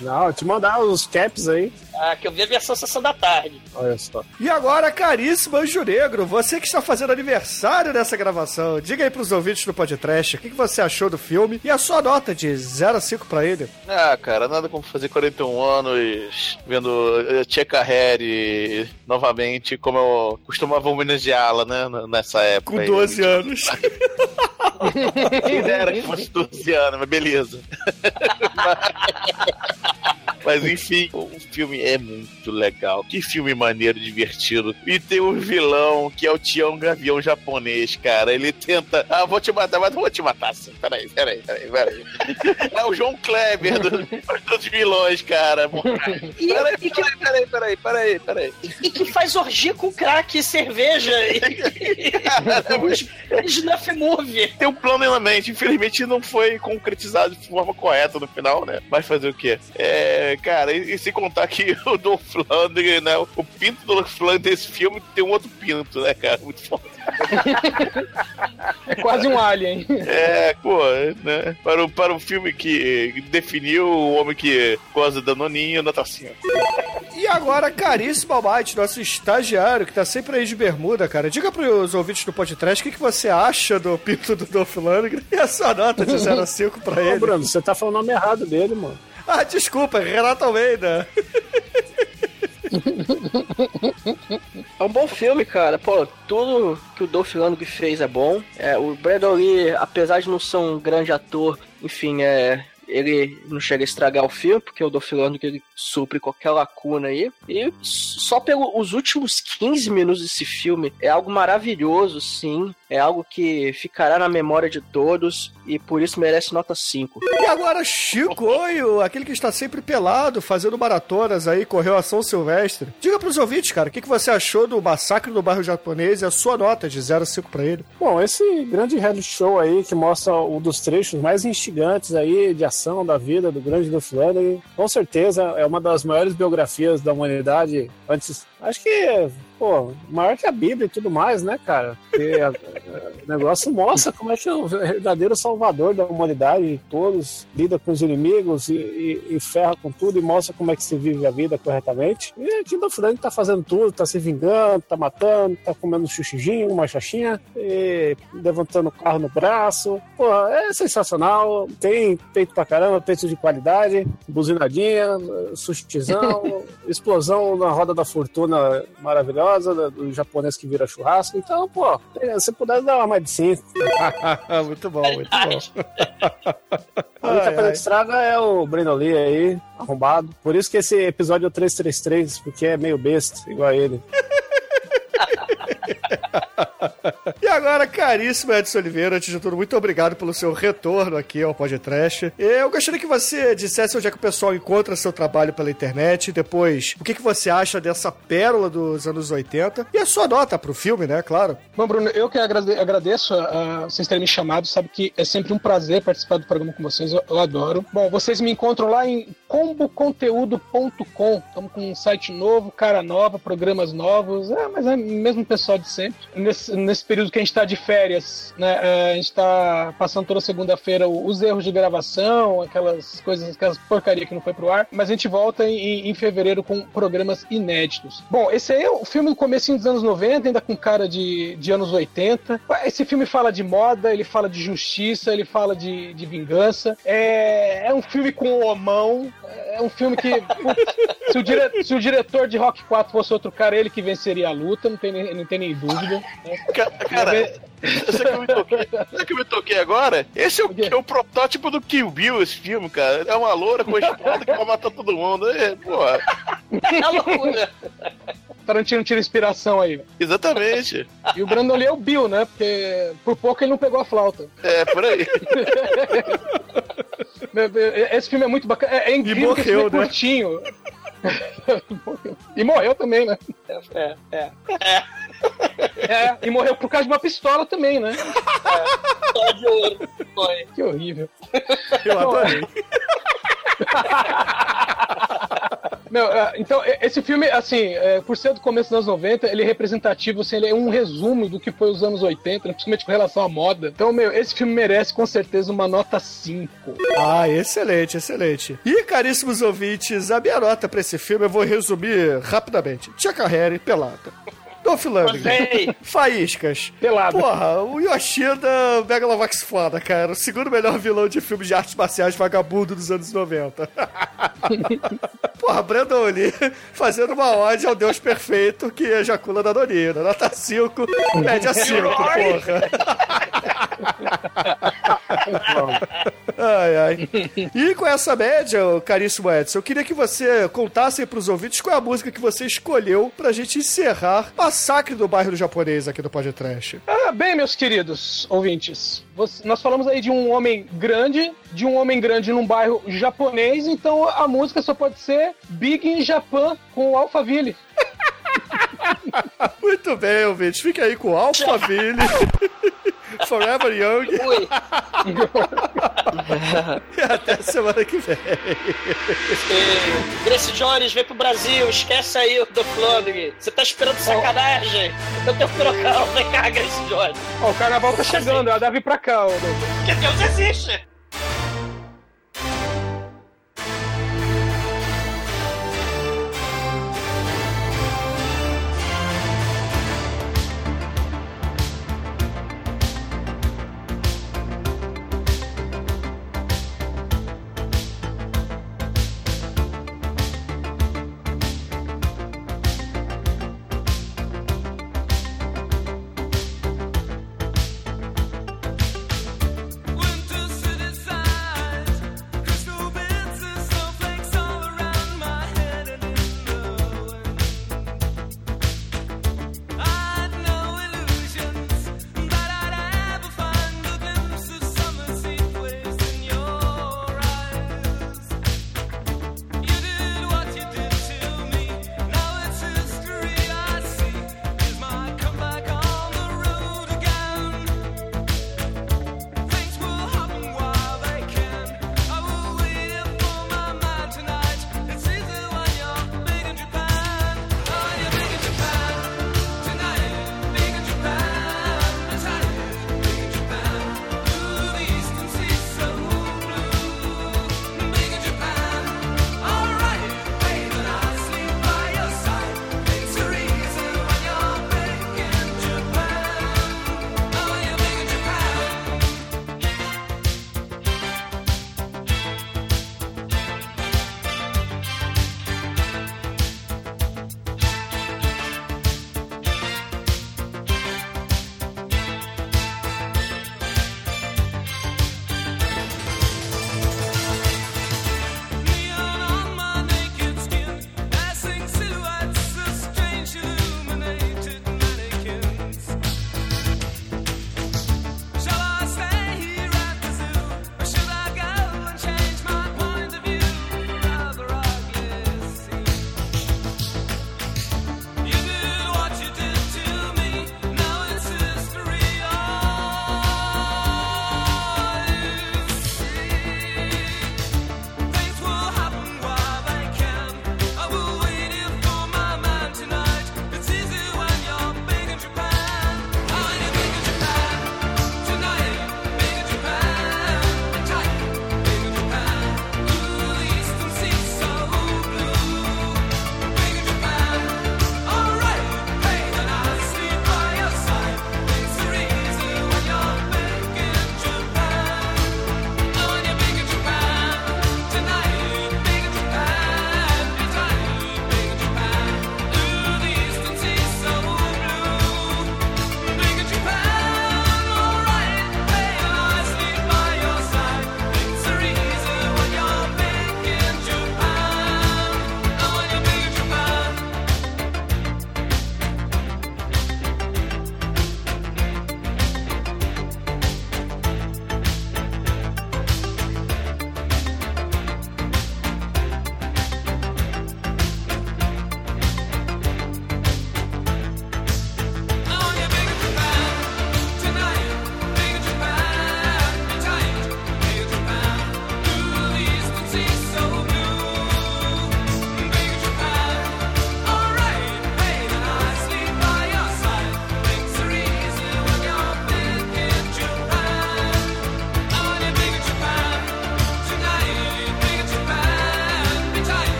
Não, te mandar os caps aí. Ah, que eu vi a versão sessão da tarde. Olha só. E agora, caríssimo Anjo Negro, você que está fazendo aniversário nessa gravação, diga aí pros ouvintes do podcast o que, que você achou do filme e a sua nota de 0 a 5 pra ele. Ah, cara, nada como fazer 41 anos vendo Tia Carrere novamente, como eu costumava homenageá-la, né, nessa época. Com aí. 12 anos. Quem dera que fosse 12 anos, mas beleza. Mas enfim, o filme é muito legal. Que filme maneiro, divertido. E tem um vilão que é o Tião Gavião japonês, cara. Ele tenta. Ah, vou te matar, mas não vou te matar sim. Peraí, peraí, peraí, peraí. É o João Kleber do- dos vilões, cara. E, Peraí, e que, peraí, peraí, peraí, peraí. e que faz orgia com crack e cerveja e snuff movie. Tem um plano na mente, infelizmente não foi concretizado de forma correta no final, né? Mas fazer o quê? É, cara, e, e se contar que o Dolph Lundgren, né? O pinto do Dolph Lundgren desse filme tem um outro pinto, né, cara? Muito foda. É quase um alien. É, pô, né? Para o, para o filme que definiu o homem que goza da noninha, nota 5. E agora, caríssimo Almighty, nosso estagiário, que tá sempre aí de bermuda, cara, diga pros ouvintes do podcast o que, que você acha do pinto do Dolph Lundgren e a sua nota de 0 a 5 pra Ô, ele. Bruno, você tá falando o nome errado dele, mano. Ah, desculpa, Renato Almeida. É um bom filme, cara. Pô, tudo que o Dolph Lundgren fez é bom. É, o Brandon Lee, apesar de não ser um grande ator, enfim, é, ele não chega a estragar o filme, porque o Dolph Lundgren ele supre qualquer lacuna aí. E só pelos últimos 15 minutos desse filme é algo maravilhoso, sim. É algo que ficará na memória de todos e por isso merece nota 5. E agora, Chico Oio, aquele que está sempre pelado, fazendo maratonas aí, correu a São Silvestre. Diga pros ouvintes, cara, o que, que você achou do massacre do bairro japonês e a sua nota de 0 a 5 pra ele? Bom, esse grande reality show aí que mostra um dos trechos mais instigantes aí de ação da vida do grande do Flandre, com certeza é uma das maiores biografias da humanidade antes. Acho que pô, maior que a Bíblia e tudo mais, né, cara? Porque a- o negócio mostra como é que é o verdadeiro salvador da humanidade, todos lida com os inimigos e, e- e ferra com tudo e mostra como é que se vive a vida corretamente. E aqui no Frank tá fazendo tudo, tá se vingando, tá matando, tá comendo um uma chachinha, e levantando o carro no braço. Pô, é sensacional, tem peito pra caramba, peito de qualidade, buzinadinha, sushizão, explosão na roda da fortuna maravilhosa, do, do japonês que vira churrasco. Então, pô, se puder dar uma mais de cinco. muito bom, muito bom. A única coisa que estraga é o Breno Lee aí, arrombado. Por isso que esse episódio é o 333, porque é meio besta, igual a ele. E agora, caríssimo Edson Oliveira, antes de tudo, muito obrigado pelo seu retorno aqui ao Podcast. Eu gostaria que você dissesse onde é que o pessoal encontra seu trabalho pela internet, depois o que, que você acha dessa pérola dos anos 80 e a sua nota pro filme, né, claro. Bom, Bruno, eu que agrade- agradeço a, a vocês terem me chamado. Sabe que é sempre um prazer participar do programa com vocês. Eu, eu adoro. Bom, vocês me encontram lá em comboconteúdo.com. Estamos com um site novo, cara nova, programas novos. É, mas é o mesmo pessoal de sempre. Nesse, nesse período que a gente está de férias, né? é, a gente está passando toda segunda-feira o- os erros de gravação, aquelas coisas, aquelas porcaria que não foi pro ar. Mas a gente volta em, em fevereiro com programas inéditos. Bom, esse aí é o filme do comecinho dos anos 90, ainda com cara de, de anos 80. Esse filme fala de moda, ele fala de justiça, ele fala de, de vingança. É, é um filme com homão. É um filme que. putz, se, o dire- se o diretor de Rock 4 fosse outro cara, ele que venceria a luta, não tem, nem- não tem nem dúvida. né? Cara, eu sei que eu me toquei, sabe que eu me toquei agora? Esse é o, é o protótipo do Kill Bill, esse filme, cara. É uma loura com espada que vai matar todo mundo. É, porra. É loucura. Tarantino tira inspiração aí. Exatamente. E o Brandon Lee é o Bill, né? Porque por pouco ele não pegou a flauta. É, por aí. Esse filme é muito bacana. É, é incrível que esse morreu, filme é né? curtinho. e morreu também, né? É, é. É, e morreu por causa de uma pistola também, né? Pistola de ouro. Foi. Que horrível. Eu adorei. Meu, é, então, é, esse filme, assim, é, por ser do começo dos anos 90, ele é representativo, assim, ele é um resumo do que foi os anos 80, principalmente com relação à moda. Então, meu, esse filme merece com certeza uma nota 5. Ah, excelente, excelente. E, caríssimos ouvintes, a minha nota pra esse filme eu vou resumir rapidamente. Tia Harry, pelada. Dolph Lundgren. Gostei. Faíscas. Pelado. Porra, o Yoshida Megalovax foda, cara. O segundo melhor vilão de filmes de artes marciais vagabundo dos anos 90. Porra, Brandon Lee fazendo uma ode ao Deus perfeito que ejacula da Donina. Nota 5, média 5, porra. Ai, ai. E com essa média, caríssimo Edson, eu queria que você contasse aí pros ouvintes qual é a música que você escolheu pra gente encerrar Massacre do Bairro do Japonês aqui do Podcast. Ah, bem, meus queridos ouvintes, você- nós falamos aí de um homem grande, de um homem grande num bairro japonês, então a música só pode ser Big in Japan com o Alphaville. Muito bem, ouvintes. Fique aí com Alphaville. Forever Young. Ui. E até semana que vem. Grace Jones, vem pro Brasil, esquece aí o do Flanagan. Você tá esperando sacanagem? Eu tenho furacão, vem cá, Grace Jones. Ó, o carnaval tá chegando, ela deve vir pra cá, Douglas. Que Deus existe!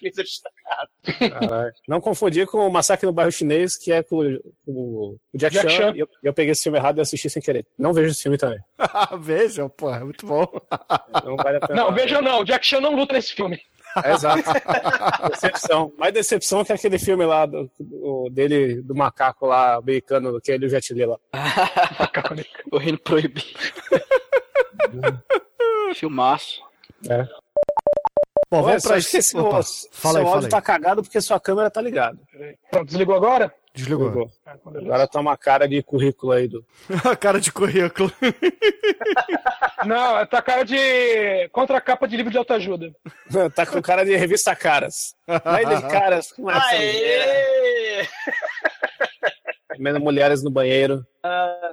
Justiça destacado. Caralho. Não confundir com o Massacre no Bairro Chinês, que é com, o- o Jack, Jack Chan. Chan. E eu, eu peguei esse filme errado e assisti sem querer. Não vejo esse filme também. Vejam, porra, é muito bom. Não vale a pena. Não, veja não, o Jack Chan não luta nesse filme. É, exato. decepção. Mais decepção que aquele filme lá do, do- dele, do macaco lá, americano, que ele e o Jet Li lá. o Reino Proibido. Filmaço. É. Bom, vamos acho que esse, Opa, o- fala seu aí, fala áudio aí. tá cagado porque sua câmera tá ligada. Pronto, desligou agora? Desligou. Agora tá uma cara de currículo aí do. A cara de currículo. Não, tá cara de contracapa de livro de autoajuda. tá com cara de revista Caras. Vai de caras. Com essa. Aê! Comendo mulheres no banheiro. Ah,